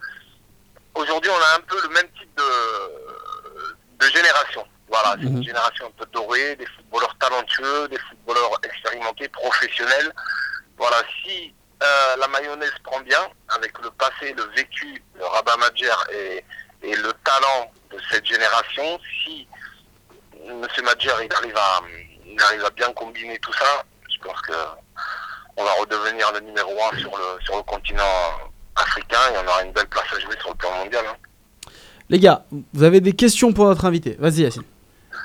Aujourd'hui, on a un peu le même type de, de génération. Voilà, c'est une Mhm. génération un peu dorée, des footballeurs talentueux, des footballeurs expérimentés, professionnels. Voilà, si euh, la mayonnaise prend bien, avec le passé, le vécu de Rabat Madjer et, et le talent de cette génération, si M. Madjer il arrive, à, il arrive à bien combiner tout ça, je pense que on va redevenir le numéro un sur le, sur le continent africain et on aura une belle place à jouer sur le plan mondial. hein. Les gars, vous avez des questions pour notre invité Vas-y, Yacine.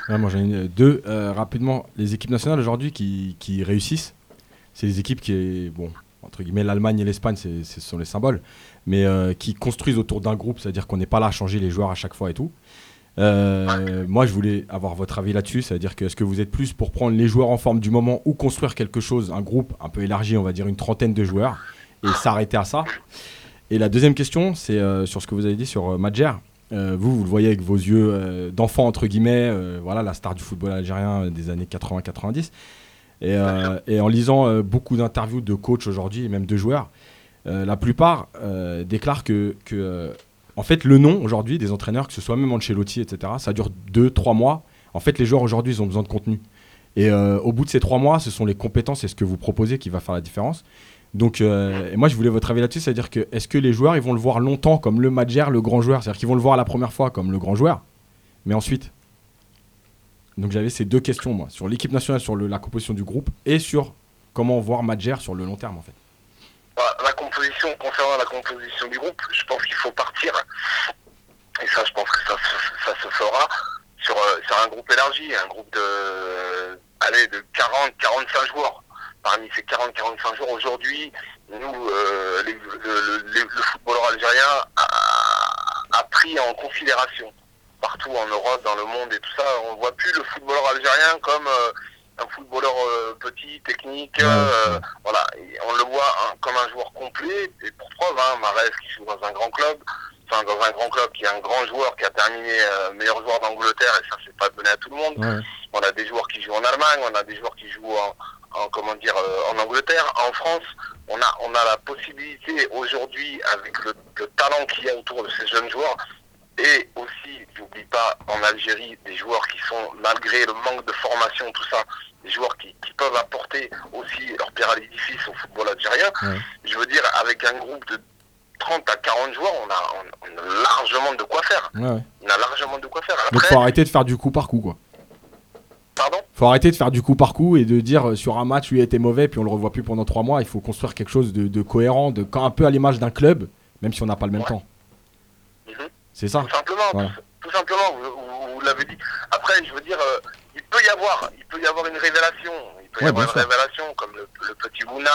Ouais, moi j'en ai euh, deux. Euh, rapidement, les équipes nationales aujourd'hui qui, qui réussissent, c'est les équipes qui, bon, entre guillemets, l'Allemagne et l'Espagne, ce sont les symboles, mais euh, qui construisent autour d'un groupe, c'est-à-dire qu'on n'est pas là à changer les joueurs à chaque fois et tout. Euh, moi, je voulais avoir votre avis là-dessus, c'est-à-dire que est-ce que vous êtes plus pour prendre les joueurs en forme du moment ou construire quelque chose, un groupe un peu élargi, on va dire une trentaine de joueurs, et s'arrêter à ça? Et la deuxième question, c'est euh, sur ce que vous avez dit sur Madjer. Euh, vous, vous le voyez avec vos yeux euh, d'enfant, entre guillemets, euh, voilà, la star du football algérien des années 80-90. Et, euh, et en lisant euh, beaucoup d'interviews de coachs aujourd'hui, même de joueurs, euh, la plupart déclarent que, en fait, le nom aujourd'hui des entraîneurs, que ce soit même Ancelotti, etc., ça dure 2-3 mois. En fait, les joueurs aujourd'hui, ils ont besoin de contenu. Et au bout de ces 3 mois, ce sont les compétences et ce que vous proposez qui va faire la différence. Donc, et moi, je voulais votre avis là-dessus, c'est-à-dire que est-ce que les joueurs, ils vont le voir longtemps comme le Madjer, le grand joueur, c'est-à-dire qu'ils vont le voir la première fois comme le grand joueur, mais ensuite? Donc, j'avais ces deux questions, moi, sur l'équipe nationale, sur la composition du groupe et sur comment voir Madjer sur le long terme, en fait. Voilà, la composition, concernant la composition du groupe, je pense qu'il faut partir, et ça je pense que ça, se- fera, sur, euh, sur un groupe élargi, un groupe de, allez, de 40-45 joueurs. Parmi ces 40-45 joueurs, aujourd'hui, nous, euh, les- le, le- le- le footballeur algérien a pris en considération partout en Europe, dans le monde et tout ça. On ne voit plus le footballeur algérien comme euh, un footballeur euh, petit, technique. euh, voilà, Et on le voit hein, comme un joueur complet. Et pour preuve, hein, qui joue dans un grand club, enfin dans un grand club qui est un grand joueur qui a terminé meilleur joueur d'Angleterre et ça c'est pas donné à tout le monde. On a des joueurs qui jouent en Allemagne, on a des joueurs qui jouent en, en comment dire en Angleterre, en France. On a on a la possibilité aujourd'hui avec le, le talent qu'il y a autour de ces jeunes joueurs et aussi, j'oublie pas, en Algérie, des joueurs qui sont, malgré le manque de formation, tout ça, des joueurs qui, qui peuvent apporter aussi leur pierre à l'édifice au football algérien. Je veux dire, avec un groupe de 30 à 40 joueurs, on a, on, on a largement de quoi faire. Ouais, ouais. On a largement de quoi faire. Donc, Après, faut arrêter de faire du coup par coup, quoi. Pardon? Faut arrêter de faire du coup par coup et de dire euh, sur un match, lui était mauvais, puis on le revoit plus pendant 3 mois. Il faut construire quelque chose de, de cohérent, de quand un peu à l'image d'un club, même si on n'a pas le même temps. C'est ça Tout simplement, Voilà. tout, tout simplement, vous, l'avez dit. Après, je veux dire, euh, il peut y avoir, il peut y avoir une révélation. Il peut y avoir une sûr. révélation comme le, le petit Bounas,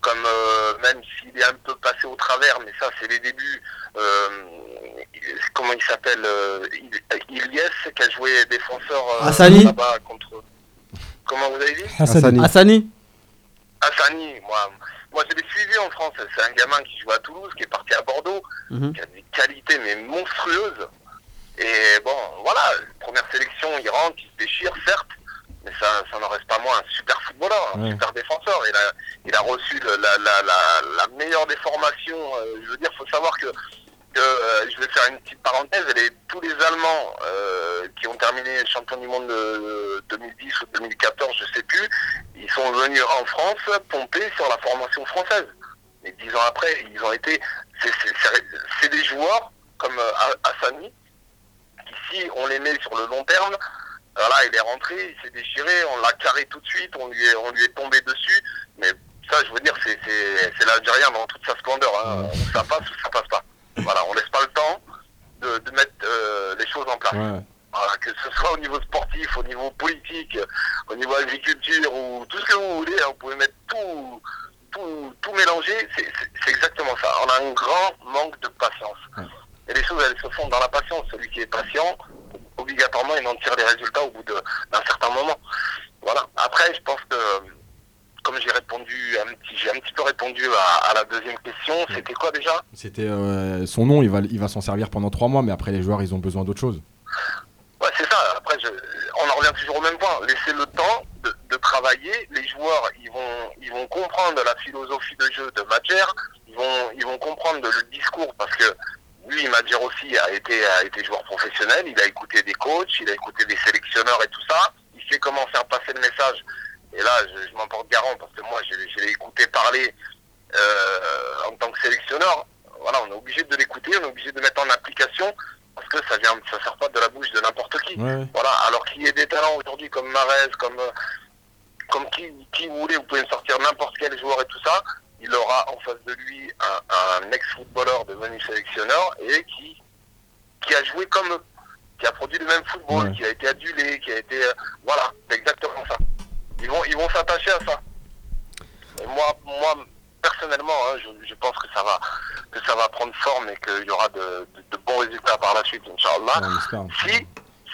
comme euh, même s'il est un peu passé au travers, mais ça c'est les débuts. euh, comment il s'appelle euh, Il- Ilyes qui a joué défenseur euh, là-bas contre. Comment vous avez dit? Hassani. Hassani. Hassani, moi, moi je l'ai suivi en France. C'est un gamin qui joue à Toulouse, qui est parti à Bordeaux, Mhm. qui a des qualités mais monstrueuses. Et bon, voilà, première sélection, il rentre, il se déchire, certes, mais ça, ça n'en reste pas moins un super footballeur, un Ouais. super défenseur. Il a, il a reçu la, la, la, la meilleure des formations. Euh, je veux dire, faut savoir que, euh, je vais faire une petite parenthèse, tous les Allemands euh, qui ont terminé champion du monde de 2010 ou 2014, je sais plus, ils sont venus en France pomper sur la formation française. Et dix ans après, ils ont été. c'est- des joueurs comme euh, Ha- Hassani, qui si on les met sur le long terme, voilà, il est rentré, il s'est déchiré, on l'a carré tout de suite, on lui est, on lui est tombé dessus. Mais ça, je veux dire, c'est l'Algérien dans toute sa splendeur. hein. Ça passe ou ça passe pas. Voilà, on laisse pas le temps de, de mettre euh, les choses en place. Ouais. Voilà, que ce soit au niveau sportif, au niveau politique, au niveau agriculture ou tout ce que vous voulez, hein, vous pouvez mettre tout, tout, tout mélanger, c'est exactement ça. On a un grand manque de patience. Et les choses, elles se font dans la patience. Celui qui est patient, obligatoirement, il en tire les résultats au bout d'un certain moment. Voilà. Après, je pense que, comme j'ai répondu, un petit, j'ai un petit peu répondu à, à la deuxième question, c'était quoi déjà? C'était euh, son nom, il va, il va s'en servir pendant trois mois, mais après les joueurs, ils ont besoin d'autre chose. Ouais, c'est ça. Après, je- on en revient toujours au même point. Laissez le temps de, de travailler. Les joueurs, ils vont, ils vont comprendre la philosophie de jeu de Madjer. Ils vont, ils vont comprendre le discours parce que lui, Madjer aussi a été, a été joueur professionnel. Il a écouté des coachs, il a écouté des sélectionneurs et tout ça. Il sait comment faire passer le message. Et là, je, je m'en porte garant parce que moi, je, je l'ai écouté parler euh, en tant que sélectionneur. Voilà, on est obligé de l'écouter, on est obligé de mettre en application parce que ça vient, ça sort pas de la bouche de n'importe qui. Ouais. Voilà, alors qu'il y ait des talents aujourd'hui comme Marez, comme, euh, comme qui, qui vous voulez, vous pouvez me sortir n'importe quel joueur et tout ça, il aura en face de lui un, un ex-footballeur devenu sélectionneur et qui, qui a joué comme eux, qui a produit le même football, Ouais. qui a été adulé, qui a été... euh, voilà, c'est exactement ça. Ils vont ils vont s'attacher à ça. Et moi, moi personnellement, hein, je, je pense que ça va que ça va prendre forme et qu'il y aura de, de- de bons résultats par la suite, Inch'Allah. Ouais. Si,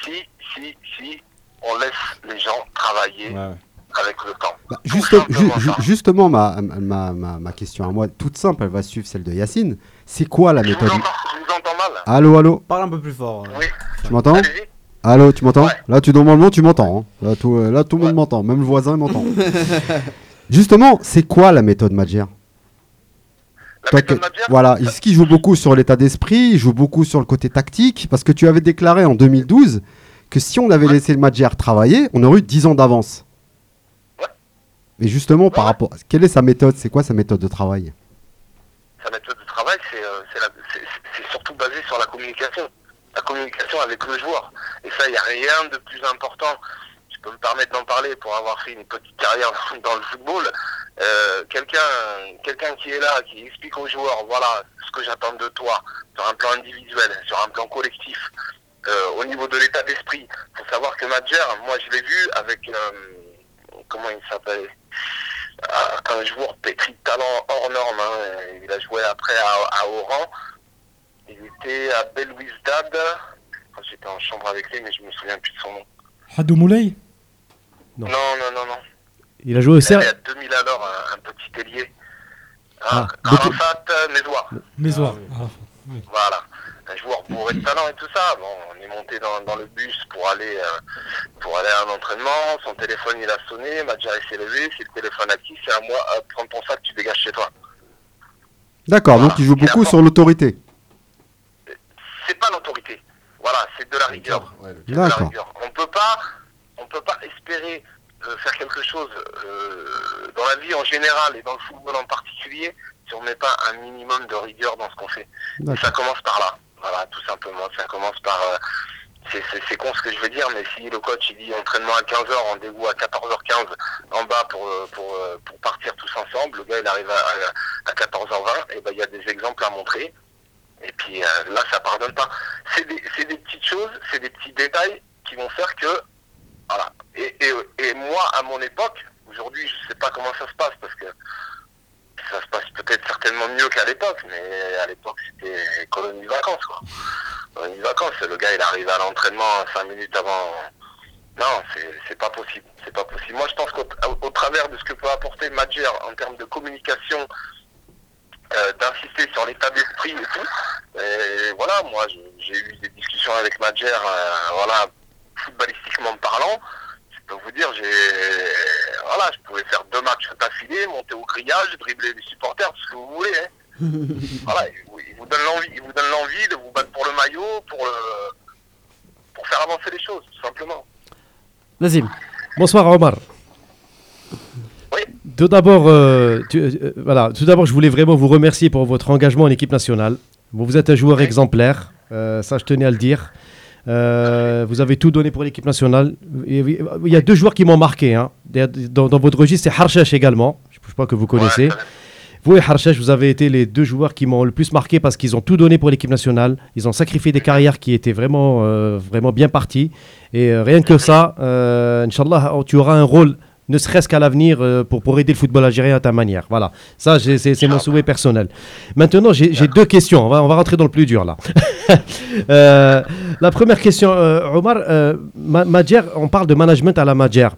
si, si, si, on laisse les gens travailler Ouais, ouais. avec le temps. Bah, juste- ju- ju- justement, ma, ma, ma, ma question à moi, toute simple, elle va suivre celle de Yacine. C'est quoi la Je vous, méthode? entends, je vous entends mal. Allô, allô? Parle un peu plus fort. euh. Oui. Tu m'entends? Allez-y. Allô, tu m'entends Ouais. Là, tu normalement, tu m'entends. hein. Là, tout, euh, là, tout le monde m'entend. Même le voisin m'entend. (laughs) Justement, c'est quoi la méthode Madjer La Toi méthode que- Madjer, Voilà, est-ce qu'il joue beaucoup sur l'état d'esprit Il joue beaucoup sur le côté tactique Parce que tu avais déclaré en 2012 que si on avait laissé le Madjer travailler, on aurait eu 10 ans d'avance. Ouais. Mais justement, par rapport. Quelle est sa méthode? C'est quoi sa méthode de travail? Sa méthode de travail, c'est euh, surtout basé sur la communication. La communication avec le joueur. Et ça, il n'y a rien de plus important. Je peux me permettre d'en parler pour avoir fait une petite carrière (laughs) dans le football. Euh, quelqu'un quelqu'un qui est là, qui explique aux joueurs, voilà ce que j'attends de toi, sur un plan individuel, sur un plan collectif, euh, au niveau de l'état d'esprit. Il faut savoir que Madjer, moi je l'ai vu avec, euh, comment il s'appelle un joueur pétri de talent hors norme. hein. Il a joué après à, à Oran. Il était à Belouizdad. Enfin, J'étais en chambre avec lui, mais je me souviens plus de son nom. Hadou Moulay Non. Non, non, non, non. Il a joué au Il Cer- avait à 2000 à l'heure un, petit ailier. Ah, beaucoup- Arafat euh, Mézois. Mézoir. Ah, Voilà. Un joueur bourré de talent et tout ça. Bon, on est monté dans, dans le bus pour aller, euh, pour aller à un entraînement. Son téléphone, il a sonné. Madjer il s'est levé. Si le téléphone a qui, c'est à moi. Prends ton sac, tu dégages chez toi. D'accord, Voilà. donc il joue beaucoup sur l'autorité. C'est pas l'autorité. Voilà, c'est de la rigueur. Ouais, le- C'est de la D'accord. rigueur. On peut pas, on peut pas espérer euh, faire quelque chose euh, dans la vie en général et dans le football en particulier si on met pas un minimum de rigueur dans ce qu'on fait. Et ça commence par là. Voilà, tout simplement. Ça commence par. euh, c'est- con ce que je veux dire, mais si le coach il dit entraînement à 15h, rendez-vous à 14h15 en bas pour, pour, pour partir tous ensemble, le gars il arrive à, à, à 14h20, et ben il y a des exemples à montrer. Et puis euh, là, ça pardonne pas. C'est des, c'est des petites choses, c'est des petits détails qui vont faire que. Voilà. Et, et, et moi, à mon époque, aujourd'hui, je sais pas comment ça se passe parce que ça se passe peut-être certainement mieux qu'à l'époque, mais à l'époque, c'était colonie de vacances, quoi. Colonie de vacances, le gars, il arrive à l'entraînement 5 minutes avant. Non, c'est c'est pas possible. C'est pas possible. Moi, je pense qu'au au travers de ce que peut apporter Madjer en termes de communication, euh, d'insister sur l'état d'esprit et tout. Et voilà, moi, j'ai eu des discussions avec Madjer, euh, voilà, footballistiquement parlant. Je peux vous dire, j'ai, voilà, je pouvais faire deux matchs d'affilée, monter au grillage, dribbler les supporters, tout ce que vous voulez. Hein. (laughs) voilà, il vous, il vous donne l'envie, il vous donne l'envie de vous battre pour le maillot, pour le, pour faire avancer les choses, tout simplement. Nazim. Bonsoir Omar. Tout d'abord, euh, euh, voilà, tout d'abord, je voulais vraiment vous remercier pour votre engagement en équipe nationale. Vous êtes un joueur exemplaire, euh, ça je tenais à le dire. Vous avez tout donné pour l'équipe nationale. Et Il y a deux joueurs qui m'ont marqué. hein. Dans, dans votre registre, c'est Harshash également. Je ne sais pas que vous connaissez. Vous et Harchesh, vous avez été les deux joueurs qui m'ont le plus marqué parce qu'ils ont tout donné pour l'équipe nationale. Ils ont sacrifié des carrières qui étaient vraiment, vraiment bien parties. Et rien que ça, Inch'Allah, tu auras un rôle, ne serait-ce qu'à l'avenir, euh, pour, pour aider le football algérien à ta manière. Voilà, ça, c'est mon souhait personnel. Maintenant, j'ai deux questions. On va, on va rentrer dans le plus dur là. (laughs) Euh, la première question, euh, Omar, euh, Madjer, on parle de management à la Madjer.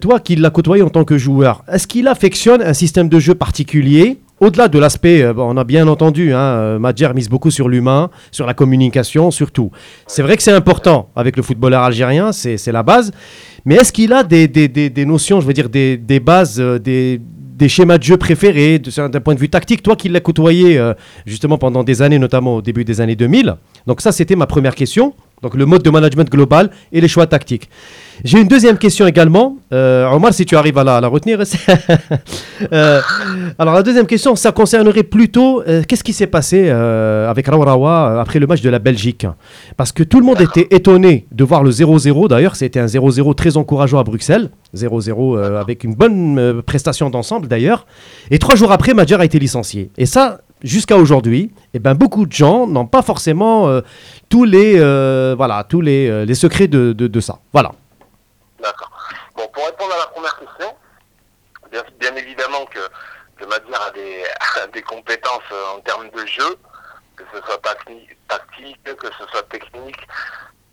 Toi qui l'as côtoyé en tant que joueur, est-ce qu'il affectionne un système de jeu particulier au-delà de l'aspect, euh, on a bien entendu, hein, euh, Madjer mise beaucoup sur l'humain, sur la communication, surtout. C'est vrai que c'est important avec le footballeur algérien, c'est la base. Mais est-ce qu'il a des, notions, je veux dire, des, bases, euh, des, schémas de jeu préférés d'un point de vue tactique? Toi qui l'as côtoyé justement pendant des années, notamment au début des années 2000. Donc ça, c'était ma première question. Donc le mode de management global et les choix tactiques. J'ai une deuxième question également. Euh, Omar, si tu arrives à la, retenir. (laughs) Euh, alors la deuxième question, ça concernerait plutôt euh, qu'est-ce qui s'est passé euh, avec Raourawa euh, après le match de la Belgique? Parce que tout le monde était étonné de voir le 0-0. D'ailleurs, c'était un 0-0 très encourageant à Bruxelles. 0-0 euh, avec une bonne prestation d'ensemble d'ailleurs. Et trois jours après, Madjer a été licencié. Et ça, jusqu'à aujourd'hui, eh ben, beaucoup de gens n'ont pas forcément euh, tous les, euh, voilà, tous les, euh, les secrets de, de- ça. Voilà. D'accord. Bon, pour répondre à la première question, bien, évidemment que, que Madjer (laughs) a des, compétences en termes de jeu, que ce soit tacti- tactique, que ce soit technique.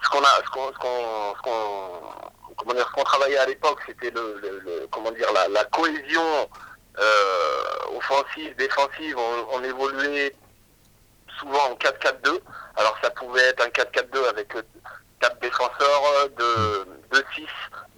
Ce qu'on a, ce qu'on, ce qu'on, comment dire, ce qu'on travaillait à l'époque, c'était le, comment dire, la cohésion euh, offensive, défensive. On, on évoluait souvent en 4-4-2. Alors ça pouvait être un 4-4-2 avec euh, quatre défenseurs, euh, deux, deux 6,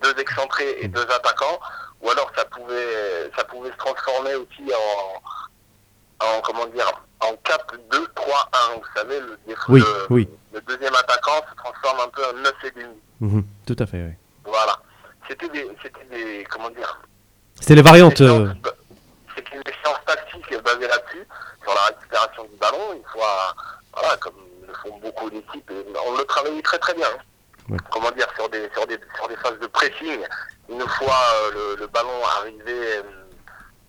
deux excentrés et deux attaquants. Ou alors ça pouvait ça pouvait se transformer aussi en, en comment dire en 4, 2, 3, 1. Vous savez, le, Oui, le, oui. le deuxième attaquant se transforme un peu en 9 et demi. Mhm, tout à fait, oui. Voilà. C'était des, c'était des, comment dire, C'était les variantes. euh, c'est une échéance tactique basée là-dessus, sur la récupération du ballon, une fois, voilà, comme le font beaucoup d'équipes, on le travaillait très très bien. hein. Ouais. Comment dire, sur des, sur, des, sur des phases de pressing, une fois euh, le, le ballon arrivé, euh,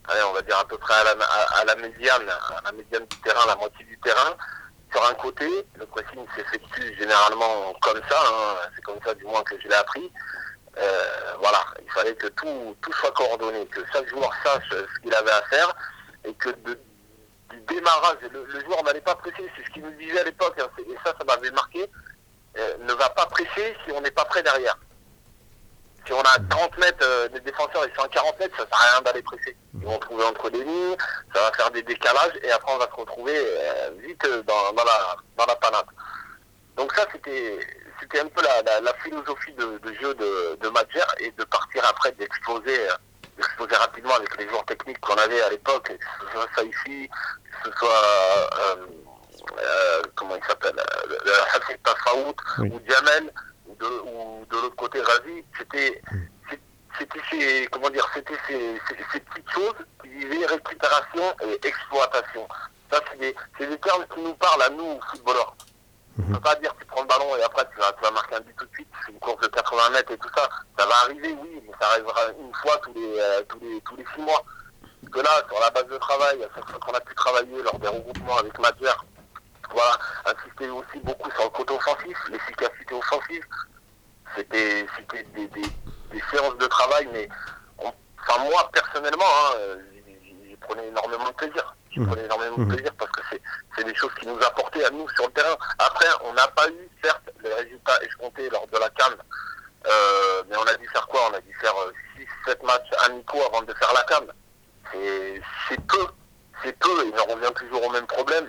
allez, on va dire à peu près à la, à, à la médiane, à la médiane du terrain, la moitié du terrain, sur un côté, le pressing s'effectue généralement comme ça, hein, c'est comme ça du moins que je l'ai appris. Euh, voilà, il fallait que tout, soit coordonné, que chaque joueur sache euh, ce qu'il avait à faire et que du démarrage, le, joueur n'allait pas presser, c'est ce qu'il nous disait à l'époque, hein, et ça, ça m'avait marqué, euh, ne va pas presser si on n'est pas prêt derrière. Si on a 30 mètres, des défenseurs ils sont à 40 mètres, ça sert à rien d'aller presser. Ils vont trouver entre les lignes, ça va faire des décalages et après on va se retrouver vite dans, dans la, dans la panade. Donc ça, c'était c'était un peu la, la, la philosophie de, de jeu de, de Madjer et de partir après d'exploser d'exploser rapidement avec les joueurs techniques qu'on avait à l'époque, que ce soit Saifi, que ce soit euh, euh, comment il s'appelle, euh, Tafaout Oui. ou Diamel ou de, ou de l'autre côté Razi, c'était c'était ces comment dire, c'était ces, ces- ces petites choses qui disaient récupération et exploitation. Ça, c'est des, c'est des termes qui nous parlent à nous, footballeurs. On peut pas dire tu prends le ballon et après tu vas, tu marquer un but tout de suite, une course de 80 mètres et tout ça. Ça va arriver, oui, mais ça arrivera une fois tous les, euh, tous les, tous les six mois. Que là, sur la base de travail, à chaque fois qu'on a pu travailler lors des regroupements avec Madjer, voilà, insister aussi beaucoup sur le côté offensif, l'efficacité offensive. C'était des, des, des séances de travail, mais enfin moi personnellement, hein, j'y prenais énormément de plaisir. Mhm. prenais énormément Mhm. de plaisir parce que c'est des choses qui nous apportaient à nous sur le terrain. Après, on n'a pas eu, certes, les résultats escomptés lors de la CAN, euh, mais on a dû faire quoi? On a dû faire 6-7 matchs amicaux avant de faire la CAN. C'est c'est peu, c'est peu, et on revient toujours au même problème.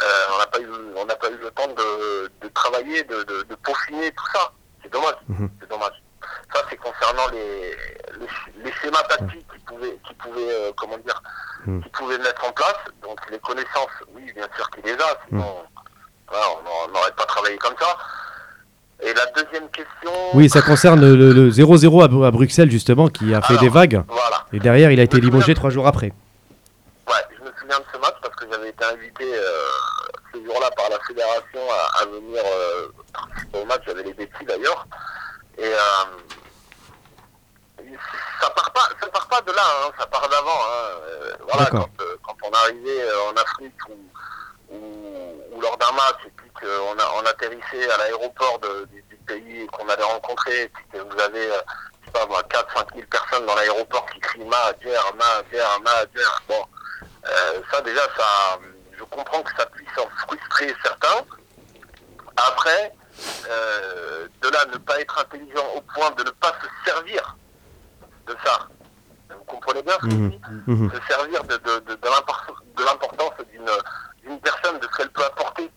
Euh, on n'a pas eu, on n'a pas eu le temps de, de travailler, de, de, de peaufiner tout ça. C'est dommage, Mhm. c'est dommage. Ça, c'est concernant les, les, les schémas tactiques qui pouvaient, qui pouvaient, euh, comment dire, qui pouvaient mettre en place. Donc les connaissances, oui, bien sûr qu'il les a, sinon, voilà, on n'aurait- pas travaillé comme ça. Et la deuxième question. Oui, ça concerne le- le le 0-0 à, Bru- à Bruxelles, justement, qui a fait Alors, des vagues. Voilà. Et derrière, il a été limogé trois jours après. Ouais, je me souviens de ce match parce que j'avais été invité euh, ce jour-là par la fédération à, à venir euh, participer au match. J'avais les bêtises d'ailleurs. Et euh, ça part pas, ça part pas de là, hein, ça part d'avant. Hein. Euh, voilà, quand, euh, quand on est arrivé euh, en Afrique ou, lors d'un match et puis qu'on a, on atterrissait à l'aéroport du, du pays qu'on allait rencontrer et puis que vous avez, je sais pas moi, 4-5 000 personnes dans l'aéroport qui crient Mahajer, Mahajer, Mahajer. Bon, euh, ça déjà, ça, je comprends que ça puisse en frustrer certains. Après, euh, de là ne pas être intelligent au point de ne pas se servir de ça. Vous comprenez bien ce que je Mhm. dis Mhm. Se servir de, de, de, de l'impor- de l'importance d'une personne, de ce qu'elle peut apporter.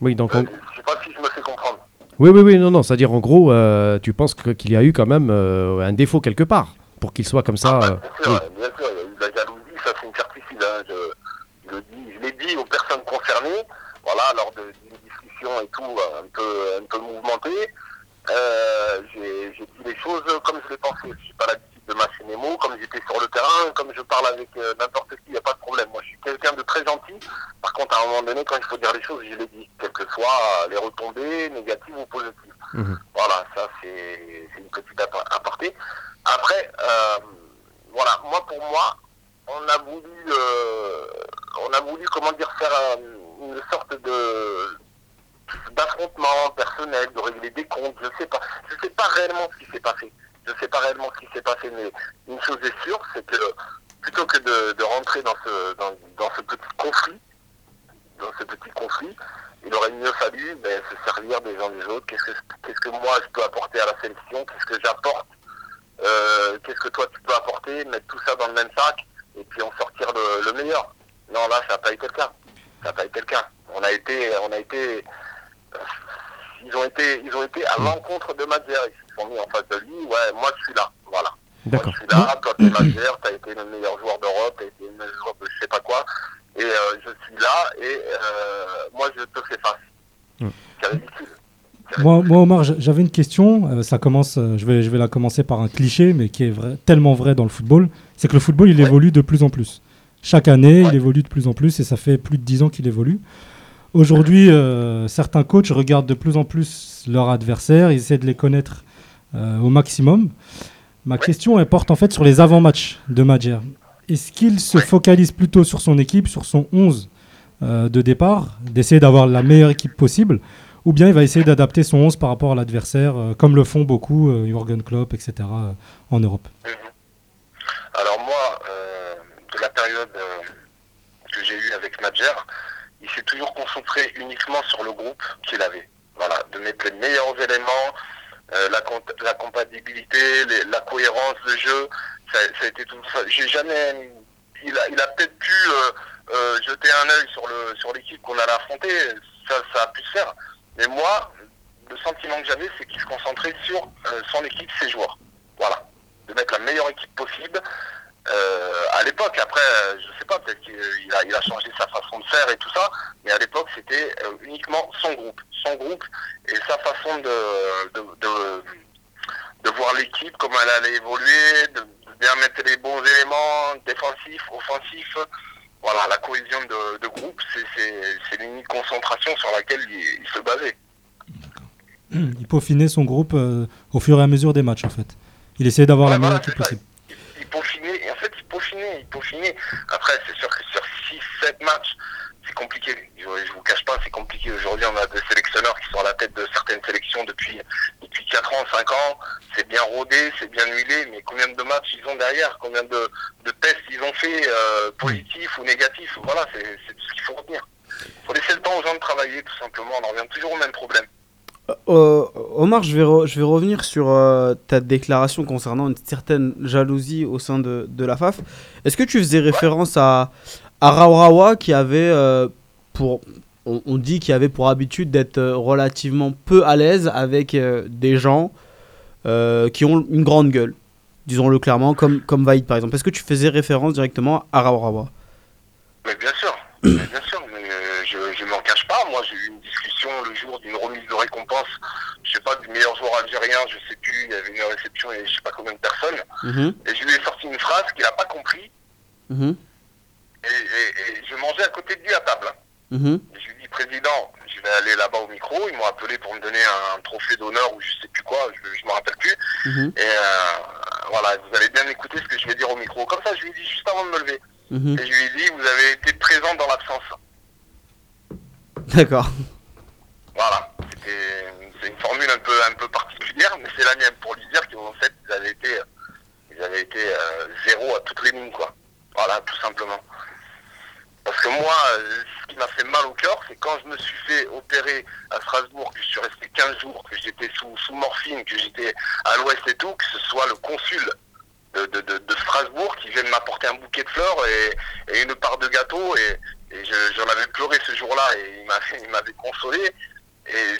Oui, donc Euh, je sais pas si je me fais comprendre. oui, oui, oui, non, non, c'est-à-dire en gros, euh, tu penses qu'il y a eu quand même un défaut quelque part pour qu'il soit comme ça. Ah, euh, bah, bien sûr, oui. bien sûr, il y a eu de la jalousie, ça c'est une certitude. hein. Je, je l'ai dit aux personnes concernées, voilà, lors de- et tout, euh, un peu, un peu mouvementée. Euh, j'ai dit les choses comme je les pensais. Je suis pas l'habitude de mâcher mes mots, comme j'étais sur le terrain, comme je parle avec euh, n'importe qui, il n'y a pas de problème. Moi, je suis quelqu'un de très gentil. Par contre, à un moment donné, quand il faut dire les choses, je les dis, quelles que soient les retombées, négatives ou positives. Mhm. Voilà, ça c'est une petite aparté. Après, euh, voilà, moi pour moi, on a voulu, on a voulu comment dire faire une sorte de d'affrontement personnel, de régler des comptes. Je sais pas, je sais pas réellement ce qui s'est passé. Je sais pas réellement ce qui s'est passé, mais une chose est sûre, c'est que plutôt que de, rentrer dans ce dans, ce petit conflit, dans ce petit conflit, il aurait mieux fallu ben, se servir des uns des autres. Qu'est-ce que qu'est-ce que moi je peux apporter à la sélection? Qu'est-ce que j'apporte? Euh, Qu'est-ce que toi tu peux apporter? Mettre tout ça dans le même sac et puis en sortir le, le meilleur. Non, là, ça n'a pas été le cas. Ça n'a pas été le cas. On a été, on a été, ils ont été, ils ont été à l'encontre de Madjer. Ils se sont mis en face de lui. Ouais, moi je suis là. Voilà. Moi D'accord. je suis là. Toi t'es Madjer, t'as été le meilleur joueur d'Europe, t'as été le meilleur joueur de je sais pas quoi. Et euh, je suis là et euh, moi je te fais face. Hmm. C'est ridicule. Moi, moi, Omar, j'avais une question. euh, ça commence, euh, je, vais, je vais la commencer par un cliché, mais qui est vrai, tellement vrai dans le football. C'est que le football, il Ouais. évolue de plus en plus. Chaque année, Ouais. il évolue de plus en plus et ça fait plus de 10 ans qu'il évolue. Aujourd'hui, euh, certains coachs regardent de plus en plus leurs adversaires, ils essaient de les connaître euh, au maximum. Ma question, elle porte en fait sur les avant-matchs de Madjer. Est-ce qu'il se focalise plutôt sur son équipe, sur son 11 euh, de départ, d'essayer d'avoir la meilleure équipe possible ou bien il va essayer d'adapter son 11 par rapport à l'adversaire, comme le font beaucoup Jürgen Klopp, etc. en Europe? Alors moi, de la période que j'ai eue avec Madjer, il s'est toujours concentré uniquement sur le groupe qu'il avait. Voilà, de mettre les meilleurs éléments, euh, la, la compatibilité, la cohérence de jeu, ça, a été tout. J'ai jamais, il a, peut-être pu euh, euh, jeter un œil sur le sur l'équipe qu'on allait affronter, ça, ça a pu se faire. Mais moi, le sentiment que j'avais, c'est qu'il se concentrait sur son équipe, ses joueurs. Voilà de mettre la meilleure équipe possible. Euh, à l'époque, après, euh, je sais pas, peut-être qu'il a, il a changé sa façon de faire et tout ça, mais à l'époque, c'était euh, uniquement son groupe. Son groupe et sa façon de, de, de, de voir l'équipe, comment elle allait évoluer, de, de bien mettre les bons éléments défensifs, offensifs. Voilà, la cohésion de, de groupe, c'est- l'unique concentration sur laquelle il, il se basait. Il peaufinait son groupe euh, au fur et à mesure des matchs, en fait. Il essayait d'avoir Ouais, la meilleure équipe possible. Peaufinait, et en fait, il peaufinait, il peaufinait. Après, c'est sûr que sur 6-7 matchs, c'est compliqué. Je, je vous cache pas, c'est compliqué. Aujourd'hui, on a des sélectionneurs qui sont à la tête de certaines sélections depuis, depuis 4 ans, 5 ans. C'est bien rodé, c'est bien huilé, mais combien de matchs ils ont derrière? Combien de, tests ils ont fait, euh, positifs ou négatifs? Voilà, c'est tout ce qu'il faut retenir. Il faut laisser le temps aux gens de travailler, tout simplement. On en revient toujours au même problème. Euh, Omar, je vais, re- je vais revenir sur euh, ta déclaration concernant une certaine jalousie au sein de, de la FAF. Est-ce que tu faisais référence à, à Raurawa qui avait euh, pour. On, on dit qu'il avait pour habitude d'être euh, relativement peu à l'aise avec euh, des gens euh, qui ont une grande gueule, disons-le clairement, comme, comme Vaïd par exemple. Est-ce que tu faisais référence directement à Raurawa Mais bien sûr, mais (clears throat) bien sûr, mais euh, je je m'en cache pas. Moi, j'ai eu une discussion le jour d'une remise de récompense, je sais pas, du meilleur joueur algérien, je sais plus, il y avait une réception et je sais pas combien de personnes. Mhm, Et je lui ai sorti une phrase qu'il a pas compris mhm, et, et- et je mangeais à côté de lui à table. mhm. Je lui dis, président, je vais aller là-bas au micro. Ils m'ont appelé pour me donner un, trophée d'honneur ou je sais plus quoi, je, je me rappelle plus. Et euh, voilà, vous allez bien écouter ce que je vais dire au micro. Comme ça, je lui dis juste avant de me lever. Et je lui ai dit, vous avez été présent dans l'absence. (laughs) D'accord. Voilà. C'est une formule un peu, un peu particulière, mais c'est la mienne pour lui dire qu'en fait, ils avaient été, ils avaient été euh, zéro à toutes les lignes, quoi. Voilà, tout simplement. Parce que moi, euh, ce qui m'a fait mal au cœur, c'est quand je me suis fait opérer à Strasbourg, que je suis resté 15 jours, que j'étais sous, sous morphine, que j'étais à l'ouest et tout, que ce soit le consul de, de, de- Strasbourg qui vienne m'apporter un bouquet de fleurs et, et une part de gâteau. Et, et je- j'en avais pleuré ce jour-là et il (laughs) m'avait, consolé. Et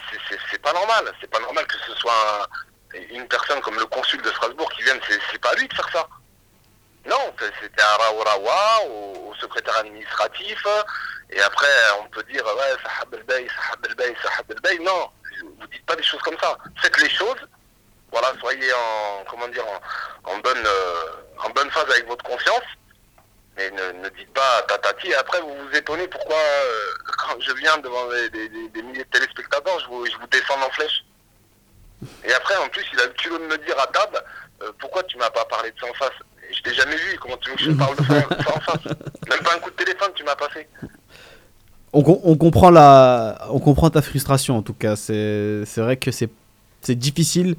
c'est- pas normal. C'est pas normal que ce soit un- une personne comme le consul de Strasbourg qui vienne. C'est pas lui de faire ça. Non, c'était à Raourawa, au, au secrétaire administratif. Et après, on peut dire, ouais, Sahab el Bey, Sahab el Bey, Sahab el Bey. Non, vous dites pas des choses comme ça. Faites les choses. Voilà, soyez en, comment dire, en bonne, euh, en bonne phase avec votre conscience. Mais ne, ne dites pas tatati. Et après, vous vous étonnez pourquoi, euh, (laughs) quand je viens devant des, des- milliers de téléspectateurs, je vous, je vous descends en flèche. Et après, en plus, il a le culot de me dire à table, euh, pourquoi tu m'as pas parlé de ça en face? Je t'ai jamais vu, comment tu veux que je parle de ça, en face? Même pas un coup de téléphone, tu m'as pas fait. On, on comprend la, on comprend ta frustration en tout cas. C'est vrai que c'est difficile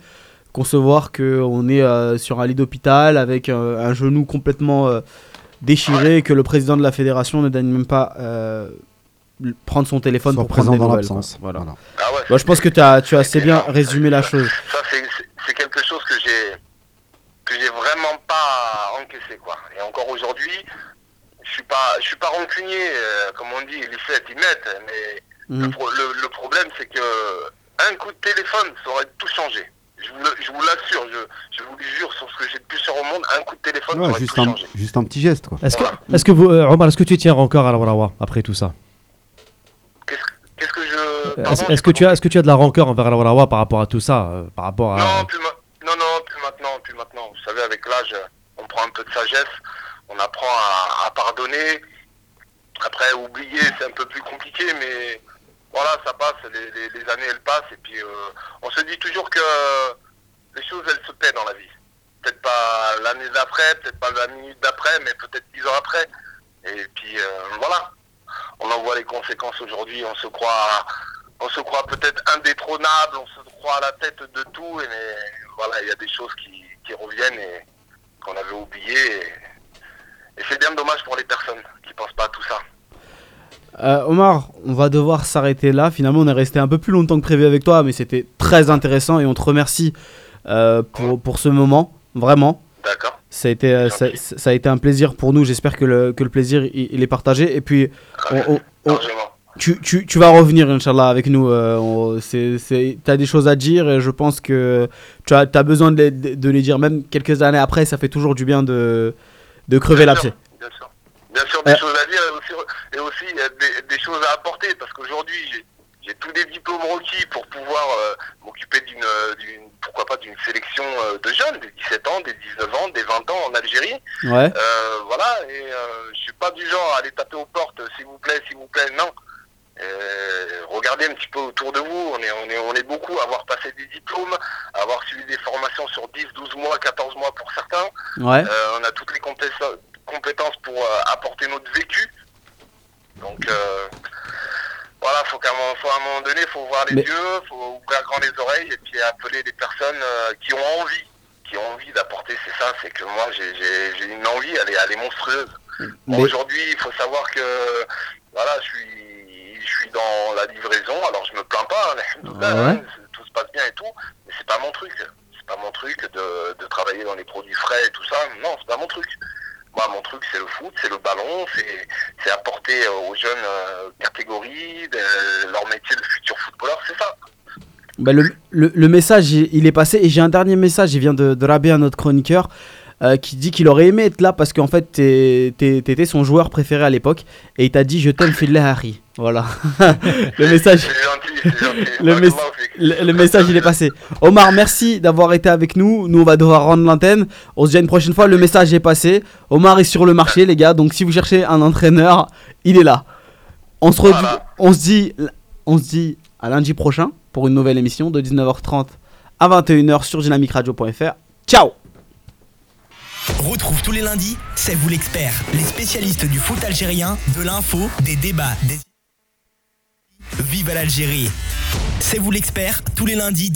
concevoir que on est euh, sur un lit d'hôpital avec euh, un genou complètement déchiré et que le président de la fédération ne daigne même pas euh, prendre son téléphone Soit pour prendre des dans nouvelles. Voilà. Voilà. Ah ouais, Bah, je pense que tu as, tu as assez bien résumé la chose. Ça, c'est- quelque chose que j'ai que j'ai vraiment pas encaissé, quoi. Et encore aujourd'hui, je suis pas je suis pas rancunier, euh, comme on dit, les fêtes, ils mettent, mais le, Mhm. pro- le- le problème, c'est que un coup de téléphone, ça aurait tout changé. Je vous, le- je vous l'assure, je, je vous le jure sur ce que j'ai de plus cher au monde, un coup de téléphone, Ouais, juste, un, juste un petit geste, quoi. Est-ce que, est-ce que vous, euh, Omar, est-ce que tu tiens encore à la Warawa après tout ça? Qu'est-ce qu'est-ce que je... Est-ce que, tu as, est-ce que tu as de la rancœur envers la Warawa par rapport à tout ça euh, Par rapport à... Non, plus ma- non, non, plus maintenant, plus maintenant. Vous savez, avec l'âge, on prend un peu de sagesse, on apprend à, à pardonner. Après, oublier, c'est un peu plus compliqué, mais voilà, ça passe, les, années, elles passent, et puis euh, on se dit toujours que les choses, elles se paient dans la vie. Peut-être pas l'année d'après, peut-être pas la minute d'après, mais peut-être dix ans après. Et puis euh, voilà, on en voit les conséquences aujourd'hui, on se croit croit peut-être indétrônable, on se croit à la tête de tout, et mais voilà, il y a des choses qui, qui reviennent et qu'on avait oubliées. Et, et c'est bien dommage pour les personnes qui pensent pas à tout ça. Euh, Omar, on va devoir s'arrêter là. Finalement, on est resté un peu plus longtemps que prévu avec toi, mais c'était très intéressant et on te remercie euh, pour, pour ce moment. Vraiment. D'accord Ça a, été, euh, ça, ça a été un plaisir pour nous. J'espère que le, que le plaisir il, il est partagé. Et puis, on- on- on- Largement. tu, tu, tu vas revenir, Inch'Allah, avec nous. Euh, tu as des choses à dire et je pense que tu as, as besoin de les, de les dire. Même quelques années après, ça fait toujours du bien de, de crever Bien l'abcès. Bien sûr. Bien sûr, des choses à dire et aussi, des, des choses à apporter parce qu'aujourd'hui, j'ai- tous les diplômes requis pour pouvoir euh, m'occuper d'une, d'une- pourquoi pas d'une sélection euh, de jeunes, des 17 ans, des 19 ans, des 20 ans en Algérie. Ouais. Euh, voilà, et je suis pas du genre à aller taper aux portes, s'il vous plaît, s'il vous plaît, non. Regardez un petit peu autour de vous, on est, on est, on est beaucoup à avoir passé des diplômes, à avoir suivi des formations sur 10, 12 mois, 14 mois pour certains. Ouais. On a toutes les compé- compétences pour apporter notre vécu. Donc euh, voilà, faut qu'à un moment, faut à un moment donné, faut voir les Mais- yeux, faut ouvrir grand les oreilles et puis appeler les personnes euh, qui ont envie, qui ont envie d'apporter. C'est ça, c'est que moi j'ai- une envie, elle est, elle est monstrueuse. Bon, Aujourd'hui, il faut savoir que voilà, je suis, je suis dans la livraison. Alors je me plains pas, hein, Ouais. hein, tout se passe bien et tout, mais c'est pas mon truc. C'est pas mon truc de, de travailler dans les produits frais et tout ça. Non, c'est pas mon truc. Moi, mon truc, c'est le foot, c'est le ballon, c'est apporter euh, aux jeunes euh, catégories leur métier de futur footballeur, c'est ça. Bah, le, le- message il est passé et j'ai un dernier message, il vient de, de Rabia, notre chroniqueur, euh, qui dit qu'il aurait aimé être là parce qu'en fait t'étais son joueur préféré à l'époque et il t'a dit je t'aime Fillah Harry. Voilà. (laughs) le message. Gentil, gentil. (laughs) Le, Barakallahu mes- fik. le- le message il est passé. Omar, merci d'avoir été avec nous. Nous on va devoir rendre l'antenne. On se dit à une prochaine fois. Le message est passé. Omar est sur le marché les gars. Donc si vous cherchez un entraîneur, il est là. On se, Voilà. on se dit, on se dit à lundi prochain pour une nouvelle émission de 19h30 à 21h sur dynamicradio.fr. Ciao Retrouve tous les lundis, c'est vous l'expert, les spécialistes du foot algérien, de l'info, des débats, des... Vive l'Algérie. C'est vous l'expert, tous les lundis